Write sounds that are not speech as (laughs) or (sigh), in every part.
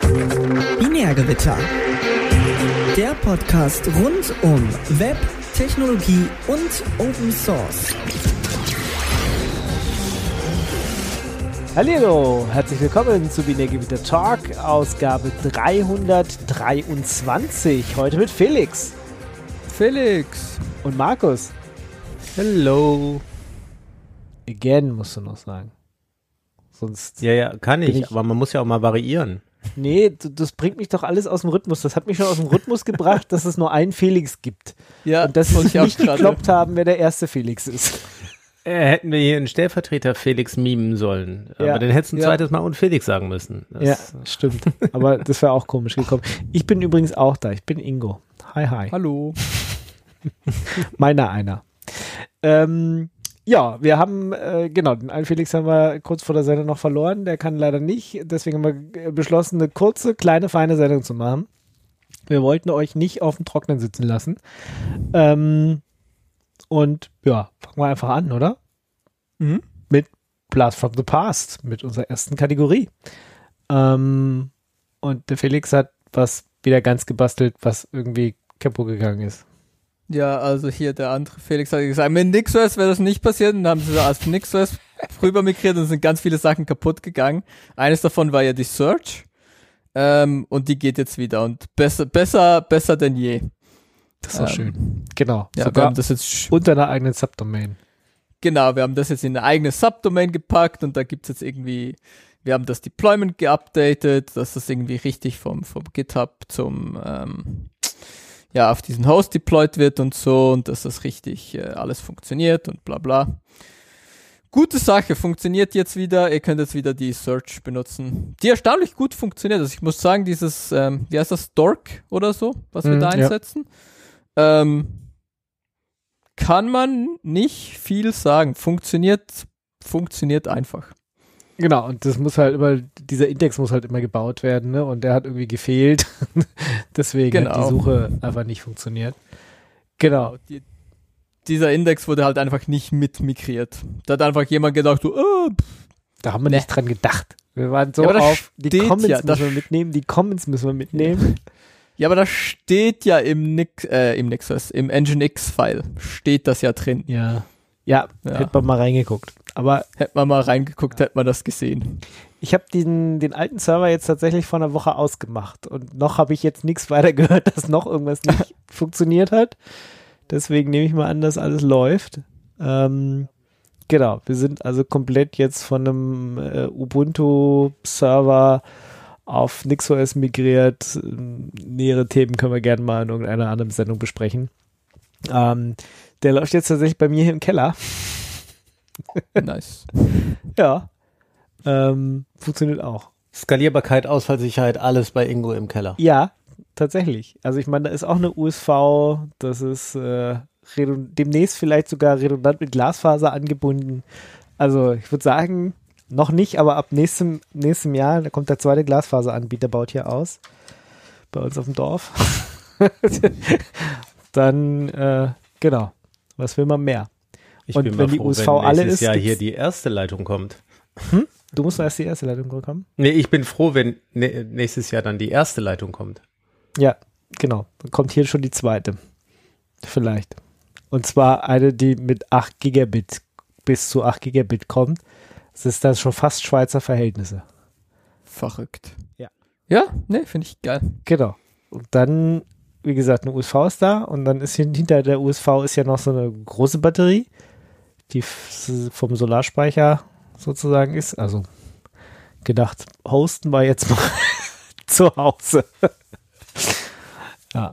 Binärgewitter. Der Podcast rund um Web, Technologie und Open Source. Hallo, herzlich willkommen zu Binärgewitter Talk, Ausgabe 323. Heute mit Felix. Felix. Und Markus. Hello. Again musst du noch sagen. Sonst. Ja, ja, kann ich, ich, aber man muss ja auch mal variieren. Nee, das bringt mich doch alles aus dem Rhythmus. Das hat mich schon aus dem Rhythmus (laughs) gebracht, dass es nur einen Felix gibt. Ja, und dass sie nicht gekloppt haben, wer der erste Felix ist. Äh, hätten wir hier einen Stellvertreter Felix mimen sollen. Ja. Aber dann hättest du ein ja. zweites Mal und Felix sagen müssen. Das ja, stimmt. Aber das wäre auch komisch gekommen. Ich bin übrigens auch da. Ich bin Ingo. Hi, hi. Hallo. Meiner einer. Ähm, ja, wir haben, äh, genau, den einen Felix haben wir kurz vor der Sendung noch verloren. Der kann leider nicht. Deswegen haben wir beschlossen, eine kurze, kleine, feine Sendung zu machen. Wir wollten euch nicht auf dem Trocknen sitzen lassen. Ähm, und ja, fangen wir einfach an, oder? Mhm. Mit Blast from the Past, mit unserer ersten Kategorie. Ähm, und der Felix hat was wieder ganz gebastelt, was irgendwie kaputt gegangen ist. Ja, also hier der andere Felix hat gesagt, mit NixOS wäre das nicht passiert. Und dann haben sie so als NixOS (laughs) rüber migriert und sind ganz viele Sachen kaputt gegangen. Eines davon war ja die Search. Ähm, und die geht jetzt wieder und besser, besser, besser denn je. Das ist ähm, schön. Genau. Ja, Sogar wir haben das jetzt unter einer eigenen Subdomain. Genau, wir haben das jetzt in eine eigene Subdomain gepackt und da gibt's jetzt irgendwie, wir haben das Deployment geupdatet, dass das irgendwie richtig vom, vom GitHub zum, ähm, ja, auf diesen Host deployed wird und so und dass das richtig äh, alles funktioniert und bla bla. Gute Sache, funktioniert jetzt wieder. Ihr könnt jetzt wieder die Search benutzen, die erstaunlich gut funktioniert. Also ich muss sagen, dieses, ähm, wie heißt das, Dork oder so, was wir mm, da einsetzen. Ja ähm, kann man nicht viel sagen. Funktioniert, funktioniert einfach. Genau, und das muss halt immer, dieser Index muss halt immer gebaut werden, ne? Und der hat irgendwie gefehlt. (laughs) Deswegen genau. hat die genau. Suche einfach nicht funktioniert. Genau. Die, dieser Index wurde halt einfach nicht mitmigriert. Da hat einfach jemand gedacht, so, oh, da haben wir ne. nicht dran gedacht. Wir waren so ja, auf, die Comments ja, müssen wir mitnehmen, die Comments müssen wir mitnehmen. (laughs) Ja, aber das steht ja im Nix, äh, im Nixus, im Nginx-File steht das ja drin. Ja. Ja, ja. hätte man mal reingeguckt. Aber hätte man mal reingeguckt, hätte man das gesehen. Ich habe den, den alten Server jetzt tatsächlich vor einer Woche ausgemacht und noch habe ich jetzt nichts weiter (laughs) gehört, dass noch irgendwas nicht (laughs) funktioniert hat. Deswegen nehme ich mal an, dass alles läuft. Ähm, genau, wir sind also komplett jetzt von einem äh, Ubuntu-Server auf NixOS migriert. Nähere Themen können wir gerne mal in irgendeiner anderen Sendung besprechen. Ähm, der läuft jetzt tatsächlich bei mir hier im Keller. Nice. (laughs) ja. Ähm, funktioniert auch. Skalierbarkeit, Ausfallsicherheit, alles bei Ingo im Keller. Ja, tatsächlich. Also ich meine, da ist auch eine USV, das ist äh, demnächst vielleicht sogar redundant mit Glasfaser angebunden. Also ich würde sagen, noch nicht, aber ab nächstem, nächstem Jahr, da kommt der zweite Glasfaseranbieter, baut hier aus. Bei uns auf dem Dorf. (laughs) Dann, äh, genau. Was will man mehr? Ich Und wenn die froh, USV wenn alle ist. Jahr hier die erste Leitung kommt. Hm? Du musst erst die erste Leitung bekommen? Nee, ich bin froh, wenn nächstes Jahr dann die erste Leitung kommt. Ja, genau. Dann kommt hier schon die zweite. Vielleicht. Und zwar eine, die mit 8 Gigabit bis zu 8 Gigabit kommt. Das ist dann schon fast Schweizer Verhältnisse. Verrückt. Ja. Ja, ne, finde ich geil. Genau. Und dann, wie gesagt, eine USV ist da und dann ist hinter der USV ist ja noch so eine große Batterie, die vom Solarspeicher sozusagen ist. Also gedacht, hosten wir jetzt mal (laughs) zu Hause. ja.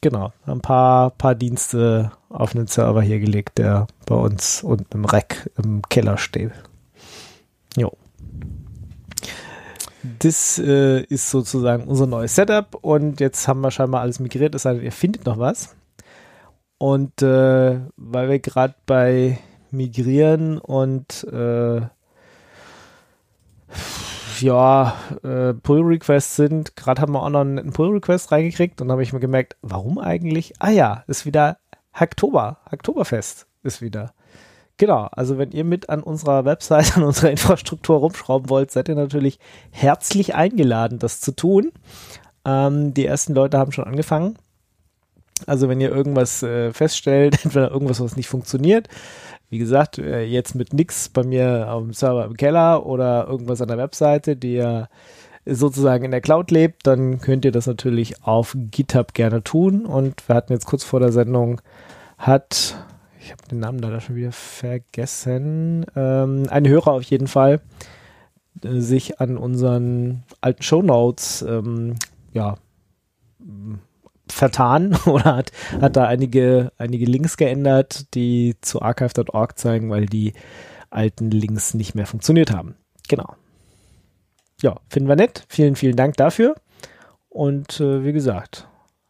Genau. Ein paar, paar Dienste auf einen Server hier gelegt, der bei uns unten im Rack im Keller steht. Jo. Das äh, ist sozusagen unser neues Setup und jetzt haben wir scheinbar alles migriert, es sei denn, ihr findet noch was. Und äh, weil wir gerade bei Migrieren und äh, ja, äh, Pull-Requests sind, gerade haben wir auch noch einen Pull-Request reingekriegt und habe ich mir gemerkt, warum eigentlich? Ah ja, ist wieder Hacktober, Hacktoberfest ist wieder. Genau, also wenn ihr mit an unserer Website, an unserer Infrastruktur rumschrauben wollt, seid ihr natürlich herzlich eingeladen, das zu tun. Ähm, die ersten Leute haben schon angefangen. Also wenn ihr irgendwas äh, feststellt, (laughs) entweder irgendwas, was nicht funktioniert, wie gesagt, äh, jetzt mit nix bei mir auf dem Server im Keller oder irgendwas an der Webseite, die ja sozusagen in der Cloud lebt, dann könnt ihr das natürlich auf GitHub gerne tun. Und wir hatten jetzt kurz vor der Sendung, hat, ich habe den Namen leider schon wieder vergessen, ähm, ein Hörer auf jeden Fall, äh, sich an unseren alten Shownotes ähm, ja, vertan (laughs) oder hat, hat da einige, einige Links geändert, die zu archive.org zeigen, weil die alten Links nicht mehr funktioniert haben. Genau. Ja, finden wir nett. Vielen, vielen Dank dafür. Und äh, wie gesagt,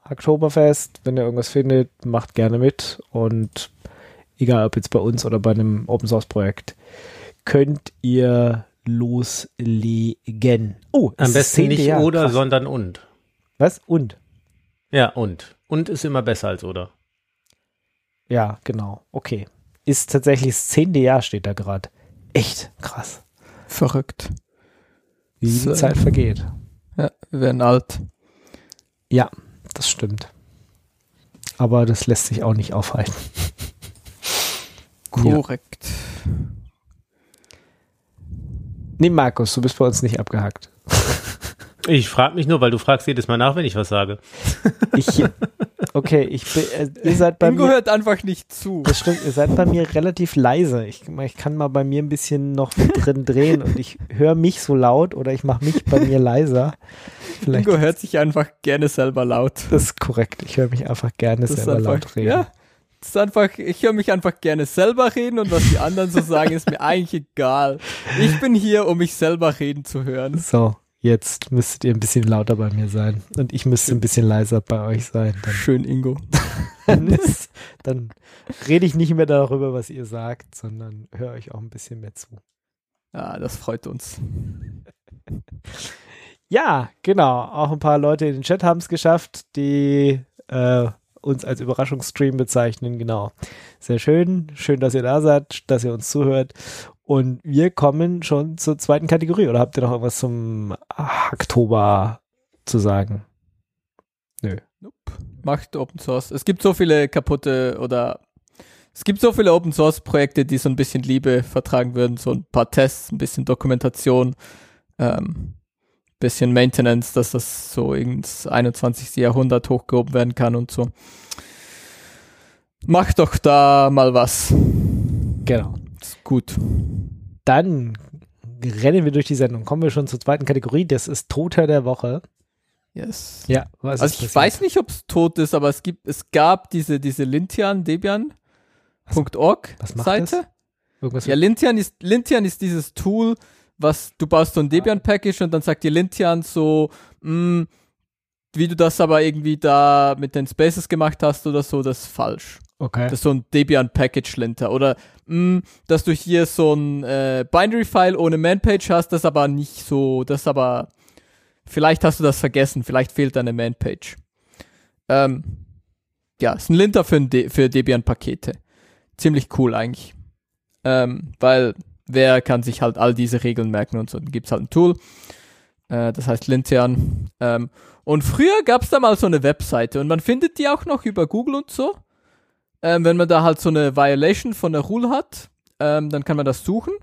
Oktoberfest, wenn ihr irgendwas findet, macht gerne mit. Und egal ob jetzt bei uns oder bei einem Open Source Projekt, könnt ihr loslegen. Oh, am besten nicht oder, Krass. sondern und. Was? Und? Ja, und. Und ist immer besser als oder. Ja, genau. Okay. Ist tatsächlich das zehnte Jahr, steht da gerade. Echt krass. Verrückt. Wie so. die Zeit vergeht. Ja, wir werden alt. Ja, das stimmt. Aber das lässt sich auch nicht aufhalten. Korrekt. Ja. Nee, Markus, du bist bei uns nicht abgehackt. Ich frage mich nur, weil du fragst jedes Mal nach, wenn ich was sage. (laughs) Ich, okay, ich bin, äh, ihr seid bei Ingo mir. hört einfach nicht zu. Das stimmt, ihr seid bei mir relativ leise. Ich, ich kann mal bei mir ein bisschen noch drin drehen und ich höre mich so laut oder ich mache mich bei mir leiser. Vielleicht Ingo hört sich einfach gerne selber laut. Das ist korrekt. Ich höre mich einfach gerne das selber einfach, laut reden. Ja, das ist einfach, ich höre mich einfach gerne selber reden und was die anderen so sagen, ist mir eigentlich egal. Ich bin hier, um mich selber reden zu hören. So, Jetzt müsstet ihr ein bisschen lauter bei mir sein und ich müsste ein bisschen leiser bei euch sein. Dann, Schön, Ingo. (laughs) dann rede ich nicht mehr darüber, was ihr sagt, sondern höre euch auch ein bisschen mehr zu. Ja, das freut uns. (laughs) Ja, genau. Auch ein paar Leute in den Chat haben es geschafft, die äh, uns als Überraschungsstream bezeichnen. Genau. Sehr schön. Schön, dass ihr da seid, dass ihr uns zuhört. Und wir kommen schon zur zweiten Kategorie. Oder habt ihr noch irgendwas zum Oktober zu sagen? Nö. Nope. Macht Open Source. Es gibt so viele kaputte oder es gibt so viele Open Source Projekte, die so ein bisschen Liebe vertragen würden. So ein paar Tests, ein bisschen Dokumentation, ähm, bisschen Maintenance, dass das so ins 21. Jahrhundert hochgehoben werden kann und so. Macht doch da mal was. Genau. Gut. Dann rennen wir durch die Sendung. Kommen wir schon zur zweiten Kategorie. Das ist Toter der Woche. Yes. Ja, was Also ich passiert? weiß nicht, ob es tot ist, aber es gibt, es gab diese, diese Lintian, Debian.org Seite. Ja, Lintian ist, Lintian ist dieses Tool, was du baust so ein Debian-Package und dann sagt dir Lintian so, mh, mm, wie du das aber irgendwie da mit den Spaces gemacht hast oder so, das ist falsch. Okay. Das ist so ein Debian-Package-Linter. Oder mh, mm, dass du hier so ein äh, Binary-File ohne Man-Page hast, das aber nicht so, das aber, vielleicht hast du das vergessen, vielleicht fehlt da eine Man-Page. Ähm, ja, ist ein Linter für, De für Debian-Pakete. Ziemlich cool eigentlich. Ähm, weil wer kann sich halt all diese Regeln merken und so. Dann gibt es halt ein Tool, äh, das heißt Lintian. Ähm, und früher gab es da mal so eine Webseite und man findet die auch noch über Google und so. Ähm, wenn man da halt so eine Violation von der Rule hat, ähm, dann kann man das suchen.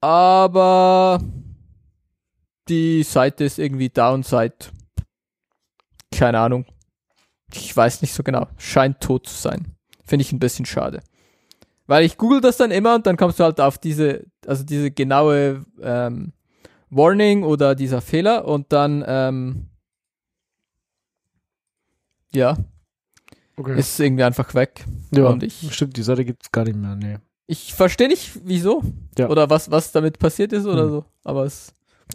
Aber die Seite ist irgendwie Downside. Keine Ahnung. Ich weiß nicht so genau. Scheint tot zu sein. Finde ich ein bisschen schade. Weil ich google das dann immer und dann kommst du halt auf diese, also diese genaue ähm, Warning oder dieser Fehler und dann ähm, ja, Okay. Ist irgendwie einfach weg. Ja, und ich, stimmt, die Seite gibt es gar nicht mehr, nee. Ich verstehe nicht, wieso. Ja. Oder was, was damit passiert ist oder hm. so. Aber es.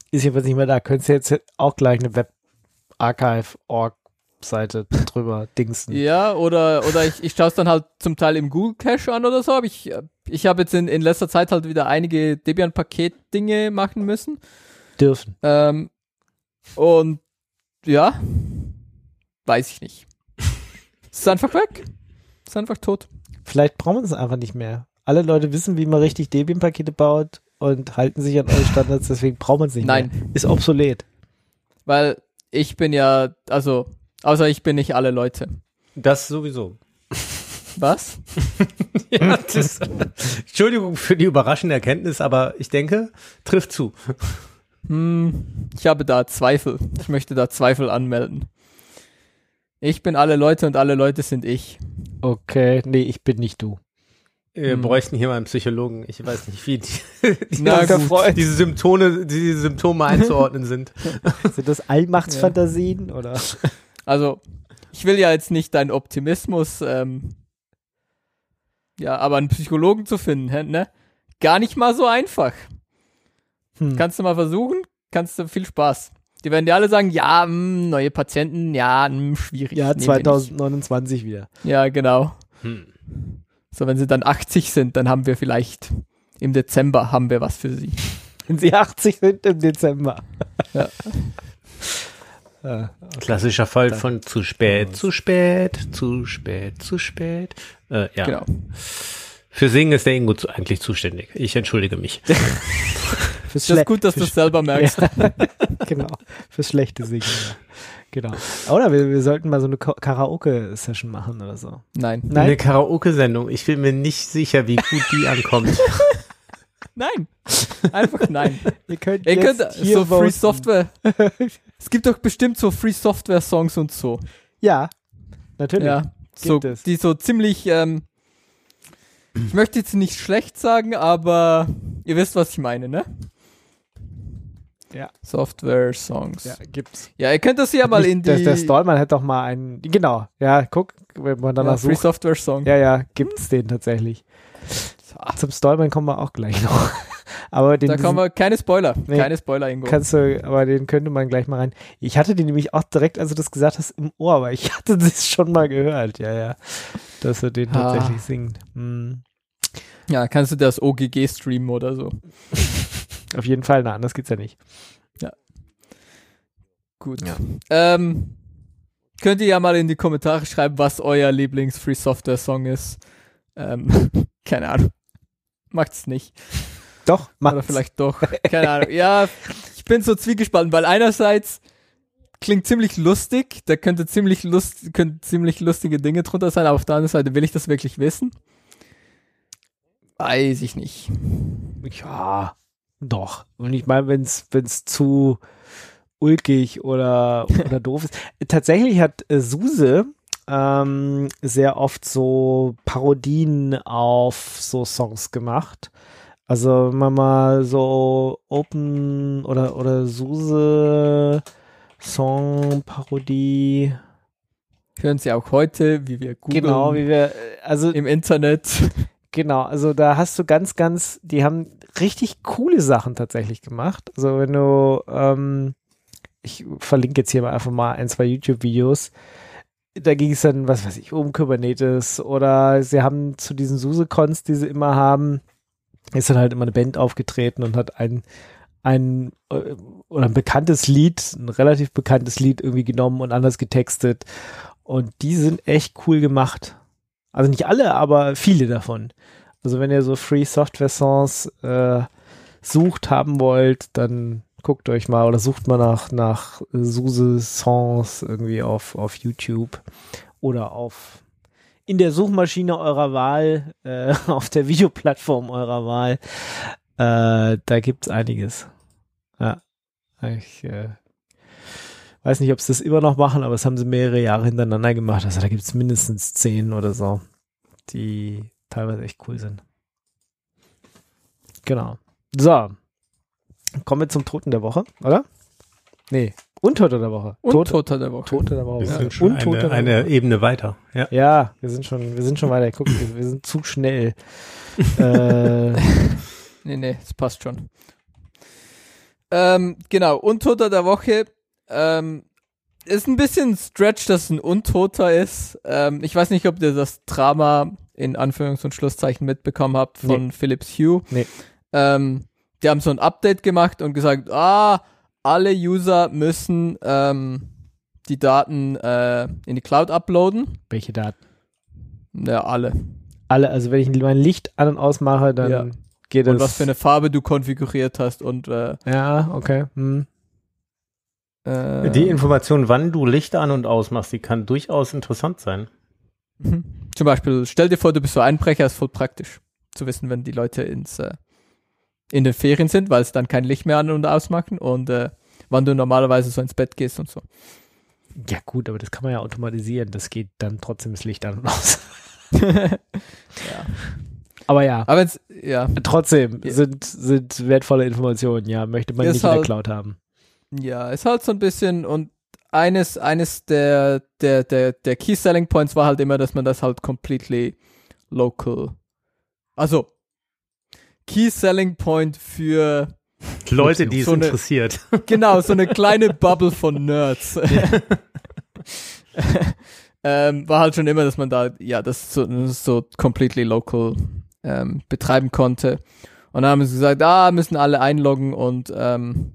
Ist jedenfalls nicht mehr da. Könntest du jetzt auch gleich eine Web-Archive-Org Seite drüber (laughs) dingsen. Ja, oder, oder ich, ich schaue es dann halt zum Teil im Google Cache an oder so. Aber ich, ich habe jetzt in, in letzter Zeit halt wieder einige Debian-Paket-Dinge machen müssen. Dürfen. Ähm, und ja, weiß ich nicht. Ist einfach weg. Ist einfach tot. Vielleicht brauchen wir es einfach nicht mehr. Alle Leute wissen, wie man richtig Debian-Pakete baut und halten sich an eure Standards, deswegen braucht man es nicht Nein. mehr. Ist obsolet. Weil ich bin ja, also, außer ich bin nicht alle Leute. Das sowieso. Was? (laughs) ja, das, Entschuldigung für die überraschende Erkenntnis, aber ich denke, trifft zu. Hm, ich habe da Zweifel. Ich möchte da Zweifel anmelden. Ich bin alle Leute und alle Leute sind ich. Okay, nee, ich bin nicht du. Wir Hm. bräuchten hier mal einen Psychologen. Ich weiß nicht, wie die, (laughs) die Na diese, Symptome, diese Symptome einzuordnen sind. (laughs) Sind das Allmachtsfantasien oder? Also, ich will ja jetzt nicht deinen Optimismus, ähm, ja, aber einen Psychologen zu finden, hä, ne? Gar nicht mal so einfach. Hm. Kannst du mal versuchen, kannst du viel Spaß. Die werden dir alle sagen, ja, mh, neue Patienten, ja, mh, schwierig. Ja, nehmen wir 2029 wieder. Ja, genau. Hm. So, wenn sie dann 80 sind, dann haben wir vielleicht im Dezember haben wir was für sie. (laughs) Wenn sie 80 sind im Dezember. Ja. (laughs) Ah, Klassischer Fall Dann- von zu spät, zu spät, zu spät, zu spät. Äh, ja. Genau. Für Singen ist der Ingo zu, eigentlich zuständig. Ich entschuldige mich. (laughs) fürs Das ist gut, dass du es selber merkst. (laughs) Ja, genau. Fürs schlechte Singen. Ja. Genau. Oder wir, wir sollten mal so eine Karaoke-Session machen oder so. Nein. Nein? Eine Karaoke-Sendung. Ich bin mir nicht sicher, wie gut die (laughs) ankommt. Nein. Einfach nein. Ihr könnt, Ihr jetzt könnt hier so Free voten. Software. (laughs) es gibt doch bestimmt so Free Software Songs und so. Ja, natürlich. Ja. So, es. die so ziemlich, ähm, ich möchte jetzt nicht schlecht sagen, aber ihr wisst, was ich meine, ne? Ja. Software Songs. Ja, Ja, gibt's. ihr könnt das ja mal Nicht- in die Der, der Stallman hat doch mal einen, genau, ja, guck, wenn man danach ja, Free sucht. Software Song. Ja, ja, gibt's den tatsächlich. Zum Stallman kommen wir auch gleich noch. (laughs) Aber den da kann man keine Spoiler, Nee. keine Spoiler Ingo. kannst du, aber den könnte man gleich mal rein. Ich hatte den nämlich auch direkt, als du das gesagt hast, im Ohr, aber ich (laughs) hatte das schon mal gehört, ja, ja. Dass er den Ah. tatsächlich singt. Hm. Ja, kannst du das OGG streamen oder so. (laughs) Auf jeden Fall, na, anders geht's ja nicht. Gut. Ja. Ähm, könnt ihr ja mal in die Kommentare schreiben, was euer Lieblings-Free Software Song ist. Ähm, (laughs) keine Ahnung. Macht's nicht. Doch, Oder macht's. vielleicht doch. Keine Ahnung. Ja, ich bin so zwiegespalten, weil einerseits klingt ziemlich lustig, da könnte ziemlich lust, könnten ziemlich lustige Dinge drunter sein, aber auf der anderen Seite will ich das wirklich wissen. Weiß ich nicht. Ja, doch. Und ich meine, wenn es zu ulkig oder, (laughs) oder doof ist. Tatsächlich hat äh, Suse ähm, sehr oft so Parodien auf so Songs gemacht. Also wenn man mal so Open oder, oder Suse Song Parodie. Hören Sie auch heute, wie wir googeln Genau, wie wir, äh, also im Internet. (laughs) Genau, also da hast du ganz, ganz, die haben richtig coole Sachen tatsächlich gemacht. Also wenn du, ähm, ich verlinke jetzt hier mal einfach mal ein, zwei YouTube-Videos. Da ging es dann, was weiß ich, um Kubernetes oder sie haben zu diesen SUSE-Cons, die sie immer haben, ist dann halt immer eine Band aufgetreten und hat ein, ein äh, oder ein bekanntes Lied, ein relativ bekanntes Lied irgendwie genommen und anders getextet. Und die sind echt cool gemacht. Also nicht alle, aber viele davon. Also wenn ihr so Free Software Songs äh, sucht haben wollt, dann guckt euch mal oder sucht mal nach nach Suse Songs irgendwie auf auf YouTube oder auf in der Suchmaschine eurer Wahl, äh, (laughs) auf der Videoplattform eurer Wahl. Äh, da gibt's einiges. Ja, ich äh, weiß nicht, ob sie das immer noch machen, aber das haben sie mehrere Jahre hintereinander gemacht. Also da gibt's mindestens zehn oder so, die teilweise echt cool sind. Genau. So. Kommen wir zum Toten der Woche, oder? Nee. Untote der Woche. Und Tote, Toter der Woche. Tote der Woche. Wir sind schon Untote eine, eine Woche. Ebene weiter. Ja. Ja, wir sind schon, wir sind schon weiter. Guck, wir, wir sind zu schnell. (laughs) äh, Nee, nee, das passt schon. Ähm, genau, Untoter der Woche. Ähm, ist ein bisschen Stretch, dass ein Untoter ist. Ähm, ich weiß nicht, ob ihr das Drama in Anführungs- und Schlusszeichen mitbekommen habt von Philips Hue. Nee. Ähm, die haben so ein Update gemacht und gesagt, ah, alle User müssen ähm, die Daten äh, in die Cloud uploaden. welche Daten? Ja, alle. alle, also wenn ich mein Licht an und ausmache, dann Ja. geht es. Und was für eine Farbe du konfiguriert hast und äh, Ja, okay. Hm. Äh, Die Information, wann du Licht an und ausmachst, die kann durchaus interessant sein. Mhm. Zum Beispiel, stell dir vor, du bist so Einbrecher, ist voll praktisch zu wissen, wenn die Leute ins äh, in den Ferien sind, weil es dann kein Licht mehr an und ausmachen und äh, wann du normalerweise so ins Bett gehst und so. Ja, gut, aber das kann man ja automatisieren. Das geht dann trotzdem das Licht an und aus. (laughs) ja. Aber ja, Aber jetzt, ja, trotzdem sind, sind wertvolle Informationen, ja, möchte man Ist nicht in der halt- Cloud haben. Ja, ist halt so ein bisschen und eines, eines der, der, der, der Key Selling Points war halt immer, dass man das halt completely local, also Key Selling Point für Leute, die es So eine- interessiert. (laughs) Genau, so eine kleine (laughs) Bubble von Nerds. (laughs) ähm, war halt schon immer, dass man da, ja, das so, so completely local ähm, betreiben konnte. Und dann haben sie gesagt, ah, müssen alle einloggen und ähm,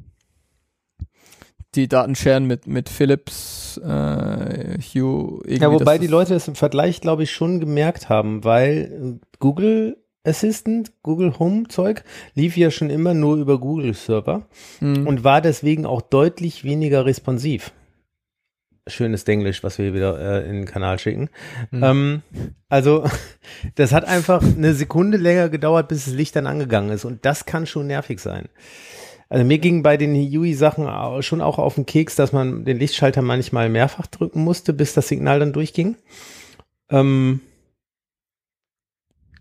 die Daten sharen mit, mit Philips, äh, Hugh. Irgendwie, Ja, wobei die Leute es im Vergleich, glaube ich, schon gemerkt haben, weil äh, Google Assistant, Google Home Zeug lief ja schon immer nur über Google Server Hm. und war deswegen auch deutlich weniger responsiv. Schönes Denglisch, was wir hier wieder äh, in den Kanal schicken. Mhm. Ähm, also, (laughs) das hat einfach eine Sekunde länger gedauert, bis das Licht dann angegangen ist. Und das kann schon nervig sein. Also mir ging bei den UI-Sachen au- schon auch auf den Keks, dass man den Lichtschalter manchmal mehrfach drücken musste, bis das Signal dann durchging. Ähm,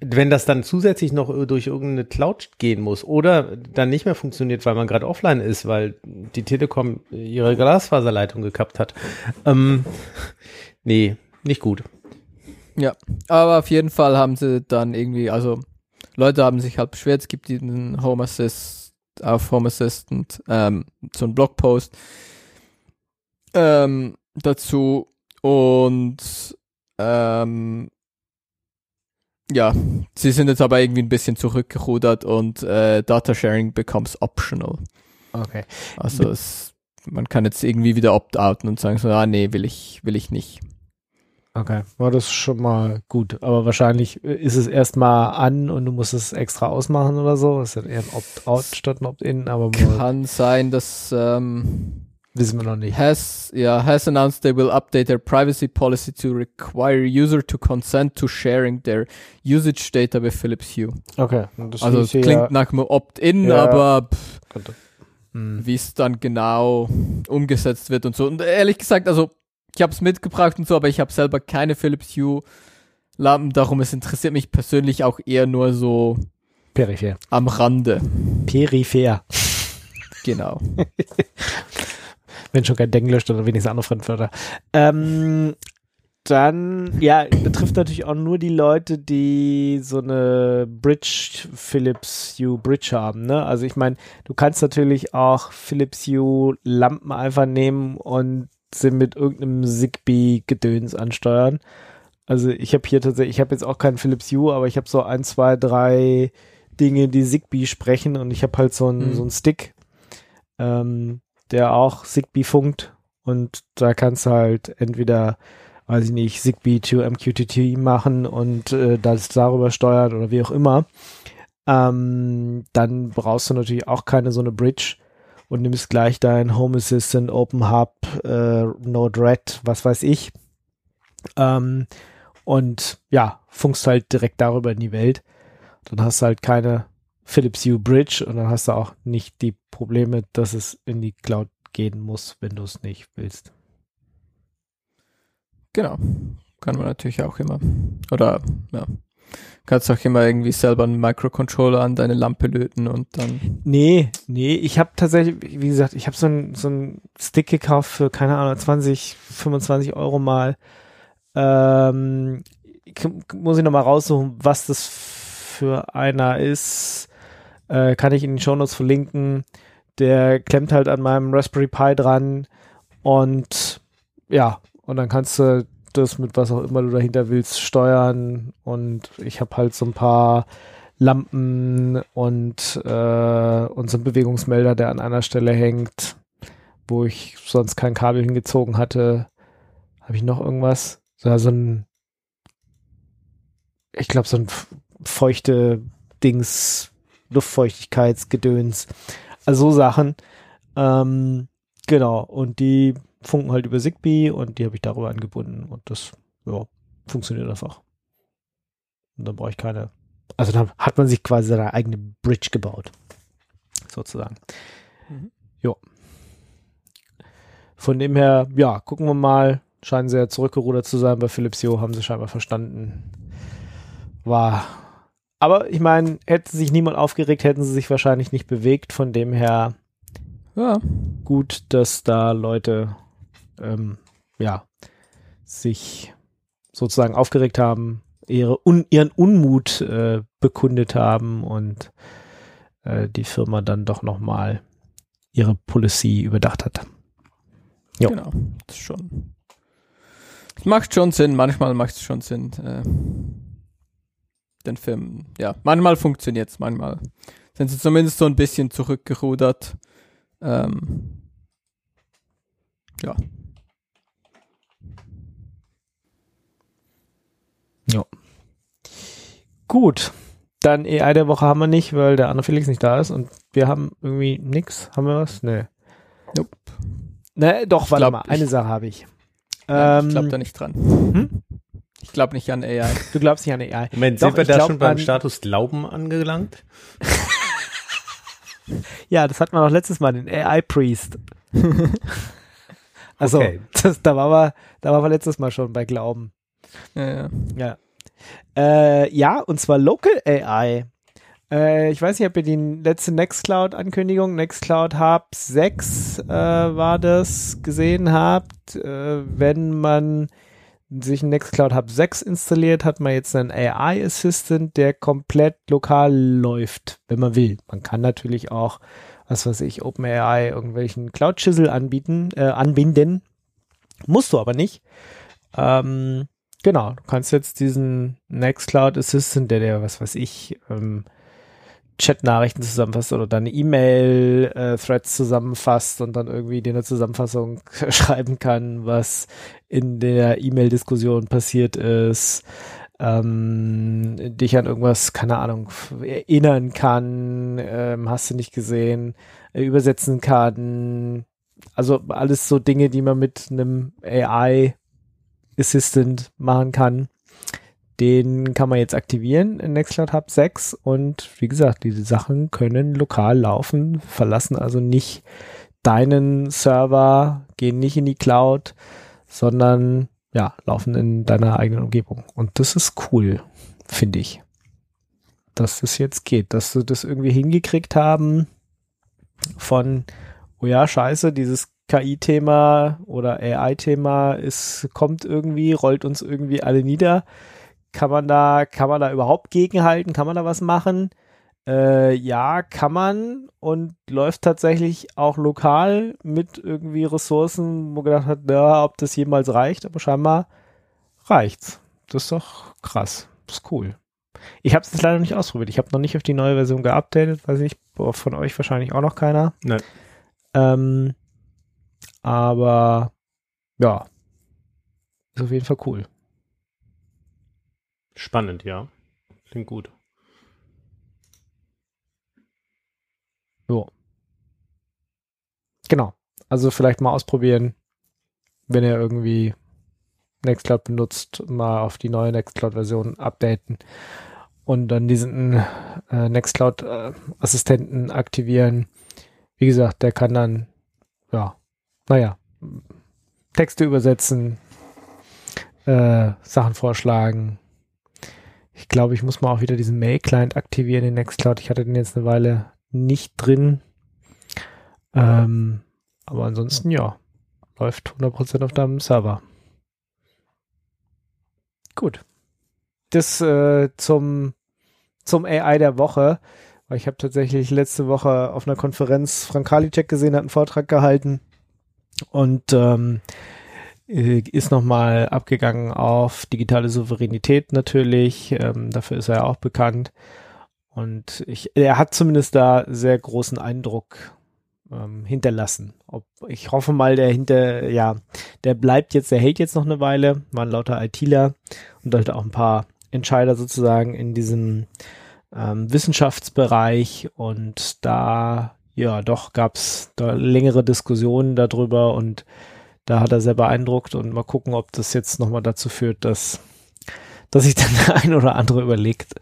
wenn das dann zusätzlich noch durch irgendeine Cloud gehen muss oder dann nicht mehr funktioniert, weil man gerade offline ist, weil die Telekom ihre Glasfaserleitung gekappt hat. Ähm, nee, nicht gut. Ja, aber auf jeden Fall haben sie dann irgendwie, also Leute haben sich halt beschwert, es gibt diesen Home Assist auf Home Assistant, ähm, so einen Blogpost ähm, dazu und ähm, ja, sie sind jetzt aber irgendwie ein bisschen zurückgerudert und äh, Data Sharing becomes optional. Okay. Also es, man kann jetzt irgendwie wieder opt-outen und sagen so, ah nee, will ich, will ich nicht. Okay, war das schon mal gut. Aber wahrscheinlich äh, ist es erstmal an und du musst es extra ausmachen oder so. Das ist ja eher ein Opt-out statt ein Opt-in, aber Kann sein, dass ähm, wissen wir noch nicht. has yeah has announced they will update their privacy policy to require user to consent to sharing their usage data with Philips Hue. Okay, das Also klingt ja- nach einem Opt-in, Ja. aber pff. Hm. wie es dann genau umgesetzt wird und so. Und ehrlich gesagt, also ich habe es mitgebracht und so, aber ich habe selber keine Philips Hue Lampen, darum es interessiert mich persönlich auch eher nur so Peripher. am Rande. Peripher. Genau. (laughs) Wenn schon kein Denglisch, dann wenigstens andere Fremdwörter. Ähm, dann, ja, betrifft natürlich auch nur die Leute, die so eine Bridge, Philips Hue Bridge haben, ne? Also ich meine, du kannst natürlich auch Philips Hue Lampen einfach nehmen und sie mit irgendeinem Zigbee-Gedöns ansteuern. Also ich habe hier tatsächlich, ich habe jetzt auch keinen Philips Hue, aber ich habe so ein, zwei, drei Dinge, die Zigbee sprechen und ich habe halt so einen Mhm. so einen Stick, ähm, der auch Zigbee funkt und da kannst du halt entweder, weiß ich nicht, Zigbee to MQTT machen und äh, das darüber steuern oder wie auch immer. Ähm, dann brauchst du natürlich auch keine so eine Bridge und nimmst gleich dein Home Assistant, Open Hub, äh, Node-RED, was weiß ich. Ähm, und ja, funkst halt direkt darüber in die Welt. Dann hast du halt keine Philips Hue Bridge und dann hast du auch nicht die Probleme, dass es in die Cloud gehen muss, wenn du es nicht willst. Genau. Kann man natürlich auch immer. Oder, ja. Kannst auch immer irgendwie selber einen Microcontroller an deine Lampe löten und dann. Nee, nee, ich habe tatsächlich, wie gesagt, ich habe so einen so einen Stick gekauft für, keine Ahnung, 20, 25 Euro mal. Ähm, muss ich nochmal raussuchen, was das für einer ist. Äh, kann ich in den Shownotes verlinken. Der klemmt halt an meinem Raspberry Pi dran und ja, und dann kannst du das mit was auch immer du dahinter willst steuern und ich habe halt so ein paar Lampen und, äh, und so ein Bewegungsmelder, der an einer Stelle hängt, wo ich sonst kein Kabel hingezogen hatte. Habe ich noch irgendwas? So, so ein ich glaube, so ein feuchte Dings, Luftfeuchtigkeitsgedöns, also so Sachen. Ähm, genau, und die funken halt über Zigbee und die habe ich darüber angebunden und das ja, funktioniert einfach. Und dann brauche ich keine, also dann hat man sich quasi seine eigene Bridge gebaut, sozusagen. Mhm. Ja. Von dem her, ja, gucken wir mal. Scheinen sehr zurückgerudert zu sein bei Philips Hue, haben sie scheinbar verstanden. War. Aber ich meine, hätte sich niemand aufgeregt, hätten sie sich wahrscheinlich nicht bewegt. Von dem her Ja, gut, dass da Leute ähm, ja sich sozusagen aufgeregt haben, ihre un ihren Unmut äh, bekundet haben und äh, die Firma dann doch noch mal ihre Policy überdacht hat. Jo. genau. Das schon. Es macht schon Sinn, manchmal macht es schon Sinn. Äh, den Film, ja, manchmal funktioniert es, manchmal sind sie zumindest so ein bisschen zurückgerudert. Ähm, ja, Gut, dann AI der Woche haben wir nicht, weil der andere Felix nicht da ist und wir haben irgendwie nix. Haben wir was? Nee. Nope. Ne, doch, warte glaub, mal, eine ich- Sache habe ich. ja, ich Ähm, glaube da nicht dran. hm? Ich glaube nicht an AI. Du glaubst nicht an AI. Moment, Doch, sind wir da schon beim Status Glauben angelangt? (laughs) Ja, das hatten wir noch letztes Mal, den AI-Priest. (laughs) also, Okay. das, da, waren wir, da waren wir letztes Mal schon bei Glauben. Ja, ja. Ja. Äh, ja, und zwar Local AI. Äh, ich weiß nicht, ob ihr die letzte Nextcloud-Ankündigung, Nextcloud Hub 6 äh, war das, gesehen habt. Äh, wenn man sich ein Nextcloud Hub 6 installiert, hat man jetzt einen AI Assistant, der komplett lokal läuft, wenn man will. Man kann natürlich auch, was weiß ich, OpenAI irgendwelchen Cloud Chisel anbieten, äh, anbinden. Musst du aber nicht. Ähm, genau, du kannst jetzt diesen Nextcloud Assistant, der dir, was weiß ich, ähm, Chat-Nachrichten zusammenfasst oder deine E-Mail-Threads zusammenfasst und dann irgendwie dir eine Zusammenfassung (laughs) schreiben kann, was in der E-Mail-Diskussion passiert ist, ähm, dich an irgendwas, keine Ahnung, erinnern kann, ähm, hast du nicht gesehen, äh, übersetzen kann. Also alles so Dinge, die man mit einem AI Assistant machen kann. Den kann man jetzt aktivieren in Nextcloud Hub 6 und wie gesagt, diese Sachen können lokal laufen, verlassen also nicht deinen Server, gehen nicht in die Cloud, sondern ja, laufen in deiner eigenen Umgebung. Und das ist cool, finde ich. Dass das jetzt geht, dass sie das irgendwie hingekriegt haben von, oh ja, scheiße, dieses KI-Thema oder AI-Thema ist, kommt irgendwie, rollt uns irgendwie alle nieder. Kann man da, kann man da überhaupt gegenhalten? Kann man da was machen? Äh, ja, kann man und läuft tatsächlich auch lokal mit irgendwie Ressourcen, wo man gedacht hat, ja, ob das jemals reicht, aber scheinbar reicht's. Das ist doch krass. Das ist cool. Ich habe es leider nicht ausprobiert. Ich habe noch nicht auf die neue Version geupdatet, weiß ich, von euch wahrscheinlich auch noch keiner. Nein. Ähm, aber ja, ist auf jeden Fall cool. Spannend, ja. Klingt gut. Jo. Genau. Also vielleicht mal ausprobieren, wenn ihr irgendwie Nextcloud benutzt, mal auf die neue Nextcloud-Version updaten und dann diesen äh, Nextcloud-Assistenten aktivieren. Wie gesagt, der kann dann, ja, naja, Texte übersetzen, äh, Sachen vorschlagen. Ich glaube, ich muss mal auch wieder diesen Mail-Client aktivieren in Nextcloud. Ich hatte den jetzt eine Weile nicht drin. Ähm, aber ansonsten, ja, läuft 100% auf deinem Server. Gut. Das äh, zum, zum AI der Woche. Ich habe tatsächlich letzte Woche auf einer Konferenz Frank Karliczek gesehen, hat einen Vortrag gehalten und ähm, äh, ist nochmal abgegangen auf digitale Souveränität natürlich. Ähm, dafür ist er ja auch bekannt. Und ich, er hat zumindest da sehr großen Eindruck ähm, hinterlassen. Ob, ich hoffe mal, der hinter, ja, der bleibt jetzt, der hält jetzt noch eine Weile, waren lauter ITler und halt auch ein paar Entscheider sozusagen in diesem ähm, Wissenschaftsbereich und da ja doch gab es da längere Diskussionen darüber und da hat er sehr beeindruckt und mal gucken, ob das jetzt nochmal dazu führt, dass dass sich dann (laughs) der ein oder andere überlegt,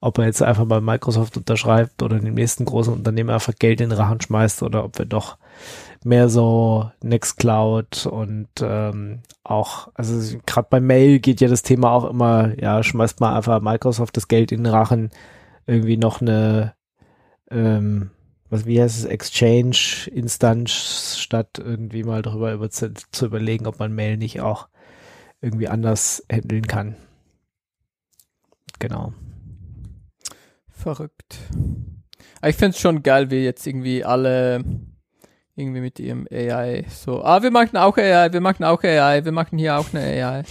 ob er jetzt einfach bei Microsoft unterschreibt oder dem nächsten großen Unternehmen einfach Geld in den Rachen schmeißt oder ob wir doch mehr so Nextcloud und ähm, auch, also gerade bei Mail geht ja das Thema auch immer, ja, schmeißt mal einfach Microsoft das Geld in den Rachen, irgendwie noch eine, ähm, was, wie heißt es, Exchange-Instanz, statt irgendwie mal darüber über zu, zu überlegen, ob man Mail nicht auch irgendwie anders handeln kann. Genau. Verrückt. Aber ich finde es schon geil, wie jetzt irgendwie alle irgendwie mit ihrem AI so, ah, wir machen auch AI, wir machen auch AI, wir machen hier auch eine AI.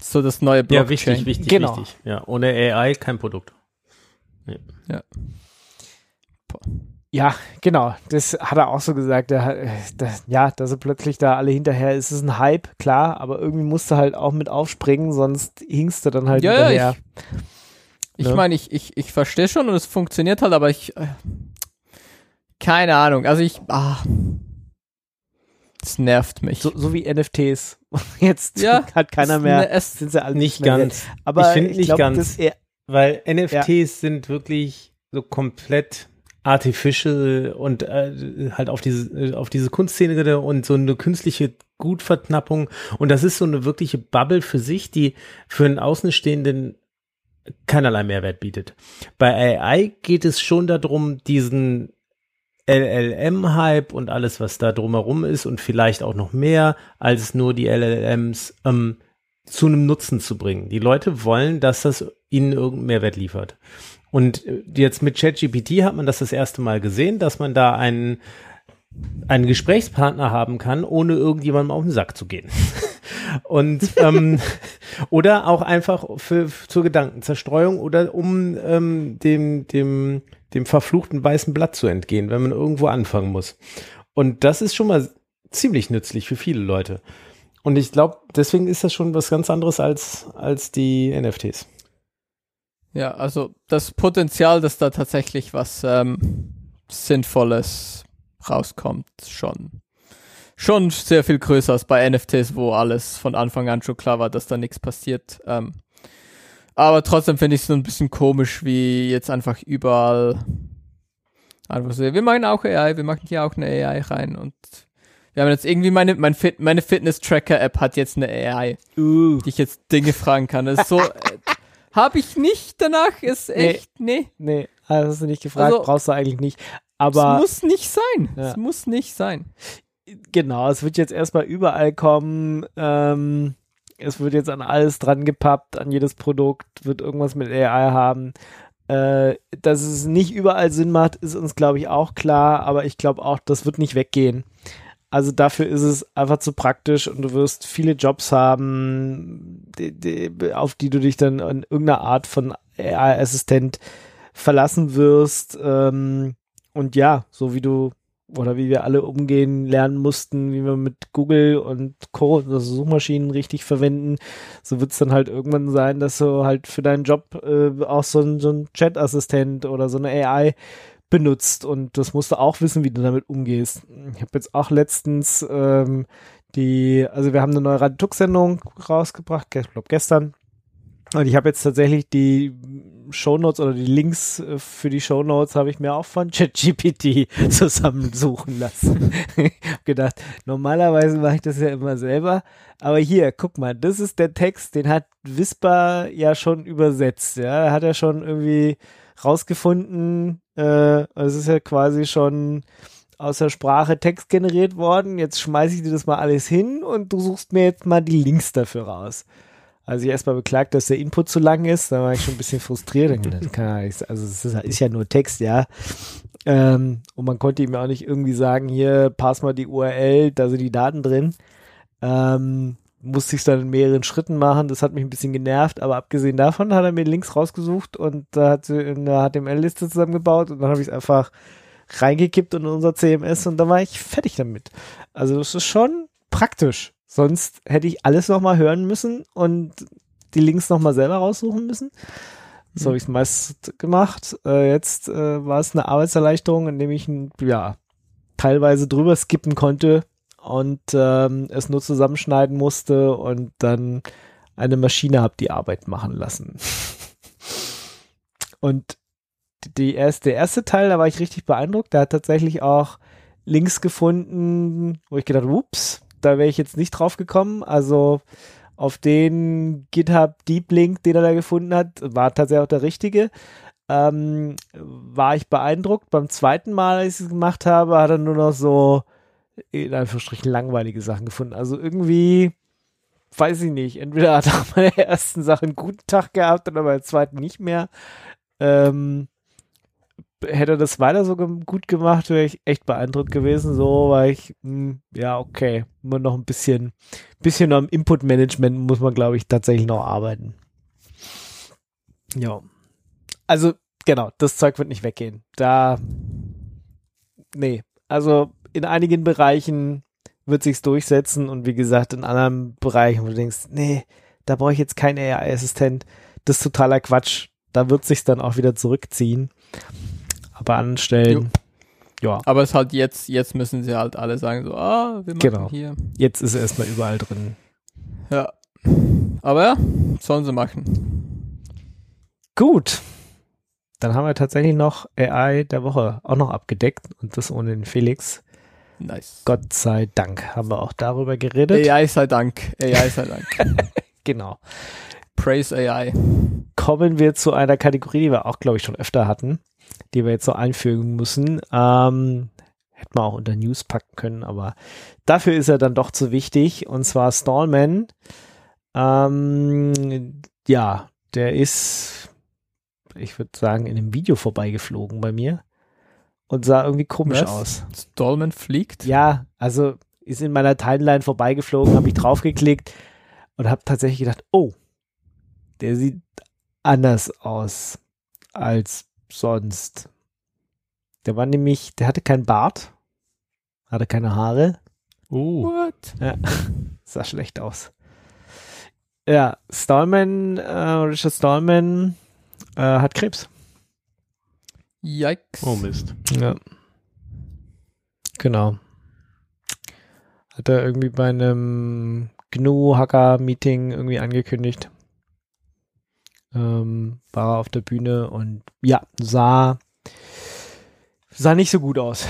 So das neue Blockchain. Ja, wichtig, wichtig, Genau. wichtig. Ja, ohne AI kein Produkt. Ja. Ja, genau. Das hat er auch so gesagt. Der, äh, das, ja, dass sie plötzlich da alle hinterher. Es ist ein Hype, klar, aber irgendwie musst du halt auch mit aufspringen, sonst hingst du dann halt Ja, ja, hinterher. Ich Ne? meine, ich, ich, ich verstehe schon und es funktioniert halt, aber ich. Äh, keine Ahnung. Also ich. Ah, es nervt mich. so, so wie NFTs. (laughs) Jetzt Ja, hat keiner es- mehr. ne, es- sind sie alle Nicht ganz. wert. Aber Ich finde nicht glaub, ganz. Weil NFTs sind wirklich so komplett artificial und äh, halt auf diese auf diese Kunstszene und so eine künstliche Gutverknappung und das ist so eine wirkliche Bubble für sich, die für einen Außenstehenden keinerlei Mehrwert bietet. Bei AI geht es schon darum, diesen LLM-Hype und alles, was da drumherum ist und vielleicht auch noch mehr als nur die LLMs ähm, zu einem Nutzen zu bringen. Die Leute wollen, dass das ihnen irgendeinen Mehrwert liefert. Und äh, jetzt mit ChatGPT hat man das das erste Mal gesehen, dass man da einen, einen Gesprächspartner haben kann, ohne irgendjemandem auf den Sack zu gehen. (laughs) Und ähm, (laughs) oder auch einfach für, für zur Gedankenzerstreuung oder um ähm, dem, dem, dem verfluchten weißen Blatt zu entgehen, wenn man irgendwo anfangen muss. Und das ist schon mal ziemlich nützlich für viele Leute. Und ich glaube, deswegen ist das schon was ganz anderes als, als die NFTs. Ja, also das Potenzial, dass da tatsächlich was ähm, Sinnvolles rauskommt, schon. Schon sehr viel größer als bei NFTs, wo alles von Anfang an schon klar war, dass da nichts passiert. Ähm, aber trotzdem finde ich es so ein bisschen komisch, wie jetzt einfach überall einfach so, wir machen auch AI, wir machen hier auch eine AI rein und wir haben jetzt irgendwie meine, mein Fit, meine Fitness-Tracker-App hat jetzt eine AI, uh, die ich jetzt Dinge fragen kann. Das ist so, (laughs) habe ich nicht danach, ist echt, nee. nee, das hast du nicht gefragt, Also- brauchst du eigentlich nicht. Es Aber muss nicht sein. Ja. Es muss nicht sein. genau, es wird jetzt erstmal überall kommen. Ähm, es wird jetzt an alles dran gepappt, an jedes Produkt, wird irgendwas mit AI haben. Äh, dass es nicht überall Sinn macht, ist uns, glaube ich, auch klar, aber ich glaube auch, das wird nicht weggehen. Also dafür ist es einfach zu praktisch und du wirst viele Jobs haben, die, die, auf die du dich dann in irgendeiner Art von AI-Assistent verlassen wirst. Ähm, und ja, so wie du oder wie wir alle umgehen lernen mussten, wie wir mit Google und Co., also Suchmaschinen richtig verwenden, so wird es dann halt irgendwann sein, dass du halt für deinen Job äh, auch so ein, so ein Chat-Assistent oder so eine AI benutzt und das musst du auch wissen, wie du damit umgehst. Ich habe jetzt auch letztens ähm, die, also wir haben eine neue Radio-Sendung rausgebracht, glaube gestern, und ich habe jetzt tatsächlich die Shownotes oder die Links äh, für die Shownotes habe ich mir auch von (laughs) ChatGPT zusammensuchen lassen. (laughs) hab gedacht, normalerweise mache ich das ja immer selber, aber hier, guck mal, das ist der Text, den hat Whisper ja schon übersetzt, ja, hat er schon irgendwie rausgefunden, äh, es ist ja quasi schon aus der Sprache Text generiert worden, jetzt schmeiße ich dir das mal alles hin und du suchst mir jetzt mal die Links dafür raus. Also ich erstmal beklagt, dass der Input zu lang ist, da war ich schon ein bisschen frustriert. Also es ist, ja nur Text, ja. Ähm, und man konnte ihm auch nicht irgendwie sagen, hier, pass mal die URL, da sind die Daten drin. Ähm, musste ich es dann in mehreren Schritten machen, das hat mich ein bisschen genervt, aber abgesehen davon hat er mir Links rausgesucht und da hat sie in der HTML-Liste zusammengebaut und dann habe ich es einfach reingekippt in unser CMS und dann war ich fertig damit. Also das ist schon praktisch. Sonst hätte ich alles nochmal hören müssen und die Links nochmal selber raussuchen müssen. So habe ich es meist gemacht. Äh, jetzt äh, war es eine Arbeitserleichterung, indem ich ja teilweise drüber skippen konnte und ähm, es nur zusammenschneiden musste und dann eine Maschine habe die Arbeit machen lassen. (laughs) und die erste, der erste Teil, da war ich richtig beeindruckt. Der hat tatsächlich auch Links gefunden, wo ich gedacht, ups, da wäre ich jetzt nicht drauf gekommen. Also auf den GitHub Deep Link, den er da gefunden hat, war tatsächlich auch der richtige. Ähm, war ich beeindruckt. Beim zweiten Mal, als ich es gemacht habe, hat er nur noch so in Anführungsstrichen langweilige Sachen gefunden. Also irgendwie, weiß ich nicht, entweder hat er (laughs) bei der ersten Sache einen guten Tag gehabt oder bei der zweiten nicht mehr. Ähm, hätte er das weiter so gut gemacht, wäre ich echt beeindruckt gewesen. So war ich, mh, hm, ja, okay, immer noch ein bisschen, bisschen am Input-Management muss man, glaube ich, tatsächlich noch arbeiten. Ja. Also, genau, das Zeug wird nicht weggehen. Da, nee, also in einigen Bereichen wird sich's durchsetzen und wie gesagt, in anderen Bereichen, wo du denkst, nee, da brauche ich jetzt keinen AI-Assistent. Das ist totaler Quatsch. Da wird sich's dann auch wieder zurückziehen. Aber an Stellen, jo. ja. Aber es halt jetzt, jetzt müssen sie halt alle sagen so, ah, wir machen genau. hier. Jetzt ist er erstmal überall drin. Ja. Aber ja, sollen sie machen. Gut. Dann haben wir tatsächlich noch AI der Woche auch noch abgedeckt und das ohne den Felix. Nice. Gott sei Dank haben wir auch darüber geredet. AI sei Dank. AI sei Dank. (laughs) genau. Praise AI. Kommen wir zu einer Kategorie, die wir auch, glaube ich, schon öfter hatten die wir jetzt so einfügen müssen. Ähm, hätte man auch unter News packen können, aber dafür ist er dann doch zu wichtig. Und zwar Stallman. Ähm, ja, der ist, ich würde sagen, in einem Video vorbeigeflogen bei mir und sah irgendwie komisch Was? aus. Stallman fliegt? Ja, also ist in meiner Timeline vorbeigeflogen, habe ich draufgeklickt und habe tatsächlich gedacht, oh, der sieht anders aus als sonst. Der war nämlich, der hatte keinen Bart, hatte keine Haare. Uh. What? Ja, (laughs) sah schlecht aus. Ja, Stallman, äh, Richard Stallman äh, hat Krebs. Yikes. Oh Mist. Ja. Genau. Hat er irgendwie bei einem GNU-Hacker-Meeting irgendwie angekündigt ähm, war auf der Bühne und ja, sah, sah nicht so gut aus.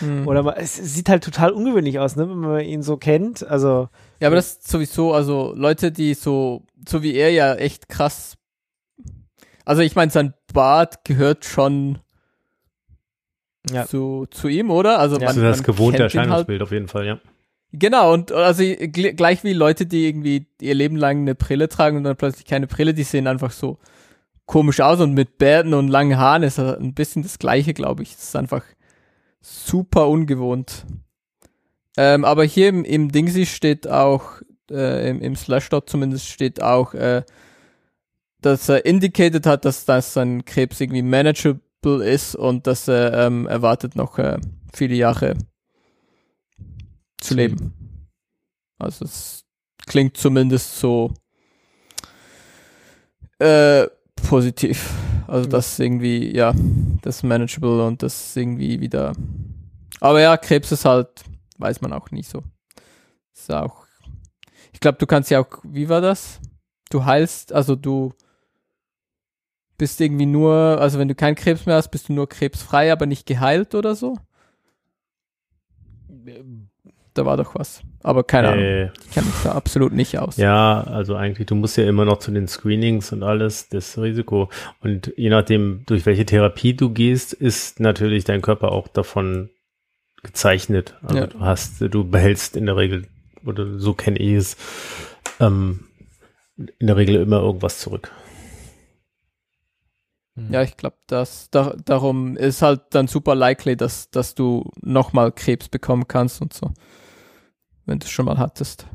Hm. Oder es sieht halt total ungewöhnlich aus, ne, wenn man ihn so kennt. Also. Ja, aber das ist sowieso, also Leute, die so, so wie er ja echt krass. Also ich meine, sein Bart gehört schon ja. zu, zu ihm, oder? Also ja. man, das gewohnte halt Erscheinungsbild halt. auf jeden Fall, ja. Genau, und also gleich wie Leute, die irgendwie ihr Leben lang eine Brille tragen und dann plötzlich keine Brille, die sehen einfach so komisch aus und mit Bärten und langen Haaren ist ein bisschen das gleiche, glaube ich. Es ist einfach super ungewohnt. Ähm, aber hier im, im Dingsy steht auch, äh, im, im Slashdot zumindest steht auch, äh, dass er indicated hat, dass das sein Krebs irgendwie manageable ist und dass er ähm, erwartet noch äh, viele Jahre zu leben. Also es klingt zumindest so äh, positiv. Also das irgendwie, ja, das manageable und das irgendwie wieder. Aber ja, Krebs ist halt, weiß man auch nicht so. Ist auch. Ich glaube, du kannst ja auch, wie war das? Du heilst, also du bist irgendwie nur, also wenn du keinen Krebs mehr hast, bist du nur krebsfrei, aber nicht geheilt oder so? da war doch was. Aber keine Ahnung. Äh, ich kenne mich da absolut nicht aus. Ja, also eigentlich, du musst ja immer noch zu den Screenings und alles, das Risiko. Und je nachdem, durch welche Therapie du gehst, ist natürlich dein Körper auch davon gezeichnet. Also ja. du hast, du behältst in der Regel, oder so kenne ich es, ähm, in der Regel immer irgendwas zurück. Hm. Ja, ich glaube, dass da, darum ist halt dann super likely, dass, dass du nochmal Krebs bekommen kannst und so wenn du es schon mal hattest.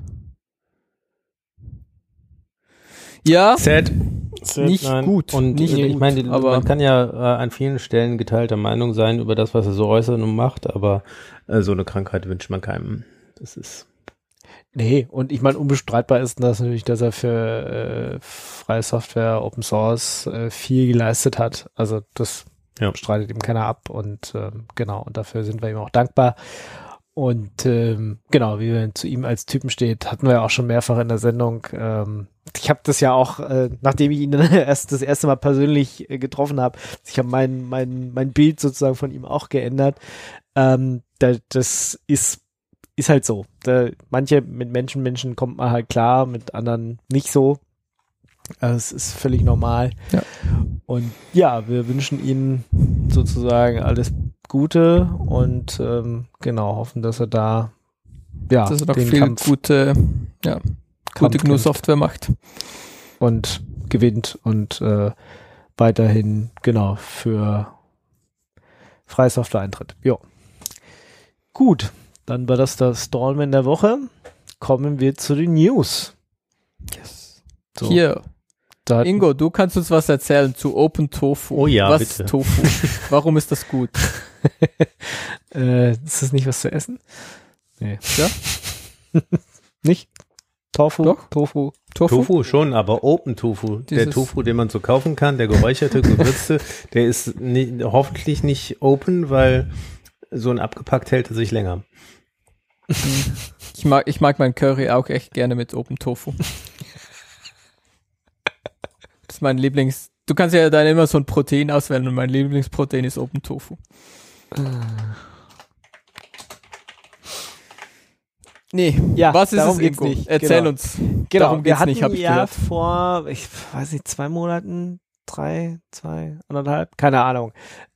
Ja. Sad. Sad nicht nein. gut. Und nicht ich meine, man kann ja äh, an vielen Stellen geteilter Meinung sein über das, was er so äußert und macht, aber äh, so eine Krankheit wünscht man keinem. Das ist. Nee, und ich meine, unbestreitbar ist das natürlich, dass er für äh, freie Software, Open Source äh, viel geleistet hat. Also das Ja. streitet ihm keiner ab und ähm, genau, und dafür sind wir ihm auch dankbar. Und ähm, genau, wie er zu ihm als Typen steht, hatten wir ja auch schon mehrfach in der Sendung. Ähm, ich habe das ja auch, äh, nachdem ich ihn dann (laughs) erst das erste Mal persönlich äh, getroffen habe, ich habe mein, mein, mein Bild sozusagen von ihm auch geändert. Ähm, da, das ist ist halt so. Da, manche mit Menschen, Menschen kommt man halt klar, mit anderen nicht so. Also Es ist völlig normal. Ja. Und ja, wir wünschen Ihnen sozusagen alles Gute und ähm, genau hoffen, dass er da ja dass er noch den viel Kampf, gute, ja, Kampf gute GNU-Software macht. und gewinnt und äh, weiterhin genau für freie Software eintritt. Jo. Gut, dann war das das Stallman der Woche. Kommen wir zu den News. Yes. So, Hier, da Ingo, du kannst uns was erzählen zu Open Tofu. Oh ja, was bitte. ist Tofu? (laughs) Warum ist das gut? (laughs) Äh, ist das nicht was zu essen? Nee. Ja? (laughs) nicht? Tofu? Doch. Tofu? Tofu? Tofu schon, aber Open Tofu. der Dieses- Tofu, den man so kaufen kann, der geräucherte, gewürzte, der ist ni hoffentlich nicht open, weil so ein abgepackt hält er sich länger. (laughs) Ich mag, ich mag mein Curry auch echt gerne mit Open Tofu. Das ist mein Lieblings. Du kannst ja dann immer so ein Protein auswählen und mein Lieblingsprotein ist Open Tofu. Nee, Ja, was ist darum es, geht's Ingo? nicht. Erzähl Genau. uns. Genau, Darum wir geht's hatten nicht, hab ich ja gehört. vor, ich weiß nicht, zwei Monaten, drei, zwei, anderthalb, keine Ahnung,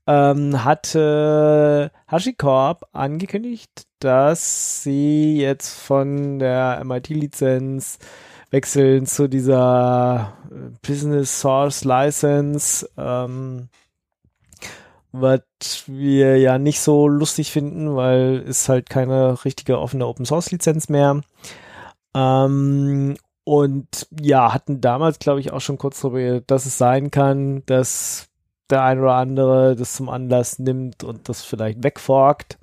ähm, hatte HashiCorp angekündigt, dass sie jetzt von der MIT-Lizenz wechseln zu dieser äh, Business Source License, ähm, was wir ja nicht so lustig finden, weil es halt keine richtige offene Open Source Lizenz mehr. Ähm, und ja, hatten damals, glaube ich, auch schon kurz darüber, dass es sein kann, dass der ein oder andere das zum Anlass nimmt und das vielleicht wegforkt.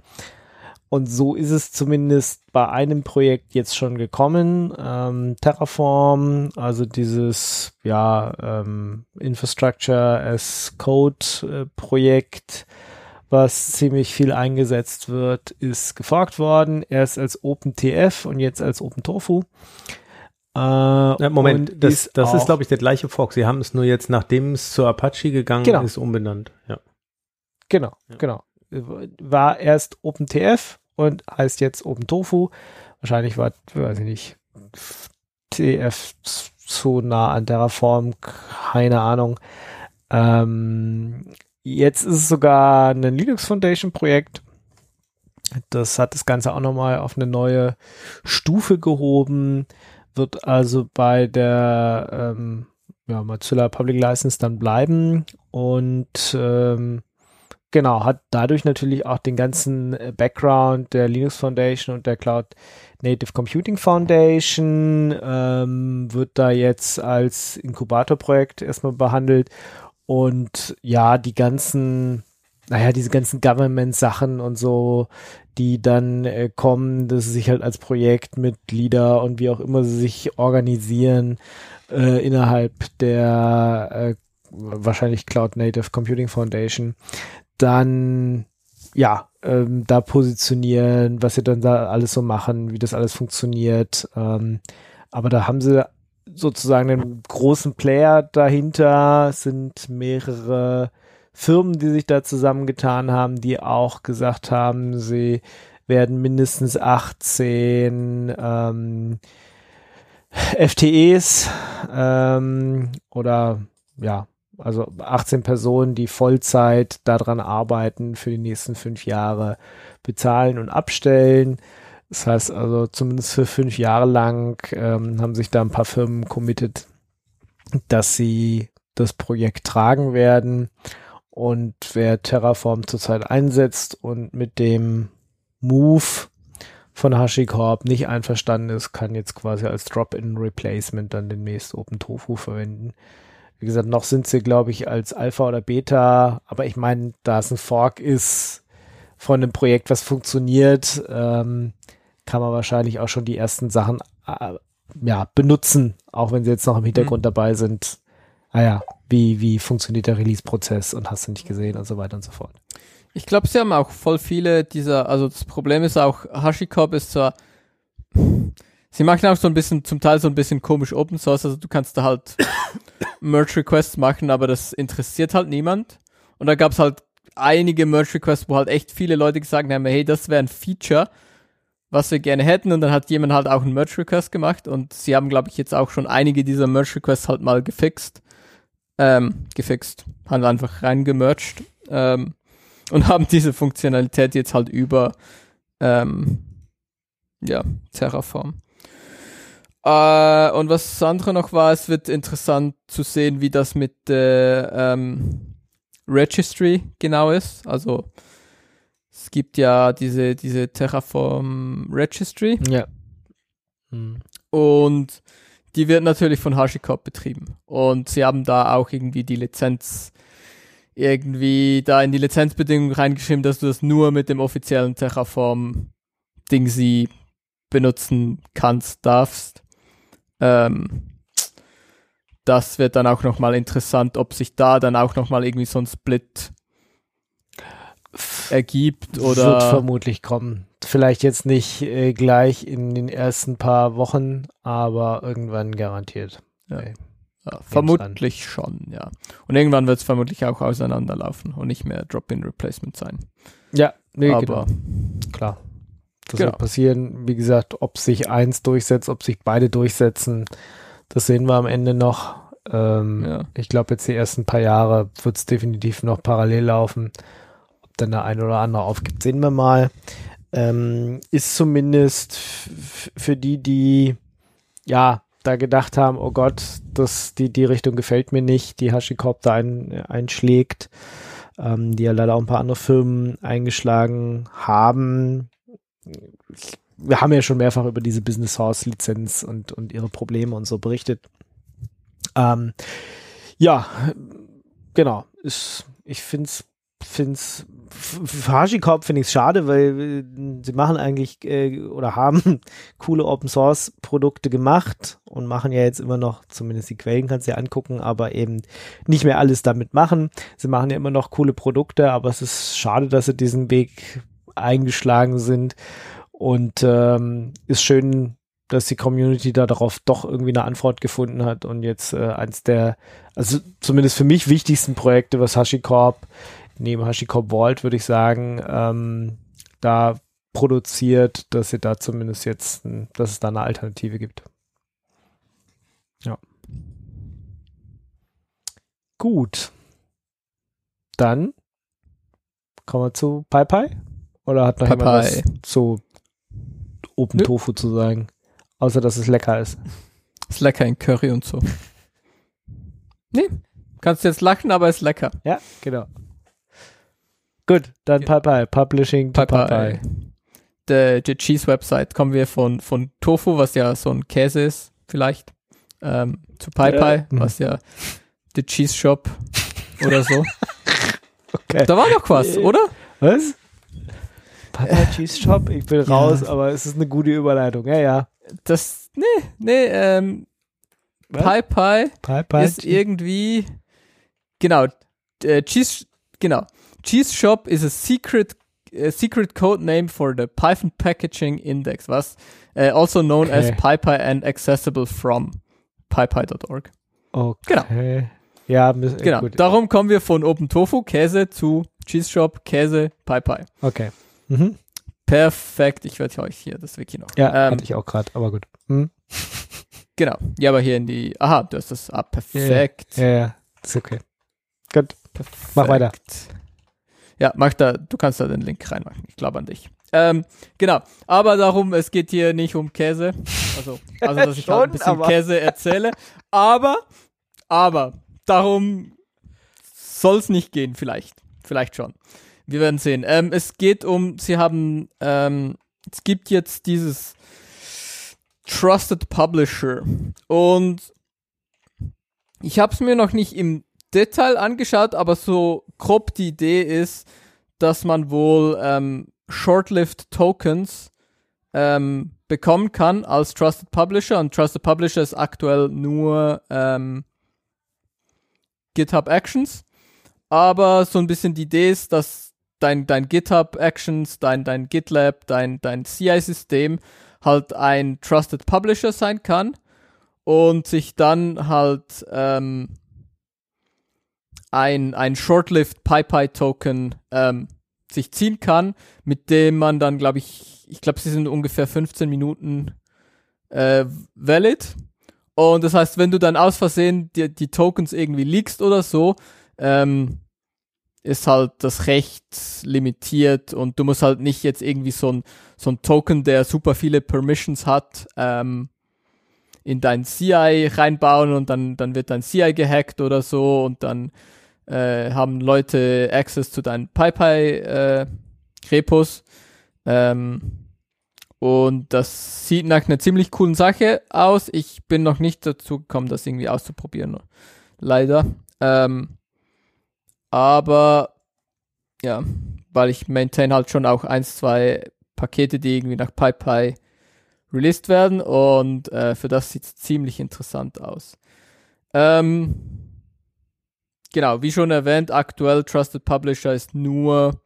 Und so ist es zumindest bei einem Projekt jetzt schon gekommen. Ähm, Terraform, also dieses ja, ähm, Infrastructure as Code äh, Projekt, was ziemlich viel eingesetzt wird, ist geforkt worden. Erst als OpenTF und jetzt als OpenTofu. Äh, Ja, Moment, das, das ist, glaube ich, der gleiche Fork. Sie haben es nur jetzt, nachdem es zu Apache gegangen Genau. ist, umbenannt. Ja. Genau, Ja. genau. War erst OpenTF und heißt jetzt OpenTofu. Wahrscheinlich war, weiß ich nicht, TF zu nah an Terraform, keine Ahnung. Ähm, jetzt ist es sogar ein Linux Foundation Projekt. Das hat das Ganze auch nochmal auf eine neue Stufe gehoben, wird also bei der ähm, ja, Mozilla Public License dann bleiben und ähm, Genau, hat dadurch natürlich auch den ganzen äh, Background der Linux Foundation und der Cloud Native Computing Foundation, ähm, wird da jetzt als Inkubatorprojekt erstmal behandelt und ja, die ganzen, naja, diese ganzen Government-Sachen und so, die dann äh, kommen, dass sie sich halt als Projektmitglieder und wie auch immer sie sich organisieren äh, innerhalb der äh, wahrscheinlich Cloud Native Computing Foundation, dann ja, ähm, da positionieren, was sie dann da alles so machen, wie das alles funktioniert. Ähm, aber da haben sie sozusagen einen großen Player dahinter, sind mehrere Firmen, die sich da zusammengetan haben, die auch gesagt haben, sie werden mindestens 18 ähm, FTEs ähm, oder ja, also 18 Personen, die Vollzeit daran arbeiten, für die nächsten fünf Jahre bezahlen und abstellen. Das heißt also, zumindest für fünf Jahre lang ähm, haben sich da ein paar Firmen committed, dass sie das Projekt tragen werden. Und wer Terraform zurzeit einsetzt und mit dem Move von HashiCorp nicht einverstanden ist, kann jetzt quasi als Drop-in-Replacement dann demnächst OpenTofu verwenden. Wie gesagt, noch sind sie, glaube ich, als Alpha oder Beta, aber ich meine, da es ein Fork ist von einem Projekt, was funktioniert, ähm, kann man wahrscheinlich auch schon die ersten Sachen äh, ja, benutzen, auch wenn sie jetzt noch im Hintergrund mhm. dabei sind. Ah ja, wie, wie funktioniert der Release-Prozess und hast du nicht gesehen und so weiter und so fort. Ich glaube, sie haben auch voll viele dieser, also das Problem ist auch, HashiCorp ist zwar, sie machen auch so ein bisschen, zum Teil so ein bisschen komisch Open Source, also du kannst da halt (coughs) Merge Requests machen, aber das interessiert halt niemand. Und da gab es halt einige Merge Requests, wo halt echt viele Leute gesagt haben, hey, das wäre ein Feature, was wir gerne hätten. Und dann hat jemand halt auch einen Merge Request gemacht und sie haben, glaube ich, jetzt auch schon einige dieser Merge Requests halt mal gefixt. Ähm, gefixt. Haben einfach reingemerged. Ähm, und (laughs) haben diese Funktionalität jetzt halt über ähm, ja, Terraform. Äh, und was das andere noch war, es wird interessant zu sehen, wie das mit der ähm, Registry genau ist. Also es gibt ja diese, diese Terraform Registry. Ja. Hm. Und die wird natürlich von HashiCorp betrieben. Und sie haben da auch irgendwie die Lizenz irgendwie da in die Lizenzbedingungen reingeschrieben, dass du das nur mit dem offiziellen Terraform-Ding sie benutzen kannst, darfst. Ähm, das wird dann auch nochmal interessant, ob sich da dann auch nochmal irgendwie so ein Split ergibt oder. Wird vermutlich kommen. Vielleicht jetzt nicht äh, gleich in den ersten paar Wochen, aber irgendwann garantiert. Ja. Okay. Ja, vermutlich schon, ja. Und irgendwann wird es vermutlich auch auseinanderlaufen und nicht mehr Drop-in-Replacement sein. Ja, nee, Aber genau. klar. Das genau. wird passieren. Wie gesagt, ob sich eins durchsetzt, ob sich beide durchsetzen, das sehen wir am Ende noch. Ähm, ja. Ich glaube, jetzt die ersten paar Jahre wird es definitiv noch parallel laufen. Ob dann der eine oder andere aufgibt, sehen wir mal. Ähm, ist zumindest für die, die ja da gedacht haben, oh Gott, das, die, die Richtung gefällt mir nicht, die HashiCorp da ein, einschlägt, ähm, die ja leider auch ein paar andere Firmen eingeschlagen haben. Wir haben ja schon mehrfach über diese Business Source Lizenz und, und ihre Probleme und so berichtet. Ähm, ja, genau. Ist, ich finde es find's für HashiCorp finde ich es schade, weil äh, sie machen eigentlich äh, oder haben (laughs) coole Open Source Produkte gemacht und machen ja jetzt immer noch, zumindest die Quellen kannst du ja angucken, aber eben nicht mehr alles damit machen. Sie machen ja immer noch coole Produkte, aber es ist schade, dass sie diesen Weg eingeschlagen sind und ähm, ist schön, dass die Community da darauf doch irgendwie eine Antwort gefunden hat und jetzt äh, eins der, also zumindest für mich wichtigsten Projekte, was HashiCorp neben HashiCorp Vault, würde ich sagen, ähm, da produziert, dass sie da zumindest jetzt, dass es da eine Alternative gibt. Ja. Gut. Dann kommen wir zu PyPy. Oder hat noch Pi jemand was zu Open Nö. Tofu zu sagen? Außer, dass es lecker ist. Ist lecker in Curry und so. (laughs) Nee, kannst jetzt lachen, aber ist lecker. Ja, genau. Gut, dann Popeye, Publishing Popeye. Der, der Cheese-Website kommen wir von, von Tofu, was ja so ein Käse ist, vielleicht, ähm, zu PyPy, ja. was ja der Cheese Shop oder so. (laughs) okay. Da war doch was, oder? Was? Papa Cheese Shop? Ich bin ja. raus, aber es ist eine gute Überleitung. Ja, ja. Das, nee, nee, ähm, PyPy ist irgendwie, genau, äh, Cheese, genau, Cheese Shop is a secret a secret code name for the Python packaging index, was uh, also known okay. as PyPy and accessible from pypy.org. Okay. Genau. Ja, genau. Gut. Darum kommen wir von OpenTofu Käse zu Cheese Shop Käse PyPy. Okay. Mhm. Perfekt. Ich werde euch hier das Wiki noch. Ja, ähm, hatte ich auch gerade, aber gut. Hm? (laughs) Genau. Ja, aber hier in die. Aha, du hast das. Ah, perfekt. Ja, ja, ja. ist okay. Gut. Perfekt. Mach weiter. Ja, mach da, du kannst da den Link reinmachen. Ich glaube an dich. Ähm, genau. Aber darum, es geht hier nicht um Käse. Also, also dass ich (laughs) Schon, halt ein bisschen aber. Käse erzähle. Aber, aber, darum soll es nicht gehen, vielleicht. Vielleicht schon. Wir werden sehen. Ähm, es geht um, sie haben, ähm, es gibt jetzt dieses Trusted Publisher. Und ich habe es mir noch nicht im Detail angeschaut, aber so grob die Idee ist, dass man wohl ähm, Short-Lived Tokens ähm, bekommen kann als Trusted Publisher. Und Trusted Publisher ist aktuell nur ähm, GitHub Actions. Aber so ein bisschen die Idee ist, dass dein, dein GitHub Actions, dein, dein GitLab, dein, dein CI-System halt ein Trusted Publisher sein kann und sich dann halt ähm, ein, ein Shortlift PyPy-Token ähm, sich ziehen kann, mit dem man dann, glaube ich, ich glaube, sie sind ungefähr 15 Minuten äh, valid. Und das heißt, wenn du dann aus Versehen die, die Tokens irgendwie leakst oder so, ähm, ist halt das Recht limitiert und du musst halt nicht jetzt irgendwie so ein, so ein Token, der super viele Permissions hat, ähm, in dein CI reinbauen und dann, dann wird dein CI gehackt oder so und dann äh, haben Leute Access zu deinen PyPy-Repos. Äh, ähm, und das sieht nach einer ziemlich coolen Sache aus. Ich bin noch nicht dazu gekommen, das irgendwie auszuprobieren. Leider. Ähm, aber ja, weil ich maintain halt schon auch eins, zwei Pakete, die irgendwie nach PyPy released werden und äh, für das sieht es ziemlich interessant aus. Ähm, genau, wie schon erwähnt, aktuell Trusted Publisher ist nur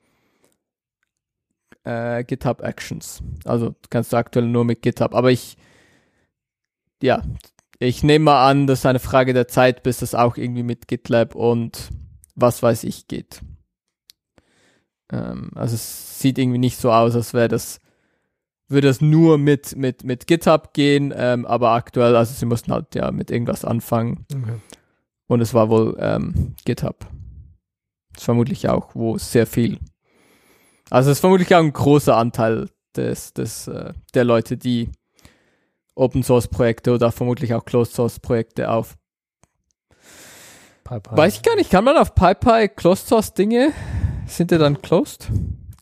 äh, GitHub Actions. Also kannst du aktuell nur mit GitHub. Aber ich, ja, ich nehme mal an, das ist eine Frage der Zeit, bis das auch irgendwie mit GitLab und was weiß ich geht. Ähm, also es sieht irgendwie nicht so aus, als wäre das würde es nur mit, mit, mit GitHub gehen, ähm, aber aktuell, also sie mussten halt ja mit irgendwas anfangen. Okay. Und es war wohl ähm, GitHub. Das ist vermutlich auch, wo sehr viel. Also es ist vermutlich auch ein großer Anteil des, des, äh, der Leute, die Open Source Projekte oder vermutlich auch Closed Source Projekte auf. PyPy. Weiß ich gar nicht, kann man auf PyPy Closed Source Dinge, sind die dann closed?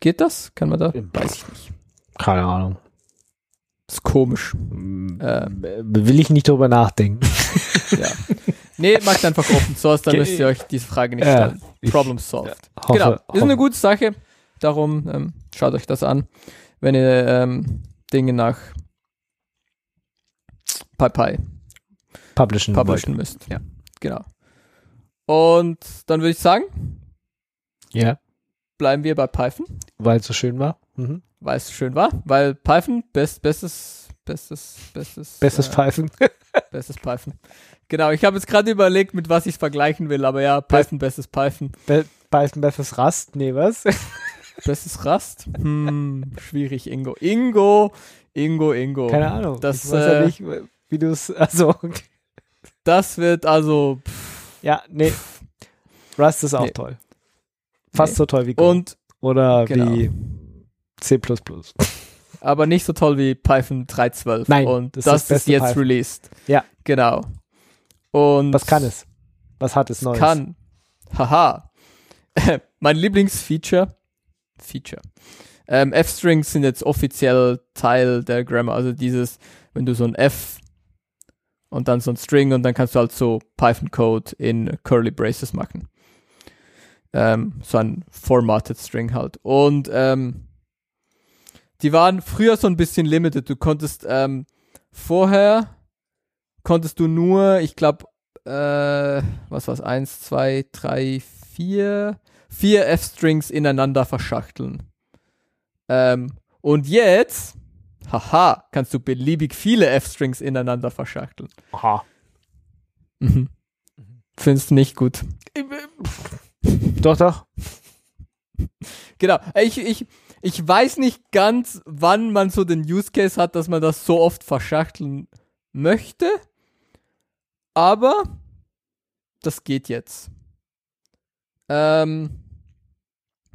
Geht das? Kann man da? Weiß ich nicht. Keine Ahnung. Das ist komisch. Ähm, Will ich nicht drüber nachdenken. (laughs) ja. Nee, macht einfach Open Source, dann müsst ihr euch diese Frage nicht stellen. Ja, Problem solved. Hoffe, genau. Ist hoffe. eine gute Sache. Darum ähm, schaut euch das an, wenn ihr ähm, Dinge nach PyPy publishen, publishen müsst. Ja, genau. Und dann würde ich sagen, ja. bleiben wir bei Python. Weil es so schön war. Mhm weil es schön war, weil Python, best, bestes, bestes, bestes. Bestes äh, Python. (laughs) bestes Python. Genau, ich habe jetzt gerade überlegt, mit was ich es vergleichen will, aber ja, Python, Be bestes Python. Be Python, bestes Rust? Nee, was? (laughs) bestes Rust? Hm, schwierig, Ingo. Ingo, Ingo, Ingo. Keine Ahnung. Das, ich weiß äh, ja nicht, wie du es, (laughs) also. das wird also. Pff, ja, nee. Rust ist auch nee. toll. Fast nee. so toll wie Go. Und. Oder genau. wie C++. Aber nicht so toll wie Python 3.12. Nein, und das, das ist, ist, jetzt Python. released. Ja. Genau. Und was kann es? Was hat es Neues? Kann. Haha. (laughs) mein Lieblingsfeature. Feature. Ähm, F-Strings sind jetzt offiziell Teil der Grammar. Also dieses, wenn du so ein F und dann so ein String und dann kannst du halt so Python-Code in Curly Braces machen. Ähm, so ein Formatted String halt. Und ähm, die waren früher so ein bisschen limited. Du konntest ähm, vorher konntest du nur, ich glaube, äh, was war's, eins, zwei, drei, vier, vier F-Strings ineinander verschachteln. Ähm, und jetzt, haha, kannst du beliebig viele F-Strings ineinander verschachteln. Aha. Mhm. Findest du nicht gut? Doch, doch. Genau. Ich, ich, ich weiß nicht ganz, wann man so den Use Case hat, dass man das so oft verschachteln möchte. Aber das geht jetzt. Ähm,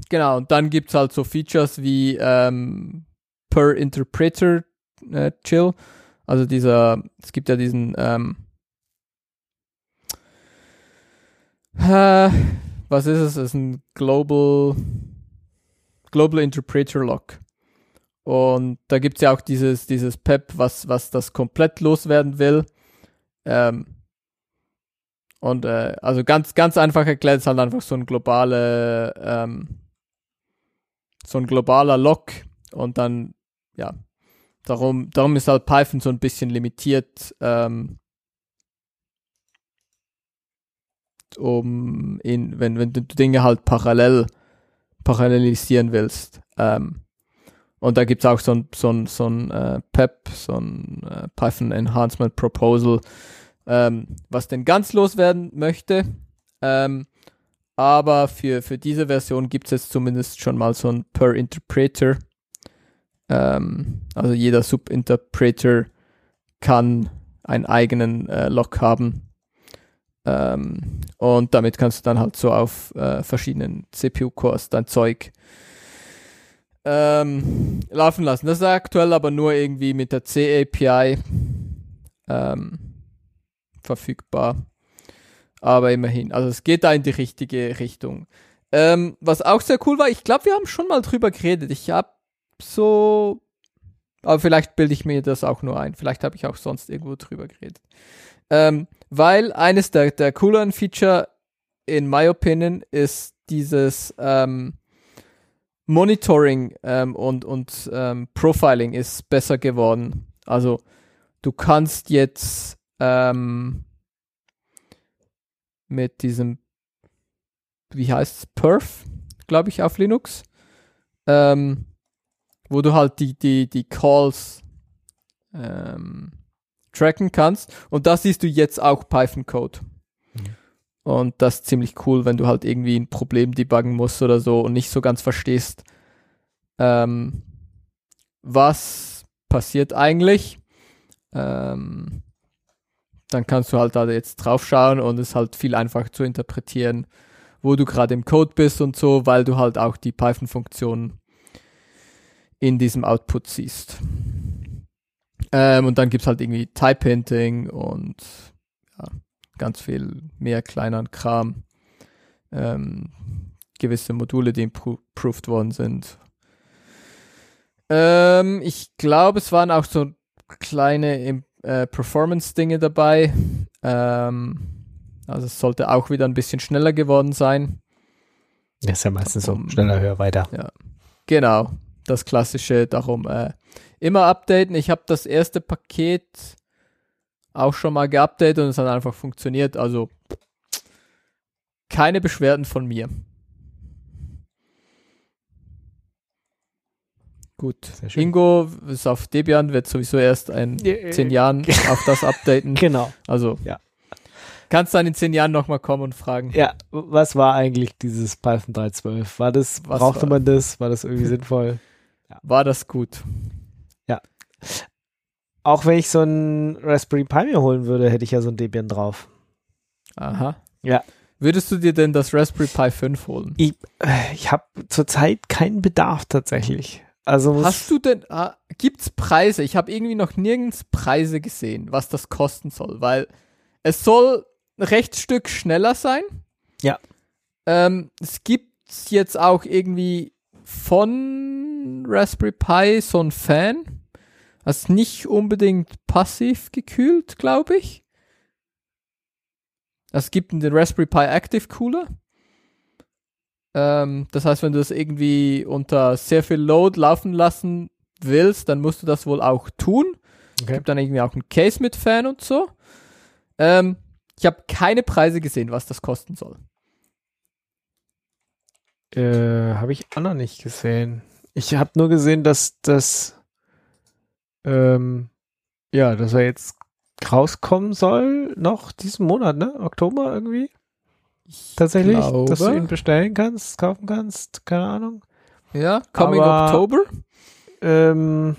genau, und dann gibt es halt so Features wie ähm, Per Interpreter äh, Chill. Also dieser, es gibt ja diesen, ähm, äh, was ist es? Es ist ein Global Global Interpreter Lock. Und da gibt es ja auch dieses, dieses PEP, was, was das komplett loswerden will. Ähm, und äh, also ganz, ganz einfach erklärt ist halt einfach so ein globale, ähm, so ein globaler Lock und dann, ja, darum, darum ist halt Python so ein bisschen limitiert, ähm, um in, wenn, wenn du Dinge halt parallel parallelisieren willst. Ähm, und da gibt es auch so ein, so ein, so ein äh, PEP, so ein äh, Python Enhancement Proposal, ähm, was denn ganz loswerden möchte. Ähm, aber für, für diese Version gibt es jetzt zumindest schon mal so ein Per Interpreter. Ähm, also jeder Subinterpreter kann einen eigenen äh, Lock haben. Ähm, und damit kannst du dann halt so auf äh, verschiedenen CPU-Cores dein Zeug ähm, laufen lassen. Das ist aktuell aber nur irgendwie mit der C-API ähm, verfügbar. Aber immerhin, also es geht da in die richtige Richtung. Ähm, was auch sehr cool war, ich glaube, wir haben schon mal drüber geredet. Ich habe so, aber vielleicht bilde ich mir das auch nur ein. Vielleicht habe ich auch sonst irgendwo drüber geredet. Ähm, weil eines der, der cooleren Feature in my opinion ist dieses ähm, Monitoring ähm, und, und ähm, Profiling ist besser geworden. Also du kannst jetzt ähm, mit diesem, wie heißt es, Perf, glaube ich, auf Linux, ähm, wo du halt die, die, die Calls ähm, tracken kannst. Und da siehst du jetzt auch Python-Code. Und das ist ziemlich cool, wenn du halt irgendwie ein Problem debuggen musst oder so und nicht so ganz verstehst, ähm, was passiert eigentlich. Ähm, dann kannst du halt da jetzt drauf schauen und es halt viel einfacher zu interpretieren, wo du gerade im Code bist und so, weil du halt auch die Python-Funktion in diesem Output siehst. Ähm, und dann gibt es halt irgendwie Type Hinting und ja, ganz viel mehr kleineren Kram. Ähm, gewisse Module, die improved worden sind. Ähm, ich glaube, es waren auch so kleine äh, Performance-Dinge dabei. Ähm, also es sollte auch wieder ein bisschen schneller geworden sein. Das ist ja meistens so schneller, höher, weiter. Ja, genau. Das klassische, darum äh, immer updaten. Ich habe das erste Paket auch schon mal geupdatet und es hat einfach funktioniert. Also keine Beschwerden von mir. Gut. Ingo ist auf Debian, wird sowieso erst in zehn Jahren (laughs) auf das updaten. Genau. Also ja. kannst dann in zehn Jahren nochmal kommen und fragen. Ja, was war eigentlich dieses Python 3.12? War das, was brauchte war? man das? War das irgendwie (laughs) sinnvoll? Ja. War das gut? Auch wenn ich so ein Raspberry Pi mir holen würde, hätte ich ja so ein Debian drauf. Aha. Ja. Würdest du dir denn das Raspberry Pi 5 holen? Ich, äh, ich habe zurzeit keinen Bedarf tatsächlich. Also Hast du denn, ah, gibt's Preise? Ich habe irgendwie noch nirgends Preise gesehen, was das kosten soll, weil es soll ein recht Stück schneller sein. Ja. Ähm, es gibt jetzt auch irgendwie von Raspberry Pi so ein Fan. Also nicht unbedingt passiv gekühlt, glaube ich. Es gibt den Raspberry Pi Active Cooler. Ähm, das heißt, wenn du das irgendwie unter sehr viel Load laufen lassen willst, dann musst du das wohl auch tun. Es okay. gibt dann irgendwie auch ein Case mit Fan und so. Ähm, ich habe keine Preise gesehen, was das kosten soll. Äh, habe ich auch noch nicht gesehen. Ich habe nur gesehen, dass das ähm, ja, dass er jetzt rauskommen soll, noch diesen Monat, ne? Oktober irgendwie? Tatsächlich, glaube. dass du ihn bestellen kannst, kaufen kannst, keine Ahnung. Ja, Coming Aber, October. Ähm,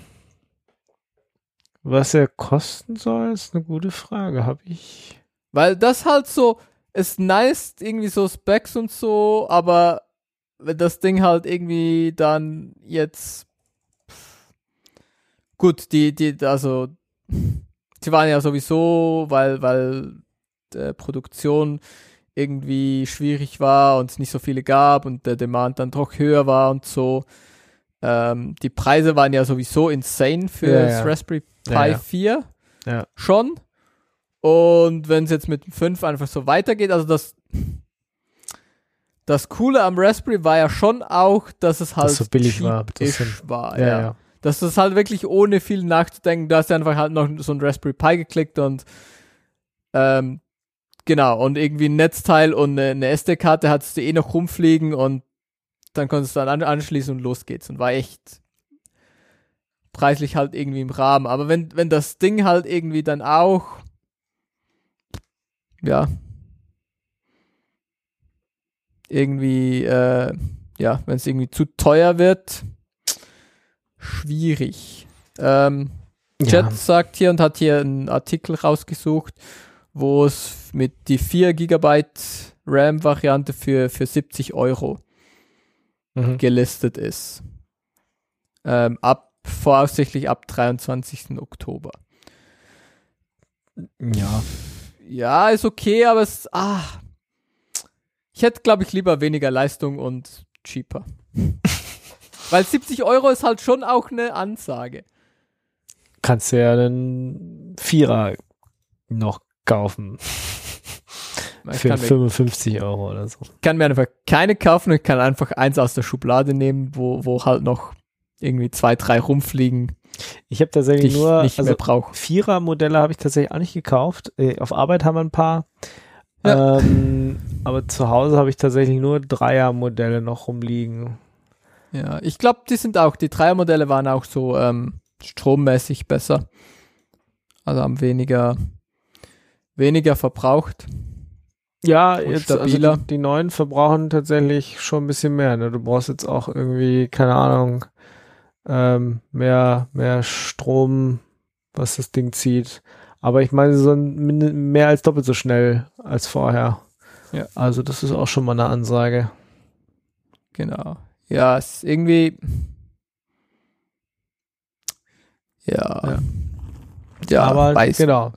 was er kosten soll, ist eine gute Frage. Habe ich. Weil das halt so, ist nice, irgendwie so Specs und so, aber wenn das Ding halt irgendwie dann jetzt. Gut, die, die, also, sie waren ja sowieso, weil, weil äh, Produktion irgendwie schwierig war und es nicht so viele gab und der Demand dann doch höher war und so. Ähm, die Preise waren ja sowieso insane für ja, das ja. Raspberry Pi ja, 4 schon. Und wenn es jetzt mit dem 5 einfach so weitergeht, also das das Coole am Raspberry war ja schon auch, dass es halt das so billig war. war ja. Das ist halt wirklich ohne viel nachzudenken. Du hast ja einfach halt noch so ein Raspberry Pi geklickt und ähm, genau, und irgendwie ein Netzteil und eine, eine SD-Karte hattest du eh noch rumfliegen und dann konntest du dann an, anschließen und los geht's und war echt preislich halt irgendwie im Rahmen. Aber wenn, wenn das Ding halt irgendwie dann auch, ja, irgendwie, äh, ja, wenn es irgendwie zu teuer wird, schwierig. Ähm, Jet Ja. sagt hier und hat hier einen Artikel rausgesucht, wo es mit die 4 GB RAM-Variante für, für 70 Euro Mhm. gelistet ist. Ähm, ab, voraussichtlich ab 23. Oktober. Ja. Ja, ist okay, aber es, ah, ich hätte, glaube ich, lieber weniger Leistung und cheaper. (laughs) Weil 70 Euro ist halt schon auch eine Ansage. Kannst du ja einen Vierer noch kaufen. Ich Für kann mir, 55 Euro oder so. kann mir einfach keine kaufen, ich kann einfach eins aus der Schublade nehmen, wo, wo halt noch irgendwie zwei, drei rumfliegen, Ich habe tatsächlich ich nur, nicht also. Vierer-Modelle habe ich tatsächlich auch nicht gekauft. Äh, Auf Arbeit haben wir ein paar. Ja. Ähm, aber zu Hause habe ich tatsächlich nur Dreier-Modelle noch rumliegen. Ja, ich glaube, die sind auch, die Dreiermodelle waren auch so ähm, strommäßig besser. Also haben weniger, weniger verbraucht. Ja, Und jetzt also stabiler. die, die neuen verbrauchen tatsächlich schon ein bisschen mehr. Ne? Du brauchst jetzt auch irgendwie, keine Ahnung, ähm, mehr, mehr Strom, was das Ding zieht. Aber ich meine, min- mehr als doppelt so schnell als vorher. Ja. Also das ist auch schon mal eine Ansage. Genau. Ja, es ist irgendwie. Ja. Ja. Ja, Aber weiß. genau,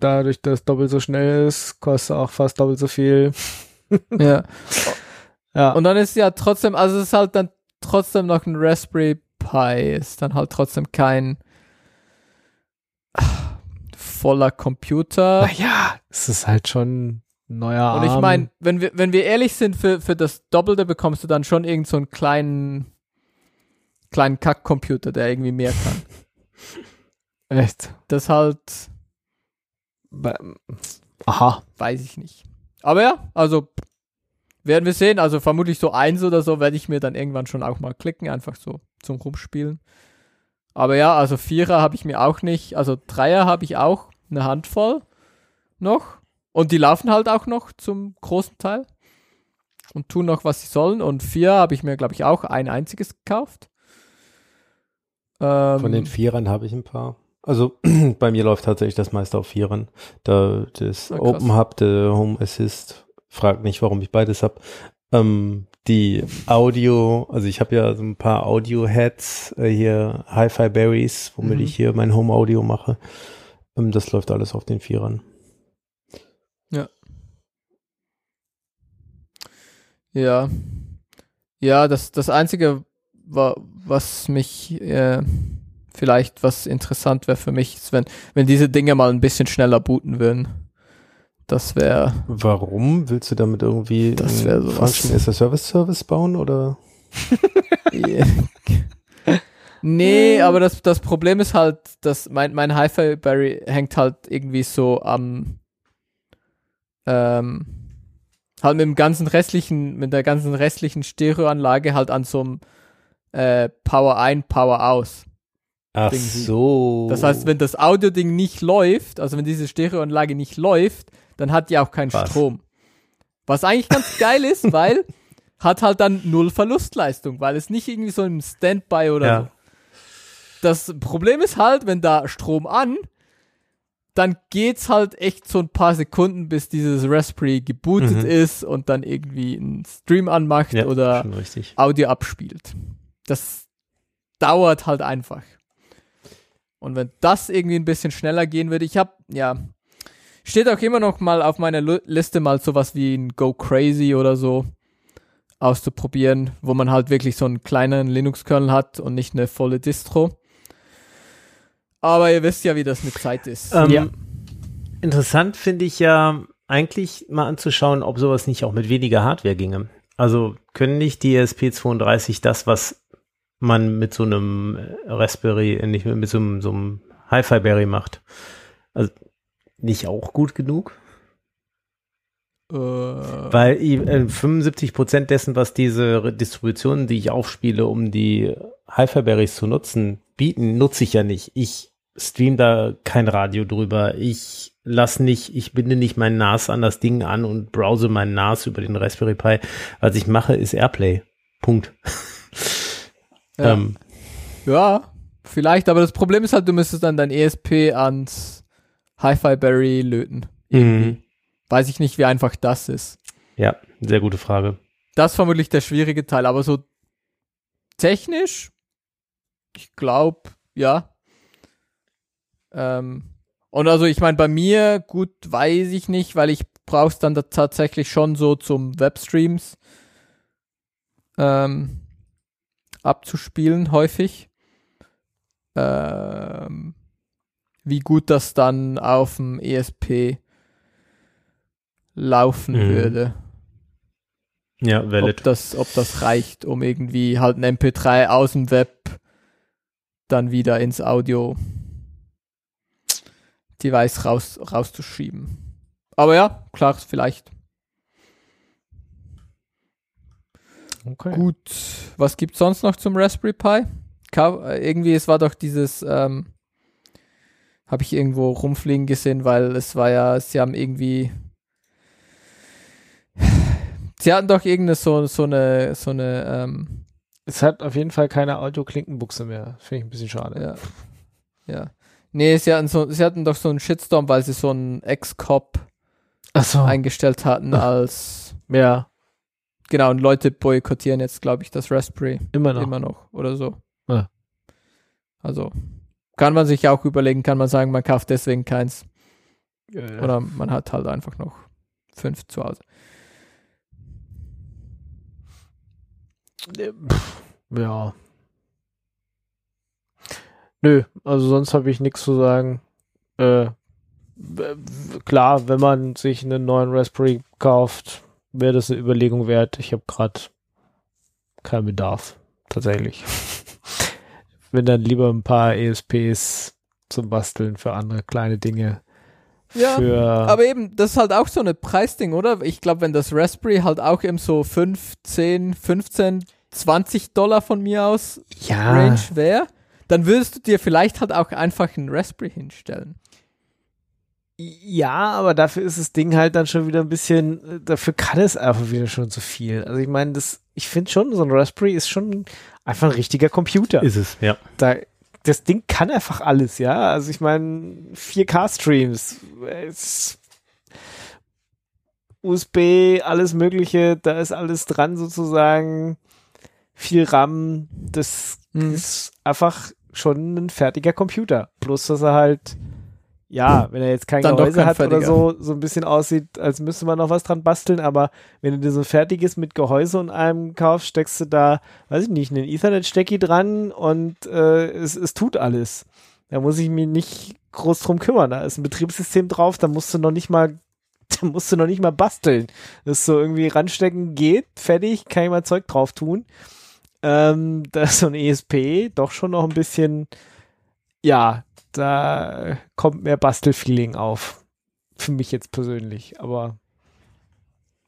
dadurch, dass es doppelt so schnell ist, kostet auch fast doppelt so viel. (laughs) Ja. Ja, Und dann ist ja trotzdem, also es ist halt dann trotzdem noch ein Raspberry Pi, ist dann halt trotzdem kein voller Computer. naja, es ist halt schon neuer Und ich meine, wenn wir, wenn wir ehrlich sind, für, für das Doppelte bekommst du dann schon irgend so einen kleinen, kleinen Kack-Computer, der irgendwie mehr kann. (laughs) Echt. Das halt, Aha. weiß ich nicht. Aber ja, also werden wir sehen. Also vermutlich so eins oder so werde ich mir dann irgendwann schon auch mal klicken, einfach so zum Rumspielen. Aber ja, also Vierer habe ich mir auch nicht. Also Dreier habe ich auch eine Handvoll noch. Und die laufen halt auch noch zum großen Teil. Und tun noch, was sie sollen. Und vier habe ich mir, glaube ich, auch ein einziges gekauft. Ähm, Von den Vierern habe ich ein paar. Also (clears throat) bei mir läuft tatsächlich das meiste auf Vierern. Da das Ah. Open Hub, der Home Assist, fragt nicht, warum ich beides habe. Ähm, die Audio, also ich habe ja so ein paar Audio-Heads, äh, hier Hi-Fi Berries, womit Mhm. ich hier mein Home-Audio mache. Ähm, das läuft alles auf den Vierern. Ja. Ja, das, das Einzige, wa was mich äh, vielleicht was interessant wäre für mich, ist, wenn, wenn diese Dinge mal ein bisschen schneller booten würden. Das wäre. Warum? Willst du damit irgendwie Das einen wär sowas. Function as a Service Service bauen oder? (laughs) nee, aber das, das Problem ist halt, dass mein, mein Hi-Fi Berry hängt halt irgendwie so am ähm, halt mit dem ganzen restlichen, mit der ganzen restlichen Stereoanlage halt an so einem äh, Power ein, Power aus. Ach Ding so. Das heißt, wenn das Audio-Ding nicht läuft, also wenn diese Stereoanlage nicht läuft, dann hat die auch keinen Was? Strom. Was eigentlich ganz geil ist, (laughs) weil hat halt dann null Verlustleistung, weil es nicht irgendwie so im Standby oder Ja. so. Das Problem ist halt, wenn da Strom an, dann geht's halt echt so ein paar Sekunden, bis dieses Raspberry gebootet Mhm. ist und dann irgendwie einen Stream anmacht ja, oder. Audio abspielt. Das dauert halt einfach. Und wenn das irgendwie ein bisschen schneller gehen würde, ich habe, ja, steht auch immer noch mal auf meiner Liste mal sowas wie ein Go Crazy oder so auszuprobieren, wo man halt wirklich so einen kleinen Linux-Kernel hat und nicht eine volle Distro. Aber ihr wisst ja, wie das mit Zeit ist. Ähm, Ja. Interessant finde ich ja eigentlich mal anzuschauen, ob sowas nicht auch mit weniger Hardware ginge. Also können nicht die ESP32 das, was man mit so einem Raspberry, äh, nicht mit so einem, so einem Hi-Fi Berry macht. Also nicht auch gut genug? Äh, Weil äh, 75 Prozent dessen, was diese Distributionen, die ich aufspiele, um die Hyperberries zu nutzen, bieten, nutze ich ja nicht. Ich stream da kein Radio drüber. Ich lass nicht, ich binde nicht mein NAS an das Ding an und browse mein NAS über den Raspberry Pi. Was ich mache, ist Airplay. Punkt. Ja. ähm, ja, vielleicht, aber das Problem ist halt, du müsstest dann dein ESP ans Hi-Fi Berry löten. mhm. Weiß ich nicht, wie einfach das ist. Ja, sehr gute Frage. Das ist vermutlich der schwierige Teil, aber so technisch, ich glaube, ja. Ähm, und also ich meine, bei mir, gut, weiß ich nicht, weil ich brauch's dann da tatsächlich schon so zum Webstreams ähm, abzuspielen häufig. Ähm, wie gut das dann auf dem ESP laufen Mhm. würde Ja, ob valid. das, ob das reicht, um irgendwie halt ein MP3 aus dem Web dann wieder ins Audio Device raus, rauszuschieben. Aber ja, klar, vielleicht. Okay. Gut. Was gibt's sonst noch zum Raspberry Pi? Äh, irgendwie, es war doch dieses, ähm, habe ich irgendwo rumfliegen gesehen, weil es war ja, sie haben irgendwie Sie hatten doch irgendeine so, so eine, so eine, ähm, Es hat auf jeden Fall keine Audio-Klinkenbuchse mehr. Finde ich ein bisschen schade. ja. Ja. Nee, sie hatten so, sie hatten doch so einen Shitstorm, weil sie so einen Ex-Cop Achso. eingestellt hatten als, Ja, genau, und Leute boykottieren jetzt, glaube ich, das Raspberry immer noch. immer noch oder so. Ja. Also, kann man sich auch überlegen, kann man sagen, man kauft deswegen keins. Äh, Oder man hat halt einfach noch fünf zu Hause. äh, ja. Nö, also sonst habe ich nichts zu sagen. Äh, klar, wenn man sich einen neuen Raspberry kauft, wäre das eine Überlegung wert. Ich habe gerade keinen Bedarf, tatsächlich. (laughs) wenn dann lieber ein paar ESPs zum Basteln für andere kleine Dinge. Ja, Aber eben, das ist halt auch so eine Preisding, oder? Ich glaube, wenn das Raspberry halt auch eben so 5, 10, 15, 20 Dollar von mir aus ja, Range wäre, dann würdest du dir vielleicht halt auch einfach einen Raspberry hinstellen. Ja, aber dafür ist das Ding halt dann schon wieder ein bisschen, äh, dafür kann es einfach wieder schon zu viel. Also ich meine, das, ich finde schon, so ein Raspberry ist schon einfach ein richtiger Computer. Ist es, ja. Da, das Ding kann einfach alles, ja. Also ich meine, 4K-Streams, es- USB, alles Mögliche, da ist alles dran sozusagen. Viel RAM, das Mhm. ist einfach schon ein fertiger Computer. Bloß, dass er halt, ja, wenn er jetzt kein Dann Gehäuse kein hat oder fertiger. so, so ein bisschen aussieht, als müsste man noch was dran basteln, aber wenn du dir so fertig ist mit Gehäuse und allem kaufst, steckst du da, weiß ich nicht, einen Ethernet-Stecki dran und äh, es, es tut alles. Da muss ich mich nicht groß drum kümmern. Da ist ein Betriebssystem drauf, da musst du noch nicht mal, (laughs) da musst du noch nicht mal basteln. Das ist so irgendwie ranstecken geht, fertig, kann ich mal Zeug drauf tun. Ähm, da ist so ein ESP doch schon noch ein bisschen, ja, da kommt mehr Bastelfeeling auf. Für mich jetzt persönlich, aber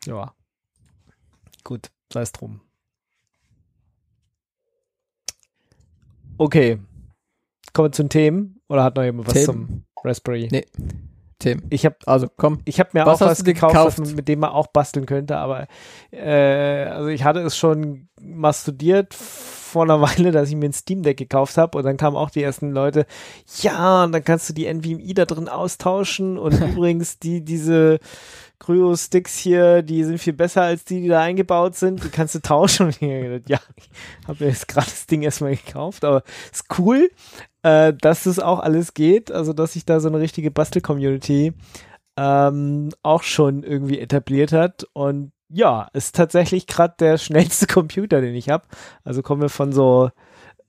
ja. Gut, sei es drum. Okay. Kommen wir zu den Themen? Oder hat noch jemand was Themen? zum Raspberry? Nee. Tim. Ich habe Also komm. ich habe mir Was auch was gekauft, gekauft? was mit dem man auch basteln könnte, aber äh, also ich hatte es schon mal studiert vor einer (laughs) Weile, dass ich mir ein Steam Deck gekauft habe und dann kamen auch die ersten Leute, ja, und dann kannst du die NVMe da drin austauschen und (laughs) übrigens die diese Cryo-Sticks hier, die sind viel besser als die, die da eingebaut sind. Die kannst du tauschen. (laughs) Und ich hab gedacht, ja, ich habe mir jetzt gerade das Ding erstmal gekauft, aber ist cool, äh, dass das auch alles geht. Also, dass sich da so eine richtige Bastel-Community ähm, auch schon irgendwie etabliert hat. Und ja, ist tatsächlich gerade der schnellste (laughs) Computer, den ich habe. Also kommen wir von so,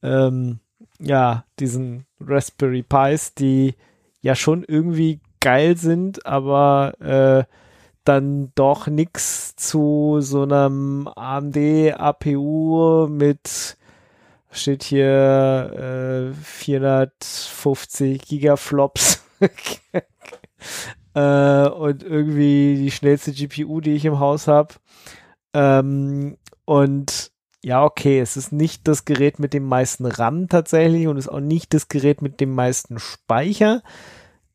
ähm, ja, diesen Raspberry Pis, die ja schon irgendwie geil sind, aber äh, dann doch nix zu so einem AMD APU mit steht hier äh, 450 Gigaflops (laughs) äh, und irgendwie die schnellste GPU, die ich im Haus habe. Ähm, und ja, okay, es ist nicht das Gerät mit dem meisten RAM tatsächlich und ist auch nicht das Gerät mit dem meisten Speicher.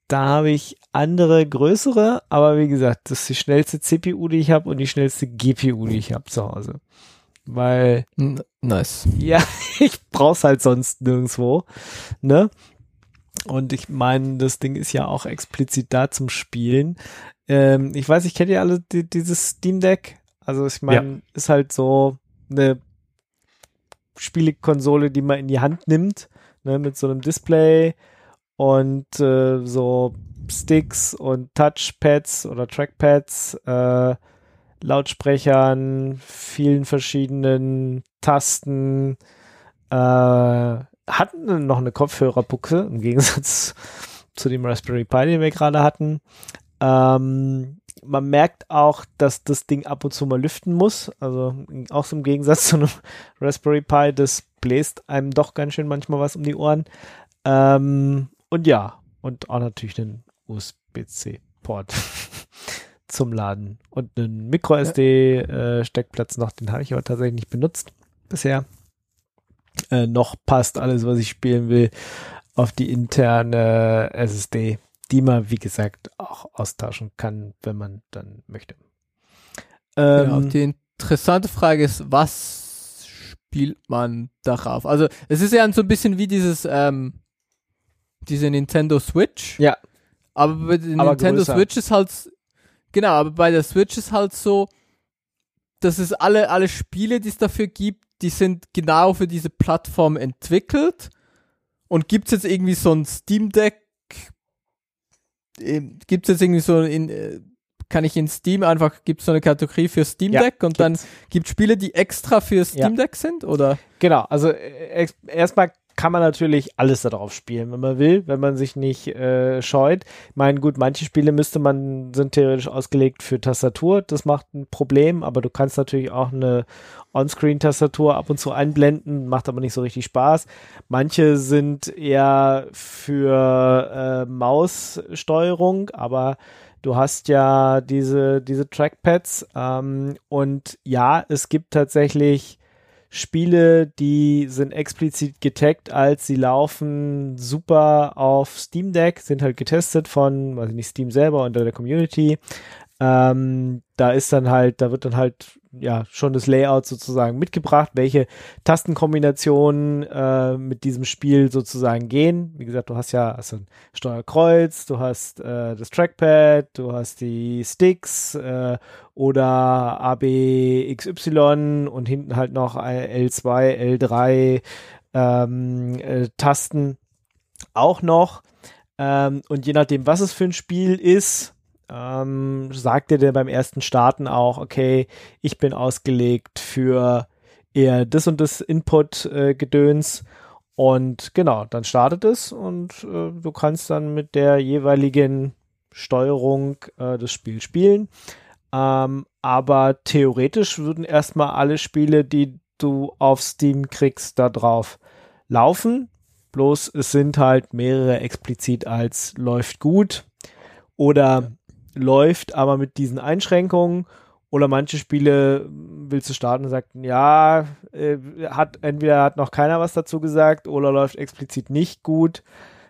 Da habe ich andere, größere, aber wie gesagt, das ist die schnellste CPU, die ich habe und die schnellste GPU, die ich habe zu Hause. Weil. Nice. Ja, (laughs) ich brauch's halt sonst nirgendwo. Ne? Und ich meine, das Ding ist ja auch explizit da zum Spielen. Ähm, ich weiß, ich kenne ja alle die, dieses Steam Deck. Also ich meine, ja. ist halt so eine Spielekonsole, die man in die Hand nimmt, ne, mit so einem Display und äh, so Sticks und Touchpads oder Trackpads, äh, Lautsprechern, vielen verschiedenen Tasten, äh, hatten noch eine Kopfhörerbuchse im Gegensatz (laughs) zu dem Raspberry Pi, den wir gerade hatten. Ähm, man merkt auch, dass das Ding ab und zu mal lüften muss. Also auch so im Gegensatz (laughs) zu einem Raspberry Pi, das bläst einem doch ganz schön manchmal was um die Ohren. Ähm, und ja, und auch natürlich einen USB-C-Port (laughs) zum Laden und einen Micro-SD-Steckplatz noch. Den habe ich aber tatsächlich nicht benutzt bisher. Äh, noch passt alles, was ich spielen will, auf die interne SSD die man, wie gesagt, auch austauschen kann, wenn man dann möchte. Ähm, genau, die interessante Frage ist, was spielt man darauf? Also es ist ja so ein bisschen wie dieses, ähm, diese Nintendo Switch. Ja. Aber aber Nintendo größer. Switch ist halt, genau, aber bei der Switch ist halt so, dass es alle, alle Spiele, die es dafür gibt, die sind genau für diese Plattform entwickelt. Und gibt es jetzt irgendwie so ein Steam Deck ähm, gibt es jetzt irgendwie so in, äh, kann ich in Steam einfach, gibt es so eine Kategorie für Steam Deck ja, und dann gibt es Spiele, die extra für Steam Deck sind, oder? Genau, also äh, erstmal kann man natürlich alles darauf spielen, wenn man will, wenn man sich nicht äh, scheut. Ich meine, gut, manche Spiele müsste man, sind theoretisch ausgelegt für Tastatur, das macht ein Problem, aber du kannst natürlich auch eine On-Screen-Tastatur ab und zu einblenden, macht aber nicht so richtig Spaß. Manche sind eher für äh, Maussteuerung, aber du hast ja diese, diese Trackpads ähm, und ja, es gibt tatsächlich Spiele, die sind explizit getaggt, als sie laufen super auf Steam Deck, sind halt getestet von, weiß ich nicht, Steam selber unter der Community. Ähm, da ist dann halt, da wird dann halt ja schon das Layout sozusagen mitgebracht, welche Tastenkombinationen äh, mit diesem Spiel sozusagen gehen. Wie gesagt, du hast ja also ein Steuerkreuz, du hast äh, das Trackpad, du hast die Sticks äh, oder ABXY und hinten halt noch L2, L3 ähm, äh, Tasten auch noch. Ähm, und je nachdem, was es für ein Spiel ist, ähm, sagt er dir beim ersten Starten auch, okay, ich bin ausgelegt für eher das und das Input-Gedöns. Äh, und genau, dann startet es und äh, du kannst dann mit der jeweiligen Steuerung äh, das Spiel spielen. Ähm, aber theoretisch würden erstmal alle Spiele, die du auf Steam kriegst, da drauf laufen. Bloß es sind halt mehrere explizit als läuft gut oder läuft, aber mit diesen Einschränkungen. Oder manche Spiele willst du starten und sagst, ja, äh, hat entweder hat noch keiner was dazu gesagt oder läuft explizit nicht gut.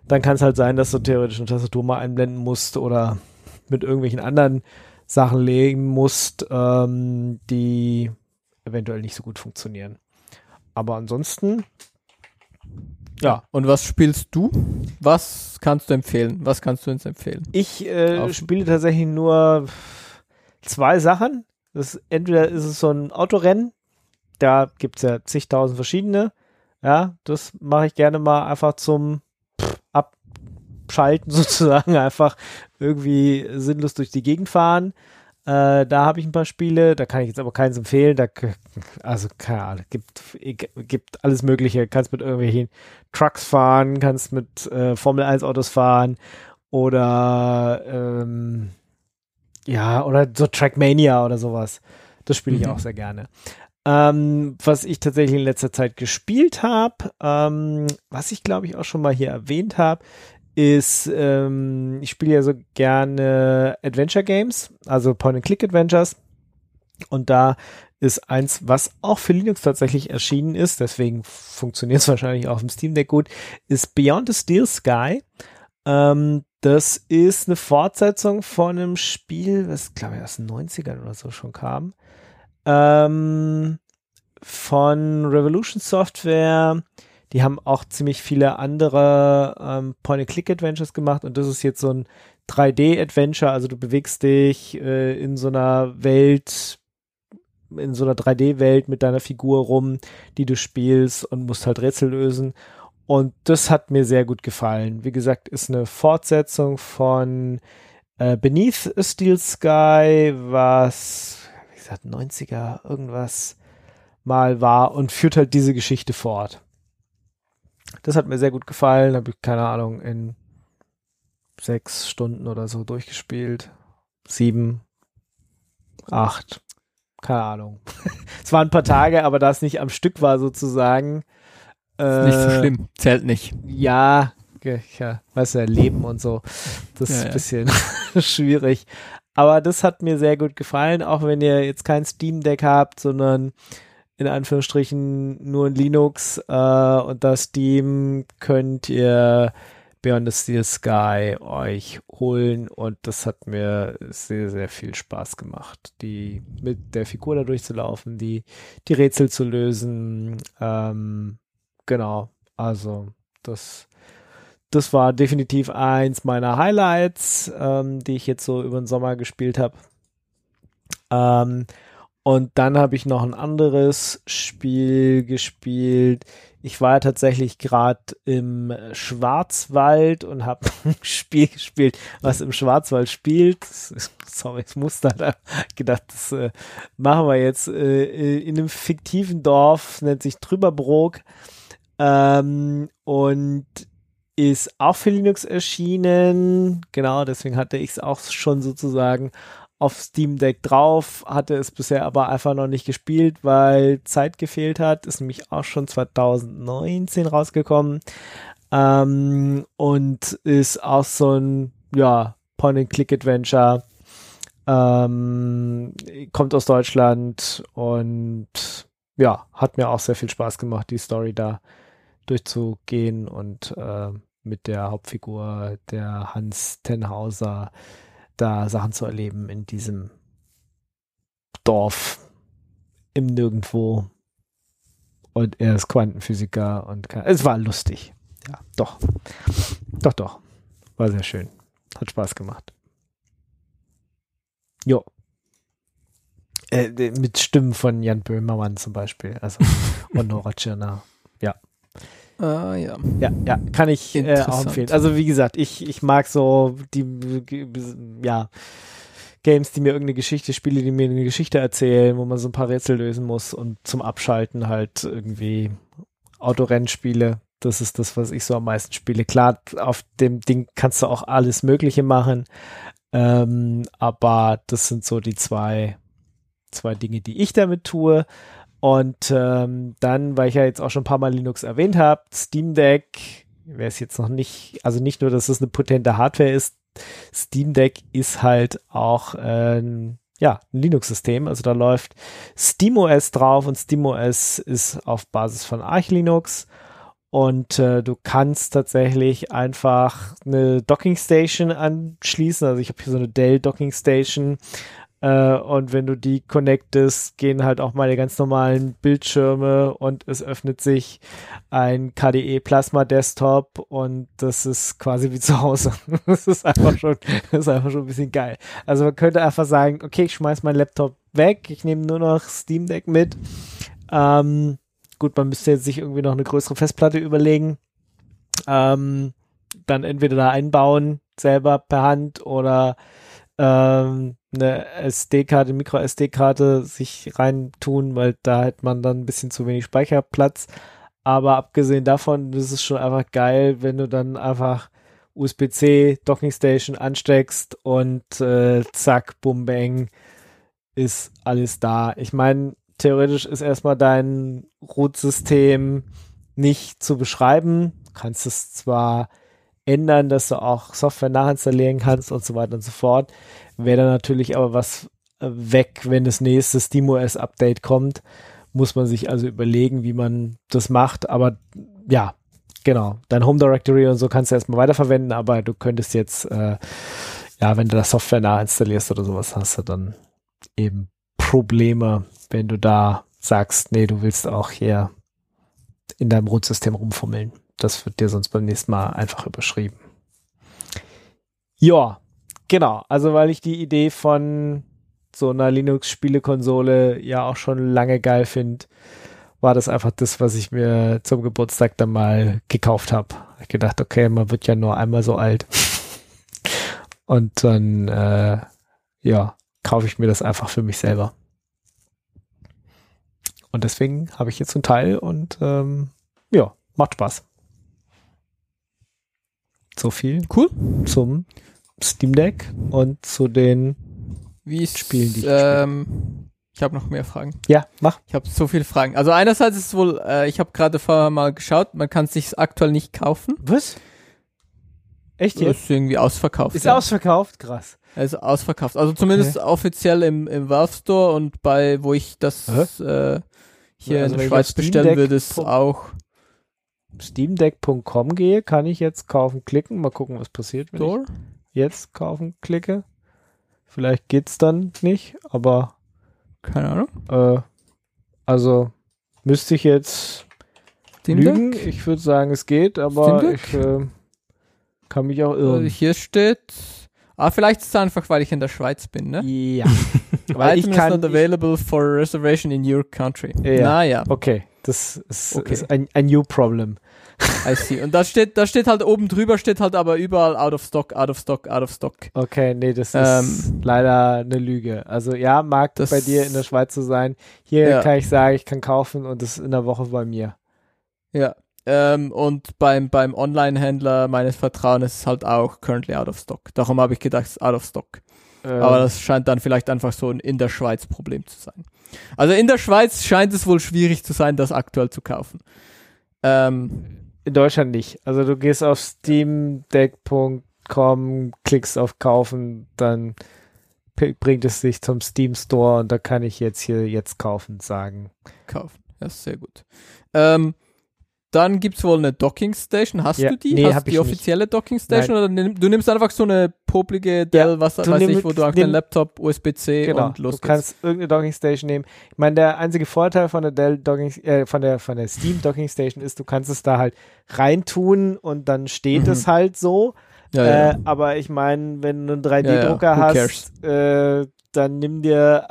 Dann kann es halt sein, dass du theoretisch eine Tastatur mal einblenden musst oder mit irgendwelchen anderen Sachen legen musst, ähm, die eventuell nicht so gut funktionieren. Aber ansonsten ja. Und was spielst du? Was kannst du empfehlen? Was kannst du uns empfehlen? Ich äh, spiele tatsächlich nur zwei Sachen. Das, entweder ist es so ein Autorennen, da gibt es ja zigtausend verschiedene. Ja, das mache ich gerne mal einfach zum Abschalten (laughs) sozusagen, einfach irgendwie sinnlos durch die Gegend fahren. Äh, da habe ich ein paar Spiele, da kann ich jetzt aber keins empfehlen. Da, also, keine Ahnung, gibt, gibt alles Mögliche. Kannst mit irgendwelchen Trucks fahren, kannst mit äh, Formel 1 Autos fahren oder ähm, ja, oder so Trackmania oder sowas. Das spiele ich mhm. auch sehr gerne. Ähm, was ich tatsächlich in letzter Zeit gespielt habe, ähm, was ich glaube ich auch schon mal hier erwähnt habe, ist, ähm, ich spiele ja so gerne Adventure Games, also Point-and-Click-Adventures. Und da ist eins, was auch für Linux tatsächlich erschienen ist, deswegen funktioniert es (laughs) wahrscheinlich auch im Steam Deck gut, ist Beyond the Steel Sky. Ähm, das ist eine Fortsetzung von einem Spiel, was glaube ich aus den 90ern oder so schon kam. Ähm, von Revolution Software. Die haben auch ziemlich viele andere ähm, Point-and-Click-Adventures gemacht und das ist jetzt so ein 3D-Adventure, also du bewegst dich äh, in so einer Welt, in so einer 3D-Welt mit deiner Figur rum, die du spielst und musst halt Rätsel lösen. Und das hat mir sehr gut gefallen. Wie gesagt, ist eine Fortsetzung von äh, Beneath a Steel Sky, was, wie gesagt, 90er irgendwas mal war und führt halt diese Geschichte fort. Das hat mir sehr gut gefallen. Habe ich, keine Ahnung, in sechs Stunden oder so durchgespielt. Sieben, acht, keine Ahnung. (laughs) es waren ein paar Tage, aber da es nicht am Stück war sozusagen. Äh, nicht so schlimm, zählt nicht. Ja, ja, weißt du, Leben und so. Das ja, ist ein bisschen ja. (laughs) schwierig. Aber das hat mir sehr gut gefallen, auch wenn ihr jetzt kein Steam Deck habt, sondern in Anführungsstrichen nur in Linux äh, und das Steam könnt ihr Beyond the Steel Sky euch holen und das hat mir sehr, sehr viel Spaß gemacht, die mit der Figur da durchzulaufen, die, die Rätsel zu lösen. Ähm, genau, also das, das war definitiv eins meiner Highlights, ähm, die ich jetzt so über den Sommer gespielt habe. Ähm, und dann habe ich noch ein anderes Spiel gespielt. Ich war tatsächlich gerade im Schwarzwald und habe (laughs) ein Spiel gespielt, was im Schwarzwald spielt. (laughs) Sorry, ich muss da gedacht, das äh, machen wir jetzt äh, in einem fiktiven Dorf, nennt sich Trüberbrook ähm, und ist auch für Linux erschienen. Genau, deswegen hatte ich es auch schon sozusagen auf Steam Deck drauf, hatte es bisher aber einfach noch nicht gespielt, weil Zeit gefehlt hat. Ist nämlich auch schon 2019 rausgekommen. Ähm, und ist auch so ein, ja, Point-and-Click-Adventure. Ähm, kommt aus Deutschland und ja, hat mir auch sehr viel Spaß gemacht, die Story da durchzugehen und äh, mit der Hauptfigur, der Hans Tenhauser, da Sachen zu erleben in diesem Dorf im Nirgendwo. Und er ist Quantenphysiker und kann, es war lustig. Ja, doch. Doch, doch. War sehr schön. Hat Spaß gemacht. Jo. Äh, mit Stimmen von Jan Böhmermann zum Beispiel. Also, (laughs) und Nora Tschirner. Ja. Ah, ja. Ja, ja, kann ich äh, auch empfehlen. Also wie gesagt, ich, ich mag so die, ja, Games, die mir irgendeine Geschichte, Spiele, die mir eine Geschichte erzählen, wo man so ein paar Rätsel lösen muss und zum Abschalten halt irgendwie Autorennspiele. Das ist das, was ich so am meisten spiele. Klar, auf dem Ding kannst du auch alles Mögliche machen, ähm, aber das sind so die zwei, zwei Dinge, die ich damit tue. Und ähm, dann, weil ich ja jetzt auch schon ein paar Mal Linux erwähnt habe, Steam Deck, wer es jetzt noch nicht, also nicht nur, dass es eine potente Hardware ist, Steam Deck ist halt auch ähm, ja, ein Linux-System. Also da läuft SteamOS drauf und SteamOS ist auf Basis von Arch Linux. Und äh, du kannst tatsächlich einfach eine Docking Station anschließen. Also ich habe hier so eine Dell Docking Station äh, und wenn du die connectest, gehen halt auch meine ganz normalen Bildschirme und es öffnet sich ein KDE Plasma Desktop und das ist quasi wie (laughs) zu Hause. das ist einfach schon, das ist einfach schon ein bisschen geil. Also man könnte einfach sagen, okay, ich schmeiß meinen Laptop weg, ich nehme nur noch Steam Deck mit. Ähm, gut, man müsste jetzt sich irgendwie noch eine größere Festplatte überlegen. Ähm, dann entweder da einbauen, selber per Hand oder ähm, eine SD-Karte, Micro-SD-Karte sich reintun, weil da hat man dann ein bisschen zu wenig Speicherplatz. Aber abgesehen davon, ist schon einfach geil, wenn du dann einfach USB-C Docking Station ansteckst und äh, zack, bum, bang, ist alles da. Ich meine, theoretisch ist erstmal dein Root-System nicht zu beschreiben. Du kannst es zwar ändern, dass du auch Software nachinstallieren kannst und so weiter und so fort. Wäre dann natürlich aber was äh, weg, wenn das nächste SteamOS-Update kommt. Muss man sich also überlegen, wie man das macht. Aber ja, genau. Dein Home Directory und so kannst du erstmal weiterverwenden, aber du könntest jetzt, äh, ja, wenn du das Software nachinstallierst oder sowas, hast du dann eben Probleme, wenn du da sagst, nee, du willst auch hier in deinem Root-System rumfummeln. Das wird dir sonst beim nächsten Mal einfach überschrieben. Ja, genau. Also weil ich die Idee von so einer Linux-Spielekonsole ja auch schon lange geil finde, war das einfach das, was ich mir zum Geburtstag dann mal gekauft habe. Ich gedacht, okay, man wird ja nur einmal so alt. (laughs) Und dann, äh, ja, kaufe ich mir das einfach für mich selber. Und deswegen habe ich jetzt einen Teil und ähm, ja, macht Spaß. So viel Cool. zum Steam Deck und zu den Wie ist Spielen, die ich ähm, ich habe noch mehr Fragen. Ja, mach. Ich habe so viele Fragen. Also einerseits ist es wohl, äh, ich habe gerade vorher mal geschaut, man kann es sich aktuell nicht kaufen. Was? Echt jetzt? ist irgendwie ausverkauft. Ist ja. ausverkauft? Krass. Ist ausverkauft. Also zumindest offiziell im, im Valve Store und bei, wo ich das äh, hier Also in der Schweiz bestellen würde, ist auch Steamdeck.com gehe, kann ich jetzt kaufen, klicken. Mal gucken, was passiert, wenn Store. ich jetzt kaufen klicke. Vielleicht geht's dann nicht, aber Keine Ahnung. äh, also müsste ich jetzt Steam lügen. Deck. Ich würde sagen, es geht, aber ich äh, kann mich auch Also irren. hier steht, ah, vielleicht ist es einfach, weil ich in der Schweiz bin, ne? ja. (laughs) Weil ich kann. not available for reservation in your country. Ja. Naja, okay, das ist, Okay. ist ein, ein New Problem. (laughs) I see. Und da steht, da steht halt oben drüber, steht halt aber überall out of stock, out of stock, out of stock. Okay, nee, das ist Ähm, leider eine Lüge. Also ja, mag Das- bei dir in der Schweiz so sein. Hier Ja. kann ich sagen, ich kann kaufen und es ist in der Woche bei mir. Ja. Ähm, und beim, beim Online-Händler meines Vertrauens ist es halt auch currently out of stock. Darum habe ich gedacht, es ist out of stock. Ähm, Aber das scheint dann vielleicht einfach so ein in der Schweiz Problem zu sein. Also in der Schweiz scheint es wohl schwierig zu sein, das aktuell zu kaufen. Ähm, in Deutschland nicht. Also du gehst auf steamdeck.com, klickst auf kaufen, dann bringt es dich zum Steam Store und da kann ich jetzt hier jetzt kaufen sagen. kaufen. Ja, sehr gut. Ähm, dann gibt es wohl eine Docking Station. Hast Ja, du die? nee, Hast du die nicht. offizielle Docking Station oder nimm, du nimmst einfach so eine poplige Dell, was du weiß ich, wo du auch deinen Laptop, USB-C Genau. und los du kannst irgendeine Docking Station nehmen. Ich meine, der einzige Vorteil von der Dell Docking, äh, von der von der Steam Docking Station ist, du kannst es da halt reintun und dann steht Mhm. es halt so. Ja, ja. Äh, aber ich meine, wenn du einen Ja, 3D-Drucker ja, who hast, äh, dann nimm dir,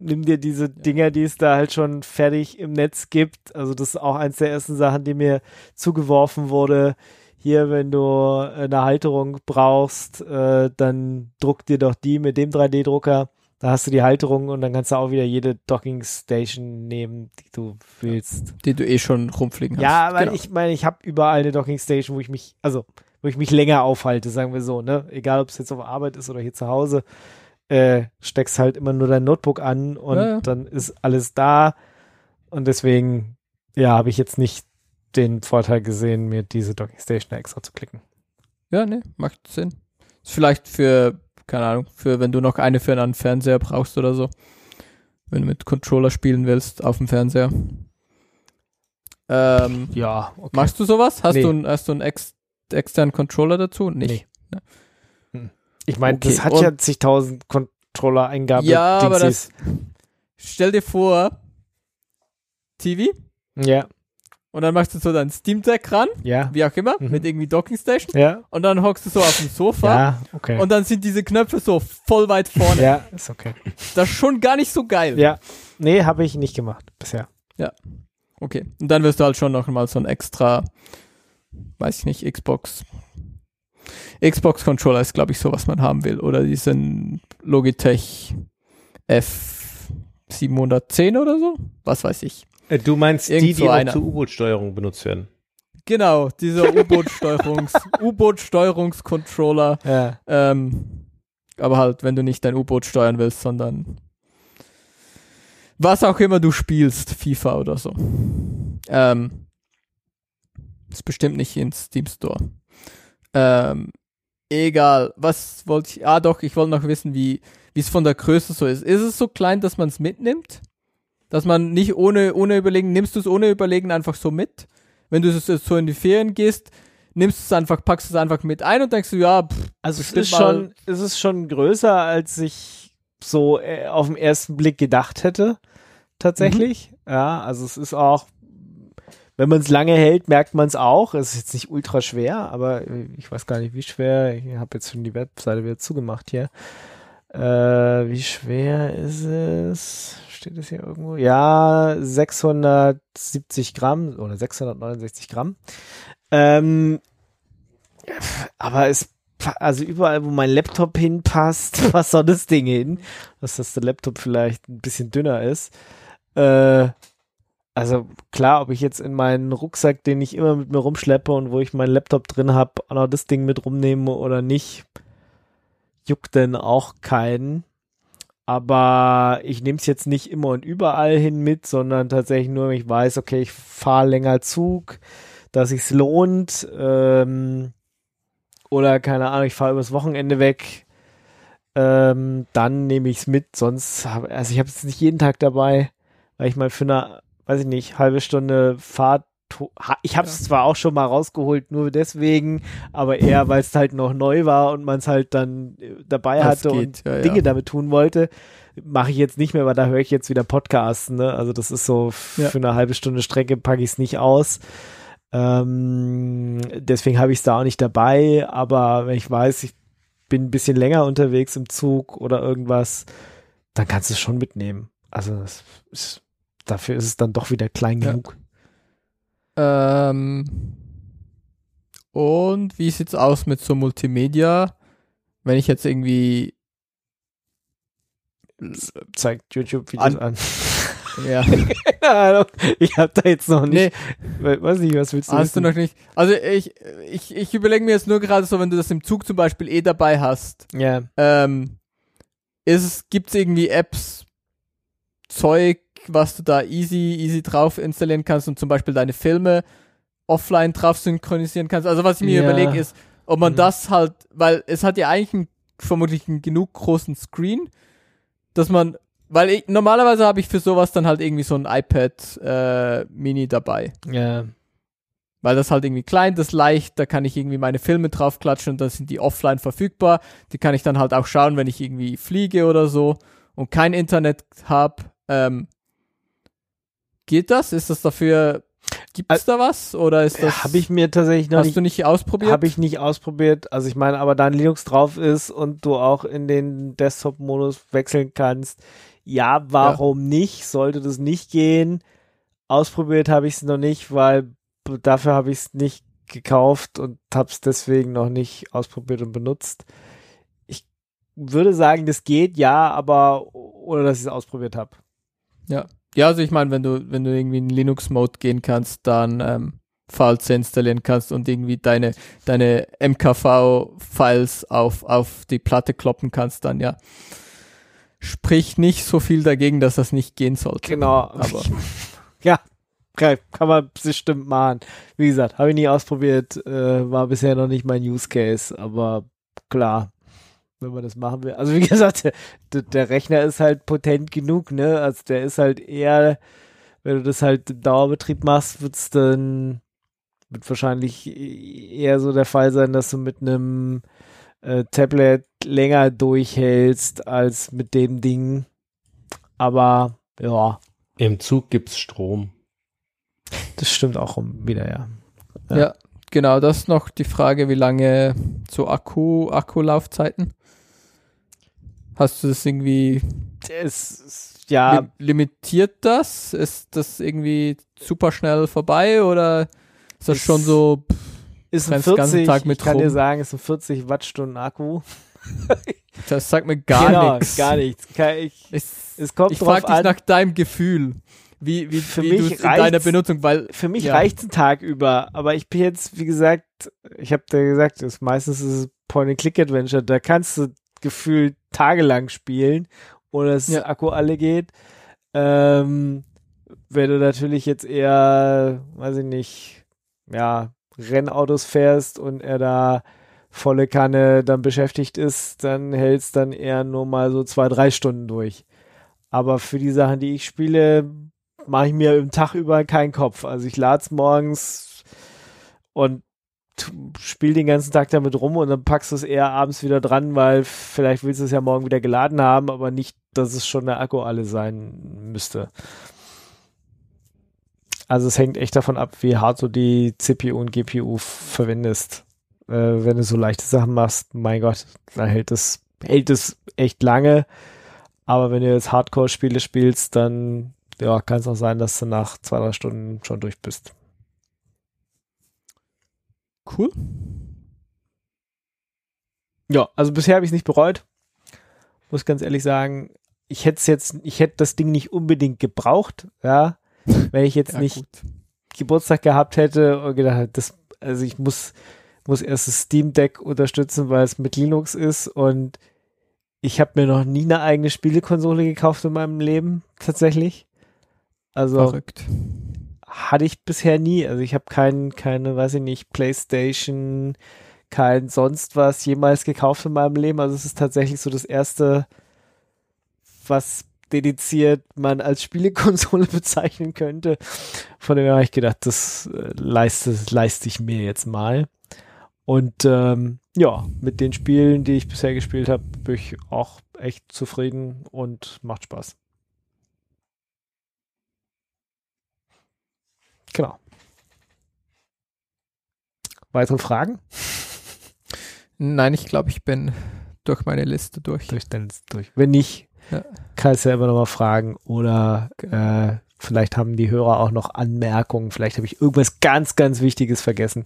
nimm dir diese Dinger, die es da halt schon fertig im Netz gibt. Also das ist auch eins der ersten Sachen, die mir zugeworfen wurde. Hier, wenn du eine Halterung brauchst, äh, dann druck dir doch die mit dem 3D-Drucker. Da hast du die Halterung und dann kannst du auch wieder jede Docking Station nehmen, die du willst. die du eh schon rumfliegen hast. Ja, weil Genau. ich meine, ich habe überall eine Docking Station, wo ich mich, also wo ich mich länger aufhalte, sagen wir so, ne? Egal, ob es jetzt auf Arbeit ist oder hier zu Hause, äh, steckst halt immer nur dein Notebook an und Ja, ja. dann ist alles da. Und deswegen, ja, habe ich jetzt nicht den Vorteil gesehen, mir diese Docking Station extra zu klicken. Ja, ne, macht Sinn. Ist vielleicht für, keine Ahnung, für wenn du noch eine für einen Fernseher brauchst oder so. Wenn du mit Controller spielen willst auf dem Fernseher. Ähm, Ja, okay. Machst du sowas? Hast Nee. du, einen- hast du einen ex externen Controller dazu? Nicht. Ich meine, okay, das hat ja zigtausend Controller-Eingabe. Ja, aber das- Dingsies. Stell dir vor, TV Ja, und dann machst du so dein Steam Deck ran, ja, wie auch immer, Mhm. mit irgendwie Docking Station ja, und dann hockst du so auf dem Sofa ja, okay. und dann sind diese Knöpfe so voll weit vorne. ja, ist okay. Das ist schon gar nicht so geil. Ja, nee, habe ich nicht gemacht bisher. Okay. Und dann wirst du halt schon noch mal so ein extra, weiß ich nicht, Xbox. Xbox Controller ist, glaube ich, so, was man haben will. Oder diesen Logitech F710 oder so? Was weiß ich. Äh, Du meinst die, Irgend die so auch einer. zur U-Boot-Steuerung benutzt werden? Genau, dieser (laughs) U-Boot-Steuerungs, U-Boot-Steuerungscontroller. Ja. Ähm, aber halt, wenn du nicht dein U-Boot steuern willst, sondern was auch immer du spielst, FIFA oder so. Ähm, ist bestimmt nicht in Steam Store. Ähm, egal, was wollte ich, ah doch, ich wollte noch wissen, wie es von der Größe so ist. Ist es so klein, dass man es mitnimmt? Dass man nicht ohne, ohne Überlegen, nimmst du es ohne Überlegen einfach so mit? Wenn du so in die Ferien gehst, nimmst du es einfach, packst es einfach mit ein und denkst du, ja, pff, Also es ist schon, es ist schon größer, als ich so äh, auf den ersten Blick gedacht hätte. Tatsächlich. Mhm. Ja, also es ist auch, wenn man es lange hält, merkt man es auch. Es ist jetzt nicht ultra schwer, aber ich weiß gar nicht, wie schwer. Ich habe jetzt schon die Webseite wieder zugemacht hier. Äh, wie schwer ist es? Steht es hier irgendwo? Ja, 670 Gramm oder 669 Gramm. Ähm, aber es, also überall, wo mein Laptop hinpasst, (laughs) was soll das Ding hin? Dass das der Laptop vielleicht ein bisschen dünner ist. Äh, also klar, ob ich jetzt in meinen Rucksack, den ich immer mit mir rumschleppe und wo ich meinen Laptop drin habe, auch noch das Ding mit rumnehme oder nicht, juckt denn auch keinen. Aber ich nehme es jetzt nicht immer und überall hin mit, sondern tatsächlich nur, wenn ich weiß, okay, ich fahre länger Zug, dass sich's lohnt. Ähm, oder keine Ahnung, ich fahre übers Wochenende weg. Ähm, dann nehme ich es mit. Sonst habe also ich habe es nicht jeden Tag dabei, weil ich mal für eine, weiß ich nicht, halbe Stunde Fahrt ich habe es ja. zwar auch schon mal rausgeholt, nur deswegen, aber eher, weil es halt noch neu war und man es halt dann äh, dabei das hatte geht, und ja, Dinge ja. damit tun wollte. Mache ich jetzt nicht mehr, weil da höre ich jetzt wieder Podcasts. Ne? Also das ist so für eine halbe Stunde Strecke packe ich es nicht aus. Ähm, deswegen habe ich es da auch nicht dabei. Aber wenn ich weiß, ich bin ein bisschen länger unterwegs im Zug oder irgendwas, dann kannst du es schon mitnehmen. Also ist, dafür ist es dann doch wieder klein genug. Ähm, und wie sieht's aus mit so Multimedia? Wenn ich jetzt irgendwie zeigt YouTube-Videos an. an. (laughs) Ja. Keine Ahnung. Ich hab da jetzt noch nicht. Nee. Weiß nicht, was willst du Hast wissen? du noch nicht. Also ich, ich, ich überlege mir jetzt nur gerade so, wenn du das im Zug zum Beispiel eh dabei hast. Ja. Ähm, ist, gibt's irgendwie Apps, Zeug, was du da easy, easy drauf installieren kannst und zum Beispiel deine Filme offline drauf synchronisieren kannst. Also was ich mir ja. überlege ist, ob man mhm. das halt, weil es hat ja eigentlich einen, vermutlich einen genug großen Screen, dass man, weil ich, normalerweise habe ich für sowas dann halt irgendwie so ein iPad äh, Mini dabei. Ja. Weil das halt irgendwie klein, das leicht, da kann ich irgendwie meine Filme draufklatschen und dann sind die offline verfügbar. Die kann ich dann halt auch schauen, wenn ich irgendwie fliege oder so und kein Internet habe. Ähm, Geht das? Ist das dafür, gibt es da was? Oder ist das. Habe ich mir tatsächlich noch hast nicht. du nicht ausprobiert? Habe ich nicht ausprobiert. Also ich meine, aber da ein Linux drauf ist und du auch in den Desktop-Modus wechseln kannst, ja, warum ja. nicht? Sollte das nicht gehen? Ausprobiert habe ich es noch nicht, weil dafür habe ich es nicht gekauft und habe es deswegen noch nicht ausprobiert und benutzt. Ich würde sagen, das geht, ja, aber ohne dass ich es ausprobiert habe. Ja, ja, also ich meine, wenn du, wenn du irgendwie in Linux-Mode gehen kannst, dann ähm, Files installieren kannst und irgendwie deine, deine MKV-Files auf, auf die Platte kloppen kannst, dann ja. Sprich nicht so viel dagegen, dass das nicht gehen sollte. Genau. Aber (laughs) ja, kann man bestimmt machen. Wie gesagt, habe ich nie ausprobiert, äh, war bisher noch nicht mein Use Case, aber klar, wenn man das machen will. Also wie (laughs) gesagt, der, der, Rechner ist halt potent genug, ne? Also der ist halt eher, wenn du das halt im Dauerbetrieb machst, wird's dann wird wahrscheinlich eher so der Fall sein, dass du mit einem äh, Tablet länger durchhältst als mit dem Ding. Aber ja. Im Zug gibt's Strom. Das stimmt auch wieder, ja. Ja, ja genau, das ist noch die Frage, wie lange so Akku, Akkulaufzeiten? Hast du das irgendwie es, ja. limitiert das? Ist das irgendwie super schnell vorbei oder ist das ist, schon so pff, ist ein 40, Tag mit ich kann rum? dir sagen, ist ein 40 Wattstunden Akku. (laughs) das sagt mir gar genau, nichts. Gar nichts. Ich, es, es kommt ich frage dich nach deinem Gefühl. Wie, wie, für wie mich in deiner Benutzung, weil für mich ja. reicht ein Tag über, aber ich bin jetzt, wie gesagt, ich habe dir gesagt, ist meistens ist es Point-and-Click-Adventure, da kannst du gefühlt tagelang spielen, ohne dass ja. Akku alle geht. Ähm, wenn du natürlich jetzt eher, weiß ich nicht, ja, Rennautos fährst und er da volle Kanne dann beschäftigt ist, dann hältst dann eher nur mal so zwei, drei Stunden durch. Aber für die Sachen, die ich spiele, mache ich mir im Tag über keinen Kopf. Also ich lade es morgens und spiel den ganzen Tag damit rum und dann packst du es eher abends wieder dran, weil vielleicht willst du es ja morgen wieder geladen haben, aber nicht, dass es schon der Akku alle sein müsste. Also es hängt echt davon ab, wie hart du die CPU und GPU verwendest. Äh, wenn du so leichte Sachen machst, mein Gott, dann hält es, hält echt lange. Aber wenn du jetzt Hardcore-Spiele spielst, dann ja, kann es auch sein, dass du nach zwei, drei Stunden schon durch bist. Cool. Ja, also bisher habe ich es nicht bereut. Muss ganz ehrlich sagen, ich hätte es jetzt, ich hätte das Ding nicht unbedingt gebraucht, ja, wenn ich jetzt Ja, nicht gut. Geburtstag gehabt hätte und gedacht, das, also ich muss, muss erst das Steam Deck unterstützen, weil es mit Linux ist und ich habe mir noch nie eine eigene Spielekonsole gekauft in meinem Leben, tatsächlich. Also Verrückt. Hatte ich bisher nie. Also ich habe kein, keine, weiß ich nicht, Playstation, kein sonst was jemals gekauft in meinem Leben. Also es ist tatsächlich so das erste, was dediziert man als Spielekonsole (laughs) bezeichnen könnte. Von dem her habe ich gedacht, das äh, leiste, leiste ich mir jetzt mal. Und ähm, ja, mit den Spielen, die ich bisher gespielt habe, bin ich auch echt zufrieden und macht Spaß. Genau. Weitere Fragen? Nein, ich glaube, ich bin durch meine Liste durch. Durch, dann durch. Wenn nicht, Ja. kannst du ja immer noch mal fragen oder äh, vielleicht haben die Hörer auch noch Anmerkungen. Vielleicht habe ich irgendwas ganz, ganz Wichtiges vergessen,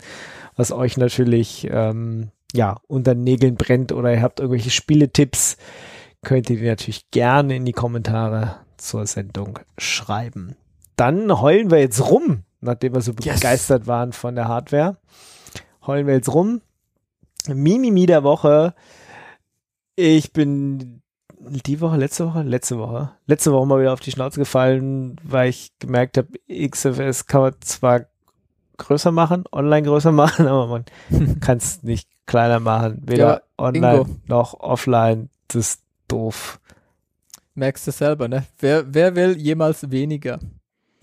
was euch natürlich ähm, ja unter den Nägeln brennt oder ihr habt irgendwelche Spieletipps, könnt ihr die natürlich gerne in die Kommentare zur Sendung schreiben. Dann heulen wir jetzt rum, nachdem wir so Yes. begeistert waren von der Hardware. Heulen wir jetzt rum. Mimimi der Woche. Ich bin die Woche, letzte Woche, letzte Woche, letzte Woche mal wieder auf die Schnauze gefallen, weil ich gemerkt habe, XFS kann man zwar größer machen, online größer (laughs) machen, aber man kann es nicht kleiner machen, weder Ja, online Ingo. noch offline. Das ist doof. Merkst du selber, ne? Wer, wer will jemals weniger?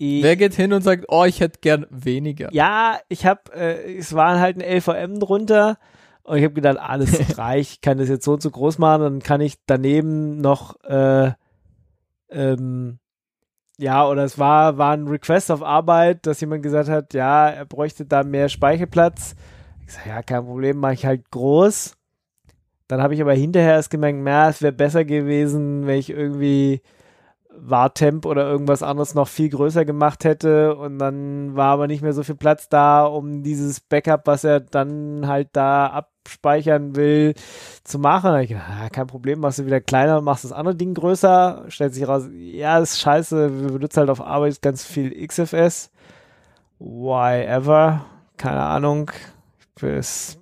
Ich, Wer geht hin und sagt, oh, ich hätte gern weniger? ja, ich habe, äh, es waren halt ein LVM drunter und ich habe gedacht, alles (laughs) reicht, ich kann das jetzt so und so groß machen, dann kann ich daneben noch, äh, ähm, ja, oder es war, war ein Request auf Arbeit, dass jemand gesagt hat, ja, er bräuchte da mehr Speicherplatz. Ich sage, ja, kein Problem, mache ich halt groß. Dann habe ich aber hinterher erst gemerkt, na, es wäre besser gewesen, wenn ich irgendwie Wartemp oder irgendwas anderes noch viel größer gemacht hätte und dann war aber nicht mehr so viel Platz da, um dieses Backup, was er dann halt da abspeichern will, zu machen. Ich gedacht, ah, kein Problem, machst du wieder kleiner, machst das andere Ding größer, stellt sich raus, ja, ist scheiße, wir benutzen halt auf Arbeit ganz viel XFS. Why ever? Keine Ahnung. Es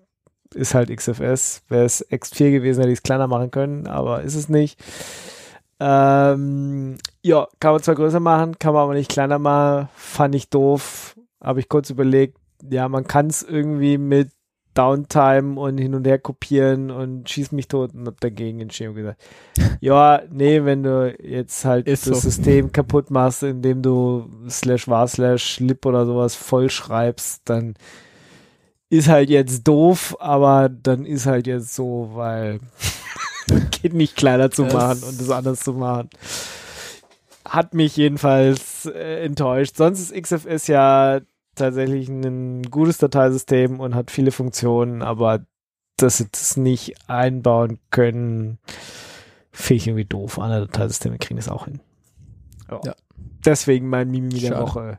ist halt XFS. Wäre es X4 gewesen, hätte ich es kleiner machen können, aber ist es nicht. Ähm, ja, kann man zwar größer machen, kann man aber nicht kleiner machen. Fand ich doof. Habe ich kurz überlegt, ja, man kann es irgendwie mit Downtime und hin und her kopieren und schieß mich tot und hab dagegen entschieden und gesagt, (laughs) ja, nee, wenn du jetzt halt Ist das so. System kaputt machst, indem du slash war slash lib oder sowas voll schreibst, dann ist halt jetzt doof, aber dann ist halt jetzt so, weil (laughs) (laughs) geht nicht kleiner zu Es- machen und das anders zu machen. Hat mich jedenfalls äh, enttäuscht. Sonst ist XFS ja tatsächlich ein gutes Dateisystem und hat viele Funktionen, aber dass sie das nicht einbauen können, finde ich irgendwie doof. Andere Dateisysteme kriegen das auch hin. Ja. Deswegen mein Mimi der. Woche.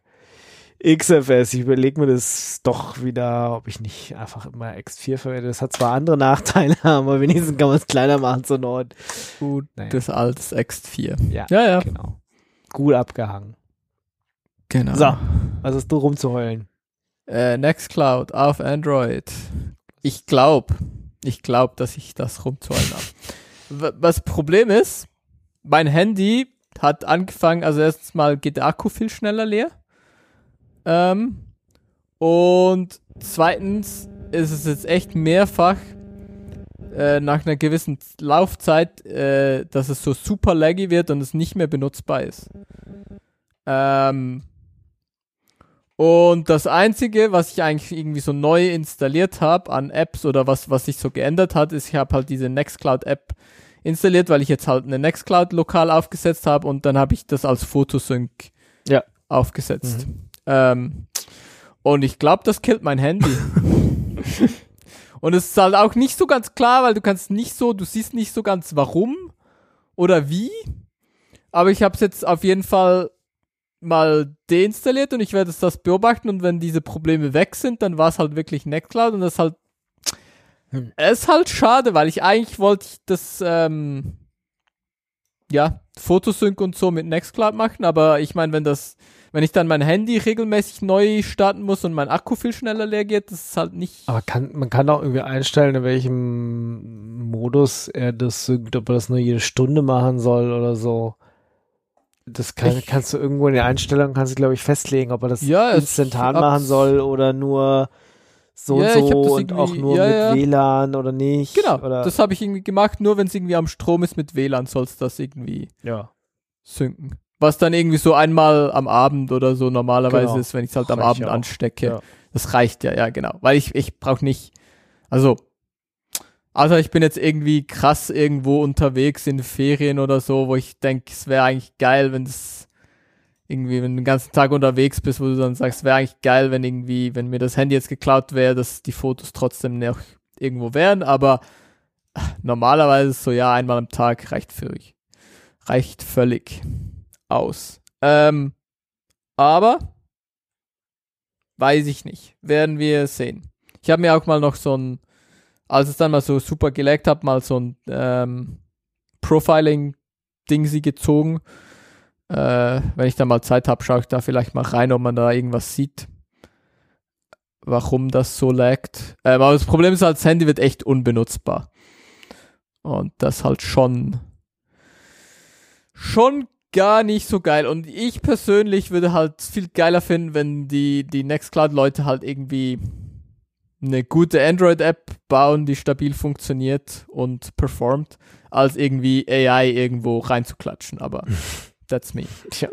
XFS, ich überlege mir das doch wieder, ob ich nicht einfach immer X4 verwende. Das hat zwar andere Nachteile, (laughs) aber wenigstens kann man es kleiner machen zur Not. Gut, Naja. das altes X4. Ja, Ja, ja, genau. Gut abgehangen. genau. So, was hast du rumzuheulen? Äh, Nextcloud auf Android. Ich glaube, ich glaube, dass ich das rumzuholen habe. Was Problem ist, mein Handy hat angefangen, also erstens mal geht der Akku viel schneller leer. Ähm, und zweitens ist es jetzt echt mehrfach äh, nach einer gewissen Laufzeit, äh, dass es so super laggy wird und es nicht mehr benutzbar ist. Ähm, und das Einzige, was ich eigentlich irgendwie so neu installiert habe an Apps oder was, was sich so geändert hat, ist, ich habe halt diese Nextcloud-App installiert, weil ich jetzt halt eine Nextcloud lokal aufgesetzt habe und dann habe ich das als Photosync Ja. aufgesetzt. Ähm, und ich glaube, das killt mein Handy. (laughs) und es ist halt auch nicht so ganz klar, weil du kannst nicht so, du siehst nicht so ganz warum oder wie. Aber ich habe es jetzt auf jeden Fall mal deinstalliert und ich werde das beobachten und wenn diese Probleme weg sind, dann war es halt wirklich Nextcloud und das ist halt Hm. es ist halt schade, weil ich eigentlich wollte ich das ähm, ja, Fotosync und so mit Nextcloud machen, aber ich meine, wenn das wenn ich dann mein Handy regelmäßig neu starten muss und mein Akku viel schneller leer geht, das ist halt nicht Aber kann, man kann auch irgendwie einstellen, in welchem Modus er das synkt, ob er das nur jede Stunde machen soll oder so. Das kann, Ich- kannst du irgendwo in den Einstellungen, kannst du, glaube ich, festlegen, ob er das Ja, instantan machen soll oder nur so Ja, und so und auch nur ja, mit ja. WLAN oder nicht. Genau, Oder, das habe ich irgendwie gemacht, nur wenn es irgendwie am Strom ist mit WLAN soll's das irgendwie ja. synken. Was dann irgendwie so einmal am Abend oder so normalerweise Genau. ist, wenn ich es halt am Reicht Abend ja auch. anstecke. Das reicht ja, ja, genau. Weil ich, ich brauche nicht, also, also ich bin jetzt irgendwie krass irgendwo unterwegs in Ferien oder so, wo ich denke, es wäre eigentlich geil, wenn das irgendwie, wenn du den ganzen Tag unterwegs bist, wo du dann sagst, wäre eigentlich geil, wenn irgendwie, wenn mir das Handy jetzt geklaut wäre, dass die Fotos trotzdem noch irgendwo wären, aber normalerweise ist so, ja, einmal am Tag reicht völlig. Reicht völlig aus. Ähm, aber weiß ich nicht. Werden wir sehen. Ich habe mir auch mal noch so ein, als es dann mal so super gelegt habe, mal so ein ähm, Profiling-Ding sie gezogen. Äh, wenn ich da mal Zeit habe, schaue ich da vielleicht mal rein, ob man da irgendwas sieht. Warum das so laggt. Ähm, aber das Problem ist halt, das Handy wird echt unbenutzbar. Und das halt schon schon gar nicht so geil. Und ich persönlich würde halt viel geiler finden, wenn die, die Nextcloud-Leute halt irgendwie eine gute Android-App bauen, die stabil funktioniert und performt, als irgendwie AI irgendwo reinzuklatschen. Aber (laughs) that's me. Tja.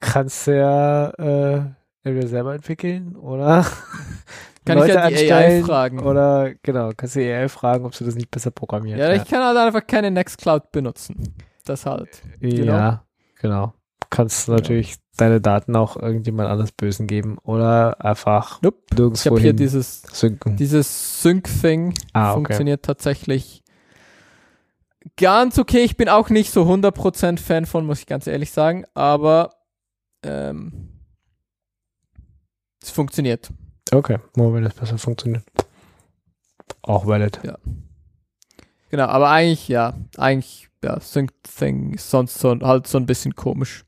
Kannst du ja äh, entweder selber entwickeln oder (laughs) Kann ich ja die AI fragen. Oder genau, kannst du die AI fragen, ob sie das nicht besser programmiert Ja, hat. ich kann halt einfach keine Nextcloud benutzen. Das halt. Ja, genau. Kannst du natürlich deine Daten auch irgendjemand anders Bösen geben oder einfach Nope. Ich nirgendwo habe hier dieses synken. Dieses Sync-Thing Ah, okay. funktioniert tatsächlich ganz okay. Ich bin auch nicht so 100% Fan von, muss ich ganz ehrlich sagen, aber ähm, es funktioniert. Okay, nur wenn es besser funktioniert. Auch valid. Genau, aber eigentlich, ja, eigentlich, ja, Sync-Thing ist sonst so, halt so ein bisschen komisch.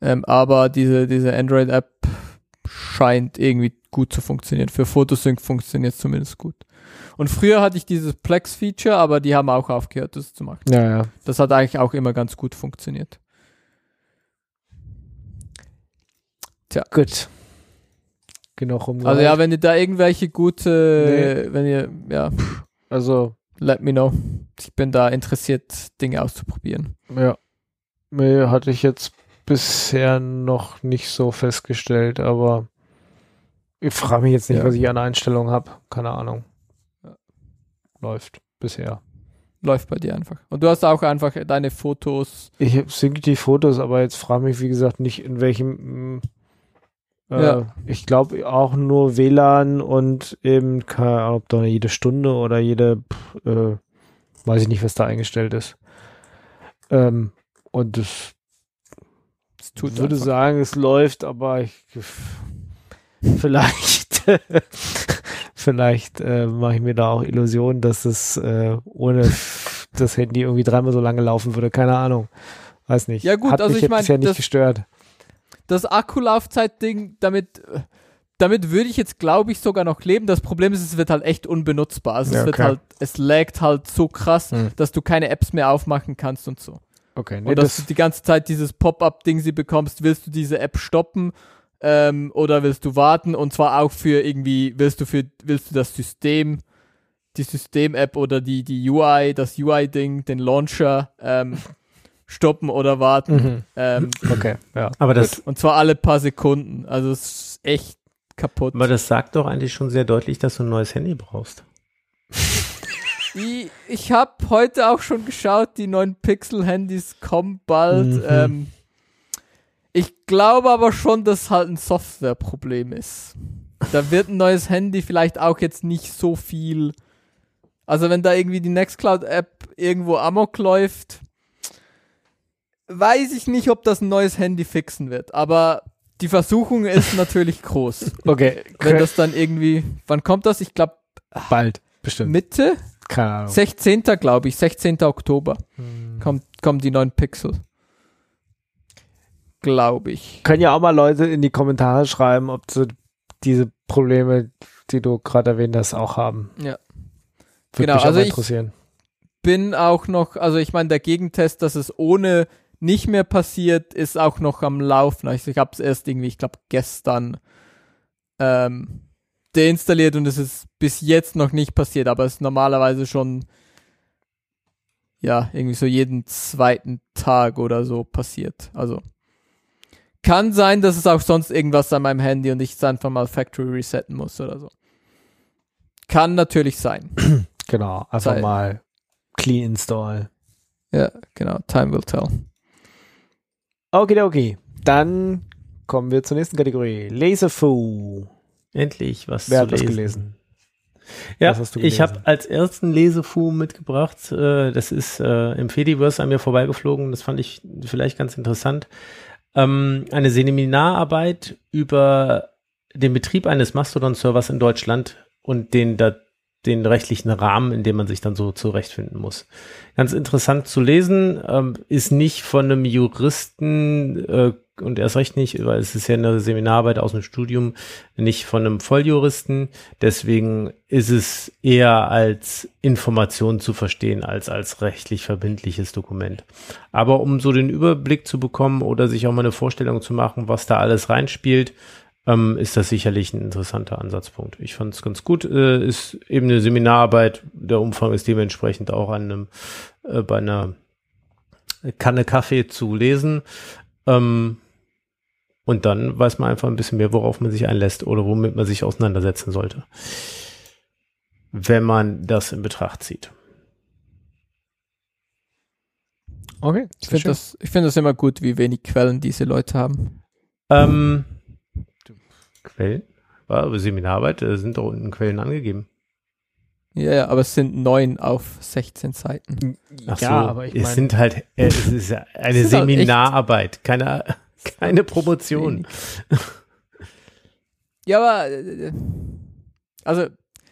Ähm, aber diese, diese Android-App scheint irgendwie gut zu funktionieren. Für Photosync funktioniert es zumindest gut. Und früher hatte ich dieses Plex-Feature, aber die haben auch aufgehört, das zu machen. Ja, ja. Das hat eigentlich auch immer ganz gut funktioniert. Gut. Genug rum. Also ja, wenn ihr da irgendwelche gute, wenn ihr, ja, also let me know. Ich bin da interessiert, Dinge auszuprobieren. ja. Nee, hatte ich jetzt bisher noch nicht so festgestellt, aber ich frage mich jetzt nicht, Ja. was ich an Einstellungen habe. Keine Ahnung. Läuft bisher. Läuft bei dir einfach. Und du hast auch einfach deine Fotos. Ich sync die Fotos, aber jetzt frage mich, wie gesagt, nicht in welchem. Äh, Ja. Ich glaube auch nur WLAN und eben, keine Ahnung, ob da jede Stunde oder jede, äh, weiß ich nicht, was da eingestellt ist. Ähm, und das Es tut würde einfach. sagen, es läuft, aber ich, (laughs) vielleicht, vielleicht äh, mache ich mir da auch Illusionen, dass es äh, ohne das Handy irgendwie dreimal so lange laufen würde. Keine Ahnung. Weiß nicht. Ja gut, Hat also mich ich jetzt mein, bisher nicht das- gestört. Das Akkulaufzeit-Ding, damit, damit würde ich jetzt, glaube ich, sogar noch leben. Das Problem ist, es wird halt echt unbenutzbar. Also Ja, es wird okay. halt, es laggt halt so krass, Hm. dass du keine Apps mehr aufmachen kannst und so. Okay, nee, und dass das, du die ganze Zeit dieses Pop-up-Ding sie bekommst, willst du diese App stoppen ähm, oder willst du warten und zwar auch für irgendwie, willst du für, willst du das System, die System-App oder die, die UI, das UI-Ding, den Launcher ähm, (laughs) stoppen oder warten. mhm. Ähm, okay, ja. Aber das, und zwar alle paar Sekunden. Also es ist echt kaputt. aber das sagt doch eigentlich schon sehr deutlich, dass du ein neues Handy brauchst. (laughs) Ich, ich habe heute auch schon geschaut, die neuen Pixel-Handys kommen bald. Mhm. Ähm, ich glaube aber schon, dass halt ein Softwareproblem ist. Da wird ein neues Handy vielleicht auch jetzt nicht so viel. Also wenn da irgendwie die Nextcloud-App irgendwo amok läuft, weiß ich nicht, ob das ein neues Handy fixen wird. Aber die Versuchung ist (laughs) natürlich groß. Okay, Wenn das dann irgendwie, wann kommt das? Ich glaube bald, bestimmt. Mitte, Keine Ahnung. 16. glaube ich, 16. Oktober kommt, kommen die neuen Pixel. Glaube ich. Können ja auch mal Leute in die Kommentare schreiben, ob sie diese Probleme, die du gerade erwähnt hast, auch haben. Ja. Würde Genau, mich auch also mal ich- interessieren. Bin auch noch, also ich meine, der Gegentest, dass es ohne nicht mehr passiert, ist auch noch am Laufen. Also ich habe es erst irgendwie, ich glaube, gestern ähm, deinstalliert und es ist bis jetzt noch nicht passiert, aber es ist normalerweise schon ja, irgendwie so jeden zweiten Tag oder so passiert. Also kann sein, dass es auch sonst irgendwas an meinem Handy und ich es einfach mal Factory resetten muss oder so. Kann natürlich sein. (clears throat) Genau, einfach Sei- mal clean install. Ja, genau. Time will tell. Okay, okay. Dann kommen wir zur nächsten Kategorie. Laserfu. Endlich was Wer zu hat das lesen. gelesen? Ja, Was hast du ich habe als ersten Lesefu mitgebracht. Äh, das ist äh, im Fediverse an mir vorbeigeflogen. Das fand ich vielleicht ganz interessant. Ähm, eine Seminararbeit über den Betrieb eines Mastodon-Servers in Deutschland und den den rechtlichen Rahmen, in dem man sich dann so zurechtfinden muss. Ganz interessant zu lesen, ähm, ist nicht von einem Juristen äh, und erst recht nicht, weil es ist ja eine Seminararbeit aus dem Studium, nicht von einem Volljuristen. Deswegen ist es eher als Information zu verstehen als als rechtlich verbindliches Dokument. Aber um so den Überblick zu bekommen oder sich auch mal eine Vorstellung zu machen, was da alles reinspielt, ähm, ist das sicherlich ein interessanter Ansatzpunkt. Ich fand es ganz gut. Äh, ist eben eine Seminararbeit. Der Umfang ist dementsprechend auch an einem, äh, bei einer Kanne Kaffee zu lesen. Ähm, und dann weiß man einfach ein bisschen mehr, worauf man sich einlässt oder womit man sich auseinandersetzen sollte. Wenn man das in Betracht zieht. Okay, Ich finde das, ich finde das immer gut, wie wenig Quellen diese Leute haben. Ähm, Quellen? War Seminararbeit, da sind da unten Quellen angegeben. Ja, ja, aber es sind neun auf 16 Seiten. Ach ja, so, aber ich es meine, sind halt, äh, es ist (laughs) eine Es ist Seminararbeit, keine, keine Promotion. Ja, aber äh, also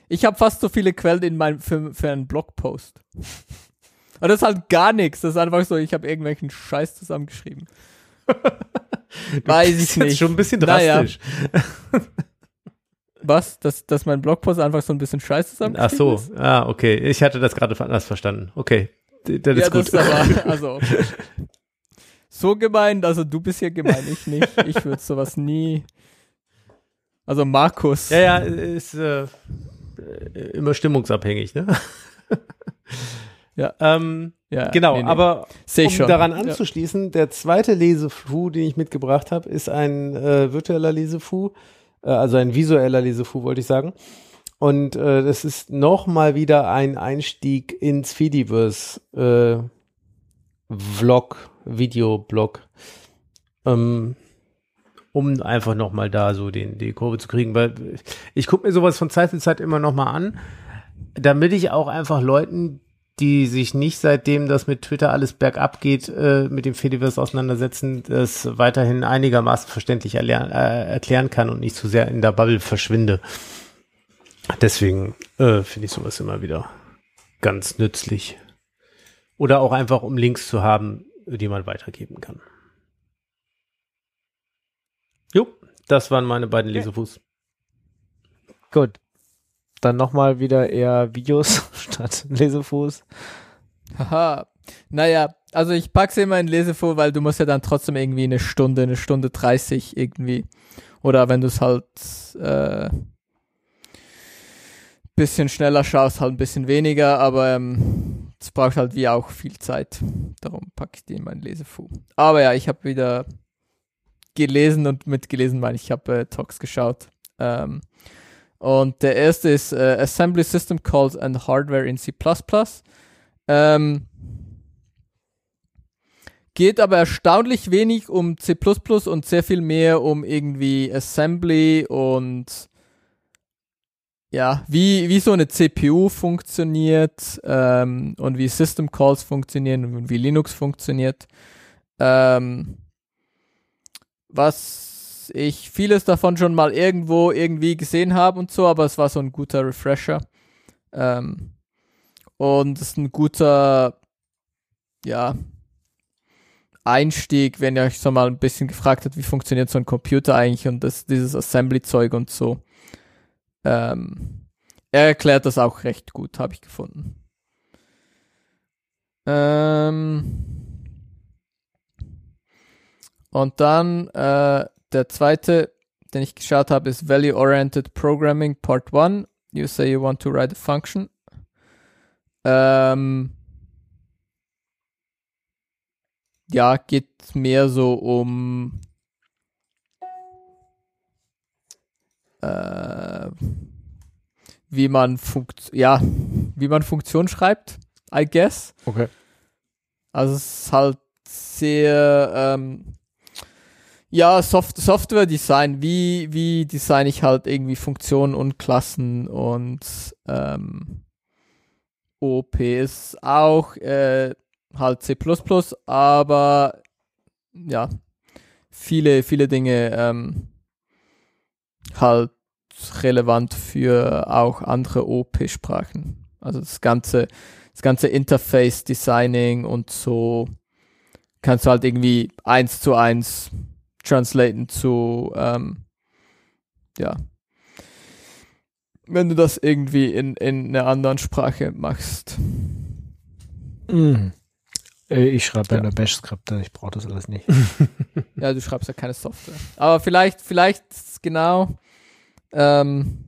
ich habe fast so viele Quellen in meinem für, für einen Blogpost. Und das ist halt gar nichts. Das ist einfach so, ich habe irgendwelchen Scheiß zusammengeschrieben. (laughs) Weiß ich ist nicht. schon ein bisschen Naja. Was? Dass, dass mein Blogpost einfach so ein bisschen Scheiß Ach zusammengeschrieben so, ist? ah, okay. Ich hatte das gerade anders verstanden. Okay, D- das Ja, ist gut. ist aber, (laughs) also, so gemein, also du bist hier gemein, ich nicht. Ich würde sowas nie. Also Markus. ja, ja, ist äh, äh, immer stimmungsabhängig, ne? (laughs) Ja. Ähm, Ja, genau, nee, nee. aber Seh ich um schon. daran Ja. anzuschließen, der zweite Lesefu, den ich mitgebracht habe, ist ein äh, virtueller Lesefu, äh, also ein visueller Lesefu, wollte ich sagen. Und äh, das ist nochmal wieder ein Einstieg ins Fediverse äh, Vlog, Videoblog, ähm, um einfach nochmal da so den, die Kurve zu kriegen, weil ich gucke mir sowas von Zeit zu Zeit immer nochmal an, damit ich auch einfach Leuten, die sich nicht seitdem das mit Twitter alles bergab geht, äh, mit dem Fediverse auseinandersetzen, das weiterhin einigermaßen verständlich erlern, äh, erklären kann und nicht zu sehr in der Bubble verschwinde. Deswegen äh, finde ich sowas immer wieder ganz nützlich. Oder auch einfach, um Links zu haben, die man weitergeben kann. Jo, das waren meine beiden Lesefuß. Gut. Dann nochmal wieder eher Videos (laughs) statt Lesefuß. Haha. Naja, also ich pack's immer in Lesefuhr, weil du musst ja dann trotzdem irgendwie eine Stunde, eine Stunde 30 irgendwie. Oder wenn du es halt äh, bisschen schneller schaust, halt ein bisschen weniger, aber ähm, es braucht halt wie auch viel Zeit. Darum packe ich die in mein Lesefuhr. Aber ja, ich habe wieder gelesen und mitgelesen, meine ich, ich habe äh, Talks geschaut. Ähm, und der erste ist äh, Assembly System Calls and Hardware in C++. Ähm, geht aber erstaunlich wenig um C++ und sehr viel mehr um irgendwie Assembly und ja, wie, wie so eine CPU funktioniert ähm, und wie System Calls funktionieren und wie Linux funktioniert. Ähm, was ich vieles davon schon mal irgendwo irgendwie gesehen habe und so, aber es war so ein guter Refresher. Ähm, und es ist ein guter, ja, Einstieg, wenn ihr euch so mal ein bisschen gefragt habt, wie funktioniert so ein Computer eigentlich und das, dieses Assembly-Zeug und so. Ähm, er erklärt das auch recht gut, habe ich gefunden. Ähm, und dann äh, der zweite, den ich geschaut habe, ist Value Oriented Programming Part 1. You say you want to write a function. Ähm, ja, geht mehr so um äh, wie man Funkt ja, wie man Funktion schreibt, I guess. Okay. Also es ist halt sehr ähm, ja, Soft Software Design, wie, wie design ich halt irgendwie Funktionen und Klassen und ähm, OP ist auch äh, halt C++, aber ja, viele, viele Dinge ähm, halt relevant für auch andere OP-Sprachen. Also das ganze, das ganze Interface Designing und so kannst du halt irgendwie eins zu eins translaten zu, ähm, ja, wenn du das irgendwie in, in einer anderen Sprache machst. Mhm. Ich schreibe ja eine Bash-Skripte, ich brauche das alles nicht. (laughs) ja, du schreibst ja keine Software. Aber vielleicht, vielleicht genau, ähm,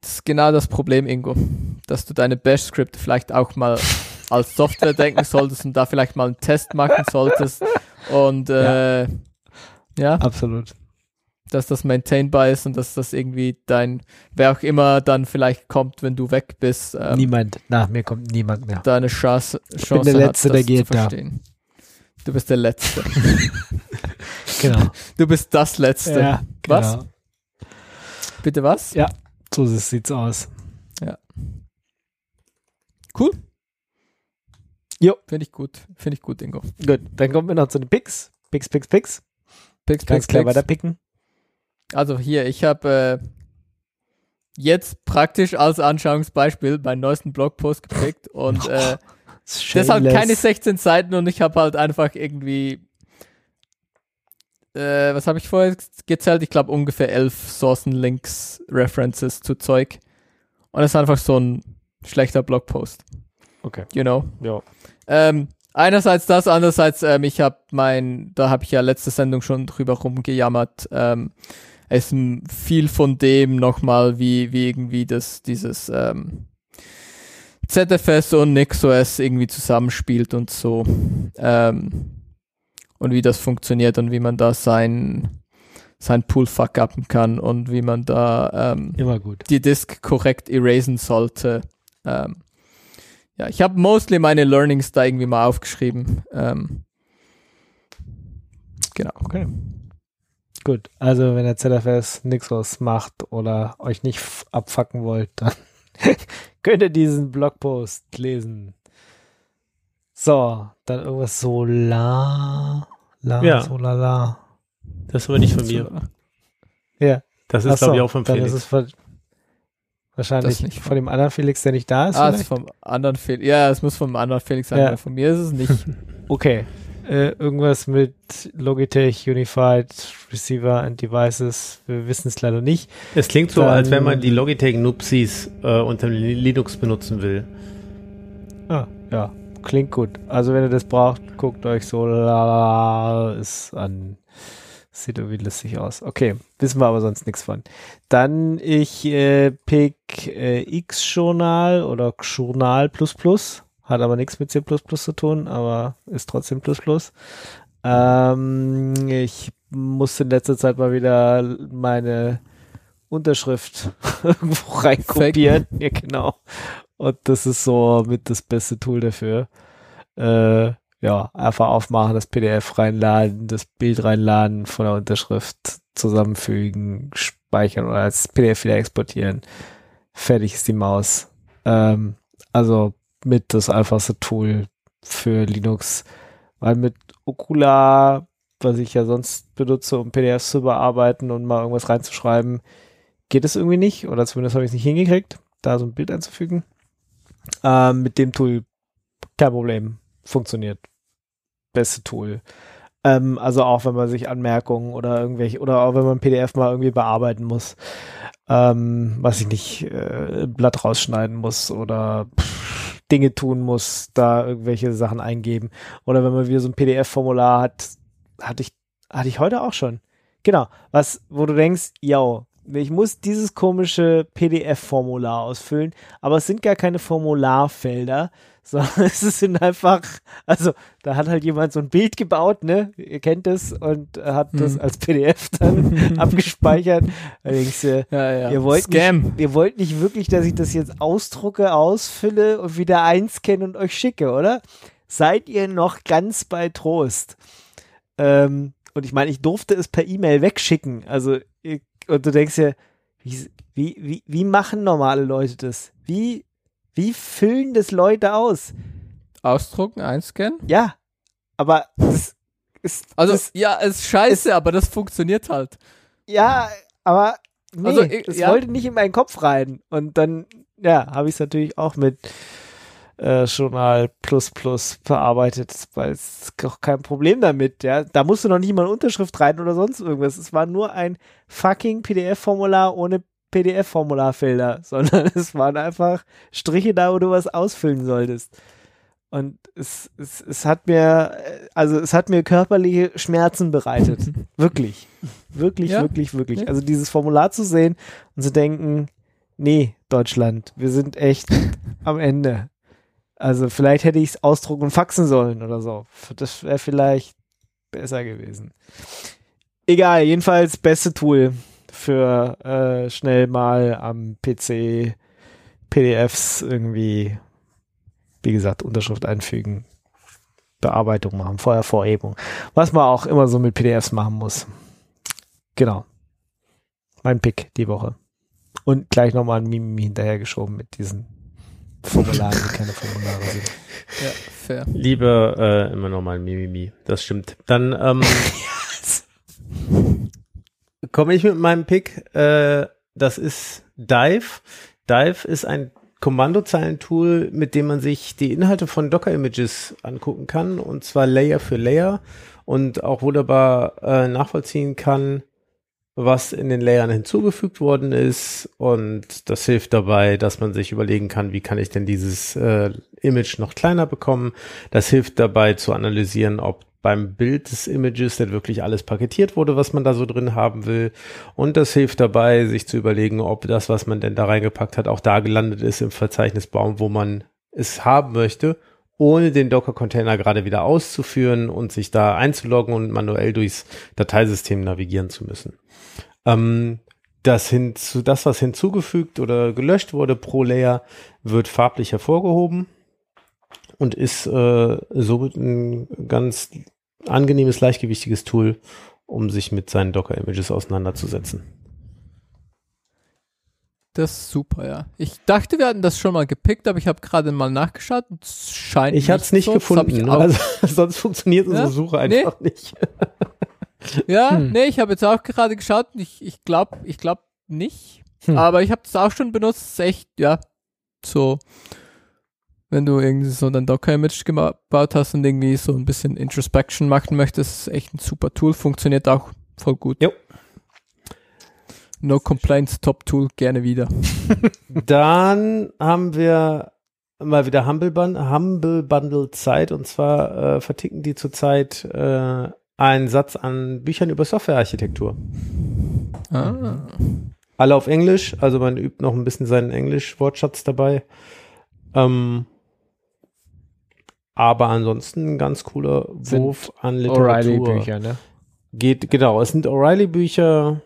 das ist genau das Problem, Ingo, dass du deine Bash-Skripte vielleicht auch mal als Software denken solltest und da vielleicht mal einen Test machen solltest und äh, ja. ja. Absolut. Dass das maintainbar ist und dass das irgendwie dein, wer auch immer dann vielleicht kommt, wenn du weg bist. Ähm, Niemand, nach mir kommt niemand mehr. Deine Chance, Chance ich bin der Letzte, hat, der geht da. Du bist der Letzte. (laughs) (laughs) genau. Du bist das Letzte. Ja, was? Genau. Bitte was? Ja, so sieht's aus. Ja. Cool. Jo. Finde ich gut. Finde ich gut, Ingo. Gut, dann kommen wir noch zu den Picks. Picks, Picks, Picks. Picks, Ganz Picks, Picks. weiter picken. Also hier, ich habe äh, jetzt praktisch als Anschauungsbeispiel meinen neuesten Blogpost gepickt (laughs) und äh, halt keine 16 Seiten und ich habe halt einfach irgendwie äh, was habe ich vorher gezählt? Ich glaube ungefähr elf Sourcen-Links, References zu Zeug. Und das ist einfach so ein schlechter Blogpost. Okay. You know? Ja. Ähm, einerseits das, andererseits, ähm, ich habe mein, da habe ich ja letzte Sendung schon drüber rumgejammert, ähm, es viel von dem nochmal, wie, wie irgendwie das, dieses ähm, ZFS und NixOS irgendwie zusammenspielt und so. Ähm, und wie das funktioniert und wie man da sein, sein Pool fuck-upen kann und wie man da ähm, Immer gut. die Disk korrekt erasen sollte. Ähm, ja, ich habe mostly meine Learnings da irgendwie mal aufgeschrieben. Ähm, genau. Okay. Gut, also wenn der ZFS Nixos macht oder euch nicht abfacken wollt, (laughs) dann könnt ihr diesen Blogpost lesen. So, dann irgendwas Solar. La, Ja. Solala. Das ist aber nicht von mir. Ja. Das ist, glaube ich, auch von dann Felix. ist es von, wahrscheinlich Das nicht von dem anderen Felix, der nicht da ist. Ah, es ist vom anderen Felix. Ja, es muss vom anderen Felix sein, Ja. weil von mir ist es nicht. (laughs) Okay. Äh, irgendwas mit Logitech Unified Receiver and Devices. Wir wissen es leider nicht. Es klingt so, Dann- als wenn man die Logitech Nupsis äh, unter Linux benutzen will. Ah, ja, klingt gut. Also wenn ihr das braucht, guckt euch Solaris an. Sieht irgendwie lustig aus. Okay, wissen wir aber sonst nichts von. Dann ich äh, pick äh, X-Journal oder Journal plus plus. Hat aber nichts mit C plus plus zu tun, aber ist trotzdem plus plus. Ähm, ich musste in letzter Zeit mal wieder meine Unterschrift (laughs) irgendwo reinkopieren. Ja, genau. Und das ist so mit das beste Tool dafür. Äh, ja, einfach aufmachen, das PDF reinladen, das Bild reinladen, von der Unterschrift zusammenfügen, speichern oder als PDF wieder exportieren. Fertig ist die Maus. Ähm, also mit das einfachste Tool für Linux, weil mit Okular, was ich ja sonst benutze, um PDFs zu bearbeiten und mal irgendwas reinzuschreiben, geht es irgendwie nicht, oder zumindest habe ich es nicht hingekriegt, da so ein Bild einzufügen. Ähm, mit dem Tool kein Problem, funktioniert beste Tool. Ähm, also auch wenn man sich Anmerkungen oder irgendwelche, oder auch wenn man PDF mal irgendwie bearbeiten muss, ähm, was ich nicht, äh, Blatt rausschneiden muss oder pff, Dinge tun muss, da irgendwelche Sachen eingeben. Oder wenn man wieder so ein PDF-Formular hat, hatte ich, hatte ich heute auch schon. Genau. Was, wo du denkst, ja, ich muss dieses komische PDF-Formular ausfüllen, aber es sind gar keine Formularfelder, (laughs) sondern es sind einfach, also da hat halt jemand so ein Bild gebaut, ne? Ihr kennt es und hat mhm. das als PDF dann (laughs) abgespeichert. Allerdings, äh, ja, ja. Ihr wollt Scam. Nicht, ihr wollt nicht wirklich, dass ich das jetzt ausdrucke, ausfülle und wieder einscanne und euch schicke, oder? Seid ihr noch ganz bei Trost? Ähm, und ich meine, ich durfte es per E-Mail wegschicken. Also, und du denkst dir, wie, wie, wie, machen normale Leute das? Wie wie füllen das Leute aus? Ausdrucken, einscannen? Ja, aber das ist. Also, das, ja, es ist scheiße, ist, aber das funktioniert halt. Ja, aber nee, also, ich, das ja. wollte nicht in meinen Kopf rein. Und dann, ja, habe ich es natürlich auch mit äh, Journal Plus Plus verarbeitet, weil es ist auch kein Problem damit, ja. Da musste noch nicht mal eine Unterschrift rein oder sonst irgendwas. Es war nur ein fucking PDF-Formular ohne PDF-Formularfelder, (laughs) sondern es waren einfach Striche da, wo du was ausfüllen solltest. Und es, es, es hat mir, also es hat mir körperliche Schmerzen bereitet. (laughs) wirklich. Wirklich, ja? wirklich, wirklich. Ja. Also dieses Formular zu sehen und zu denken, nee, Deutschland, wir sind echt (laughs) am Ende. Also vielleicht hätte ich es ausdrucken und faxen sollen oder so. Das wäre vielleicht besser gewesen. Egal, jedenfalls beste Tool für äh, schnell mal am PC PDFs irgendwie, wie gesagt, Unterschrift einfügen, Bearbeitung machen, Vorhervorhebung, was man auch immer so mit PDFs machen muss. Genau. Mein Pick die Woche. Und gleich nochmal ein Mimimi hinterhergeschoben mit diesen Formularen, die keine Formulare sind. Ja, fair. Lieber äh, immer nochmal ein Mimimi, das stimmt. Dann ähm, (laughs) komme ich mit meinem Pick. Äh, das ist Dive. Dive ist ein Kommandozeilentool, mit dem man sich die Inhalte von Docker-Images angucken kann, und zwar Layer für Layer und auch wunderbar äh, nachvollziehen kann, was in den Layern hinzugefügt worden ist. Und das hilft dabei, dass man sich überlegen kann, wie kann ich denn dieses äh, Image noch kleiner bekommen. Das hilft dabei zu analysieren, ob beim Bild des Images denn wirklich alles paketiert wurde, was man da so drin haben will. Und das hilft dabei, sich zu überlegen, ob das, was man denn da reingepackt hat, auch da gelandet ist im Verzeichnisbaum, wo man es haben möchte, ohne den Docker-Container gerade wieder auszuführen und sich da einzuloggen und manuell durchs Dateisystem navigieren zu müssen. Ähm, das, hinzu, das, was hinzugefügt oder gelöscht wurde pro Layer, wird farblich hervorgehoben und ist äh, somit ein ganz angenehmes, leichtgewichtiges Tool, um sich mit seinen Docker-Images auseinanderzusetzen. Das ist super, ja. Ich dachte, wir hatten das schon mal gepickt, aber ich habe gerade mal nachgeschaut und es scheint Ich hatte es nicht so. gefunden, also, (laughs) sonst funktioniert unsere ja? Suche einfach nee. nicht. (laughs) ja, hm. nee, ich habe jetzt auch gerade geschaut und ich, ich glaube ich glaub nicht. Hm. Aber ich habe das auch schon benutzt. Ist echt, ja, so wenn du irgendwie so ein Docker-Image gebaut hast und irgendwie so ein bisschen Introspection machen möchtest, ist echt ein super Tool, funktioniert auch voll gut. Jo. No Complaints, Top Tool, gerne wieder. (laughs) Dann haben wir mal wieder Humble, Bun Humble Bundle Zeit und zwar äh, verticken die zurzeit äh, einen Satz an Büchern über Softwarearchitektur. Ah. Alle auf Englisch, also man übt noch ein bisschen seinen Englisch-Wortschatz dabei. Ähm, aber ansonsten ein ganz cooler Wurf an Literatur. O'Reilly-Bücher, ne? Geht, genau, es sind O'Reilly-Bücher,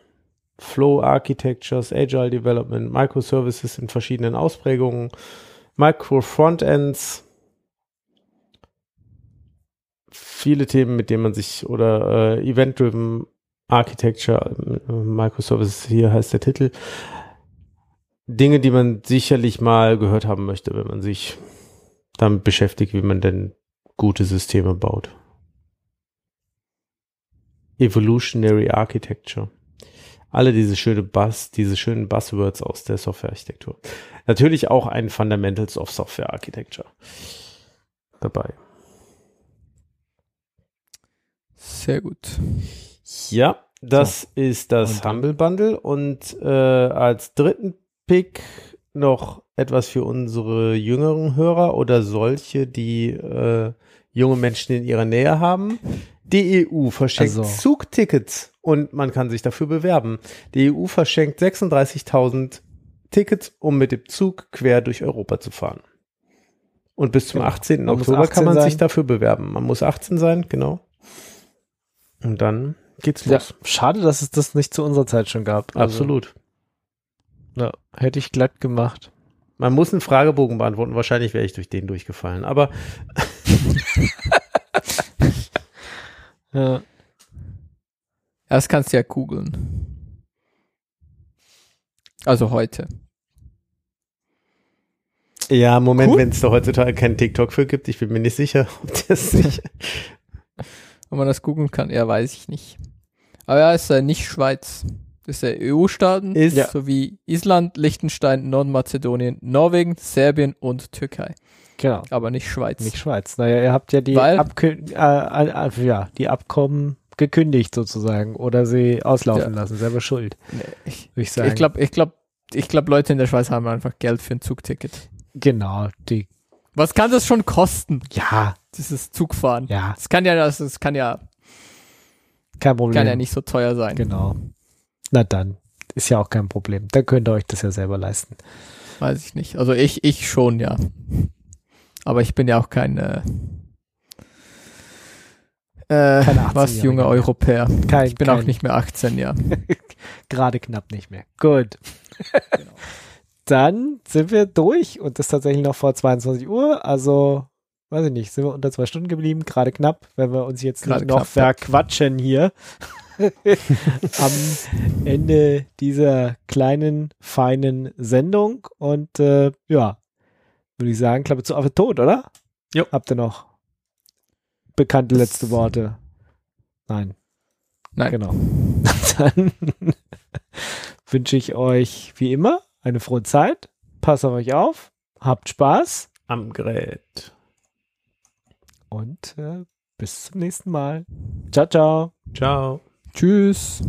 Flow Architectures, Agile Development, Microservices in verschiedenen Ausprägungen, Micro Frontends, viele Themen, mit denen man sich oder äh, Event-Driven Architecture, äh, Microservices hier heißt der Titel, Dinge, die man sicherlich mal gehört haben möchte, wenn man sich damit beschäftigt, wie man denn gute Systeme baut. Evolutionary Architecture. Alle diese schöne Buzz, diese schönen Buzzwords aus der Softwarearchitektur. Natürlich auch ein Fundamentals of Software Architecture dabei. Sehr gut. Ja, das ist das Und Humble Bundle und äh, als dritten Pick noch etwas für unsere jüngeren Hörer oder solche, die äh, junge Menschen in ihrer Nähe haben. Die EU verschenkt Also- Zugtickets und man kann sich dafür bewerben. Die EU verschenkt 36.000 Tickets, um mit dem Zug quer durch Europa zu fahren. Und bis zum Genau. 18. Man Oktober 18 kann man sich sein. dafür bewerben. Man muss 18 sein, genau. Und dann geht's Ja, los. schade, dass es das nicht zu unserer Zeit schon gab. Also, Absolut. Ja, hätte ich glatt gemacht. Man muss einen Fragebogen beantworten. Wahrscheinlich wäre ich durch den durchgefallen. Aber (laughs) Ja. Das kannst du ja googeln. Also heute. ja, Moment, wenn es da heutzutage keinen TikTok für gibt, ich bin mir nicht sicher, ob das nicht. (laughs) Ob man das googeln kann, ja, weiß ich nicht. Aber ja, ist ja nicht Schweiz. Das ist ja EU-Staaten, Ist- Ja. sowie Island, Liechtenstein, Nordmazedonien, Norwegen, Serbien und Türkei. Genau. Aber nicht Schweiz. Nicht Schweiz. Naja, ihr habt ja die, Weil- Abkü äh, äh, äh, ja, die Abkommen gekündigt sozusagen oder sie auslaufen Ja. lassen. Selber schuld, Nee, ich glaube, ich glaube, ich glaube, Leute in der Schweiz haben einfach Geld für ein Zugticket. Genau, die, Was kann das schon kosten, ja, dieses Zugfahren? ja, Das kann ja, das, das kann ja, kein Problem. kann ja nicht so teuer sein. Genau. Na dann, ist ja auch kein Problem. Dann könnt ihr euch das ja selber leisten. Weiß ich nicht. Also ich, ich schon, ja. Aber ich bin ja auch kein, äh, äh, Kein was 18-Jähriger junger. Europäer. Kein, Ich bin kein, auch nicht mehr 18, ja. (laughs) Gerade knapp nicht mehr. Gut. (laughs) Dann sind wir durch und das tatsächlich noch vor 22 Uhr. Also, weiß ich nicht, sind wir unter zwei Stunden geblieben, gerade knapp, wenn wir uns jetzt nicht noch knapp, ja. verquatschen hier. (laughs) Am Ende dieser kleinen, feinen Sendung. Und äh, ja, würde ich sagen, Klappe zu Affe tot, oder? Jo. Habt ihr noch bekannte letzte Worte? Nein. Nein. Genau. (laughs) Dann (laughs) wünsche ich euch wie immer eine frohe Zeit. Passt auf euch auf. Habt Spaß Am Gerät. Und äh, bis zum nächsten Mal. Ciao, ciao. Ciao. Tschüss.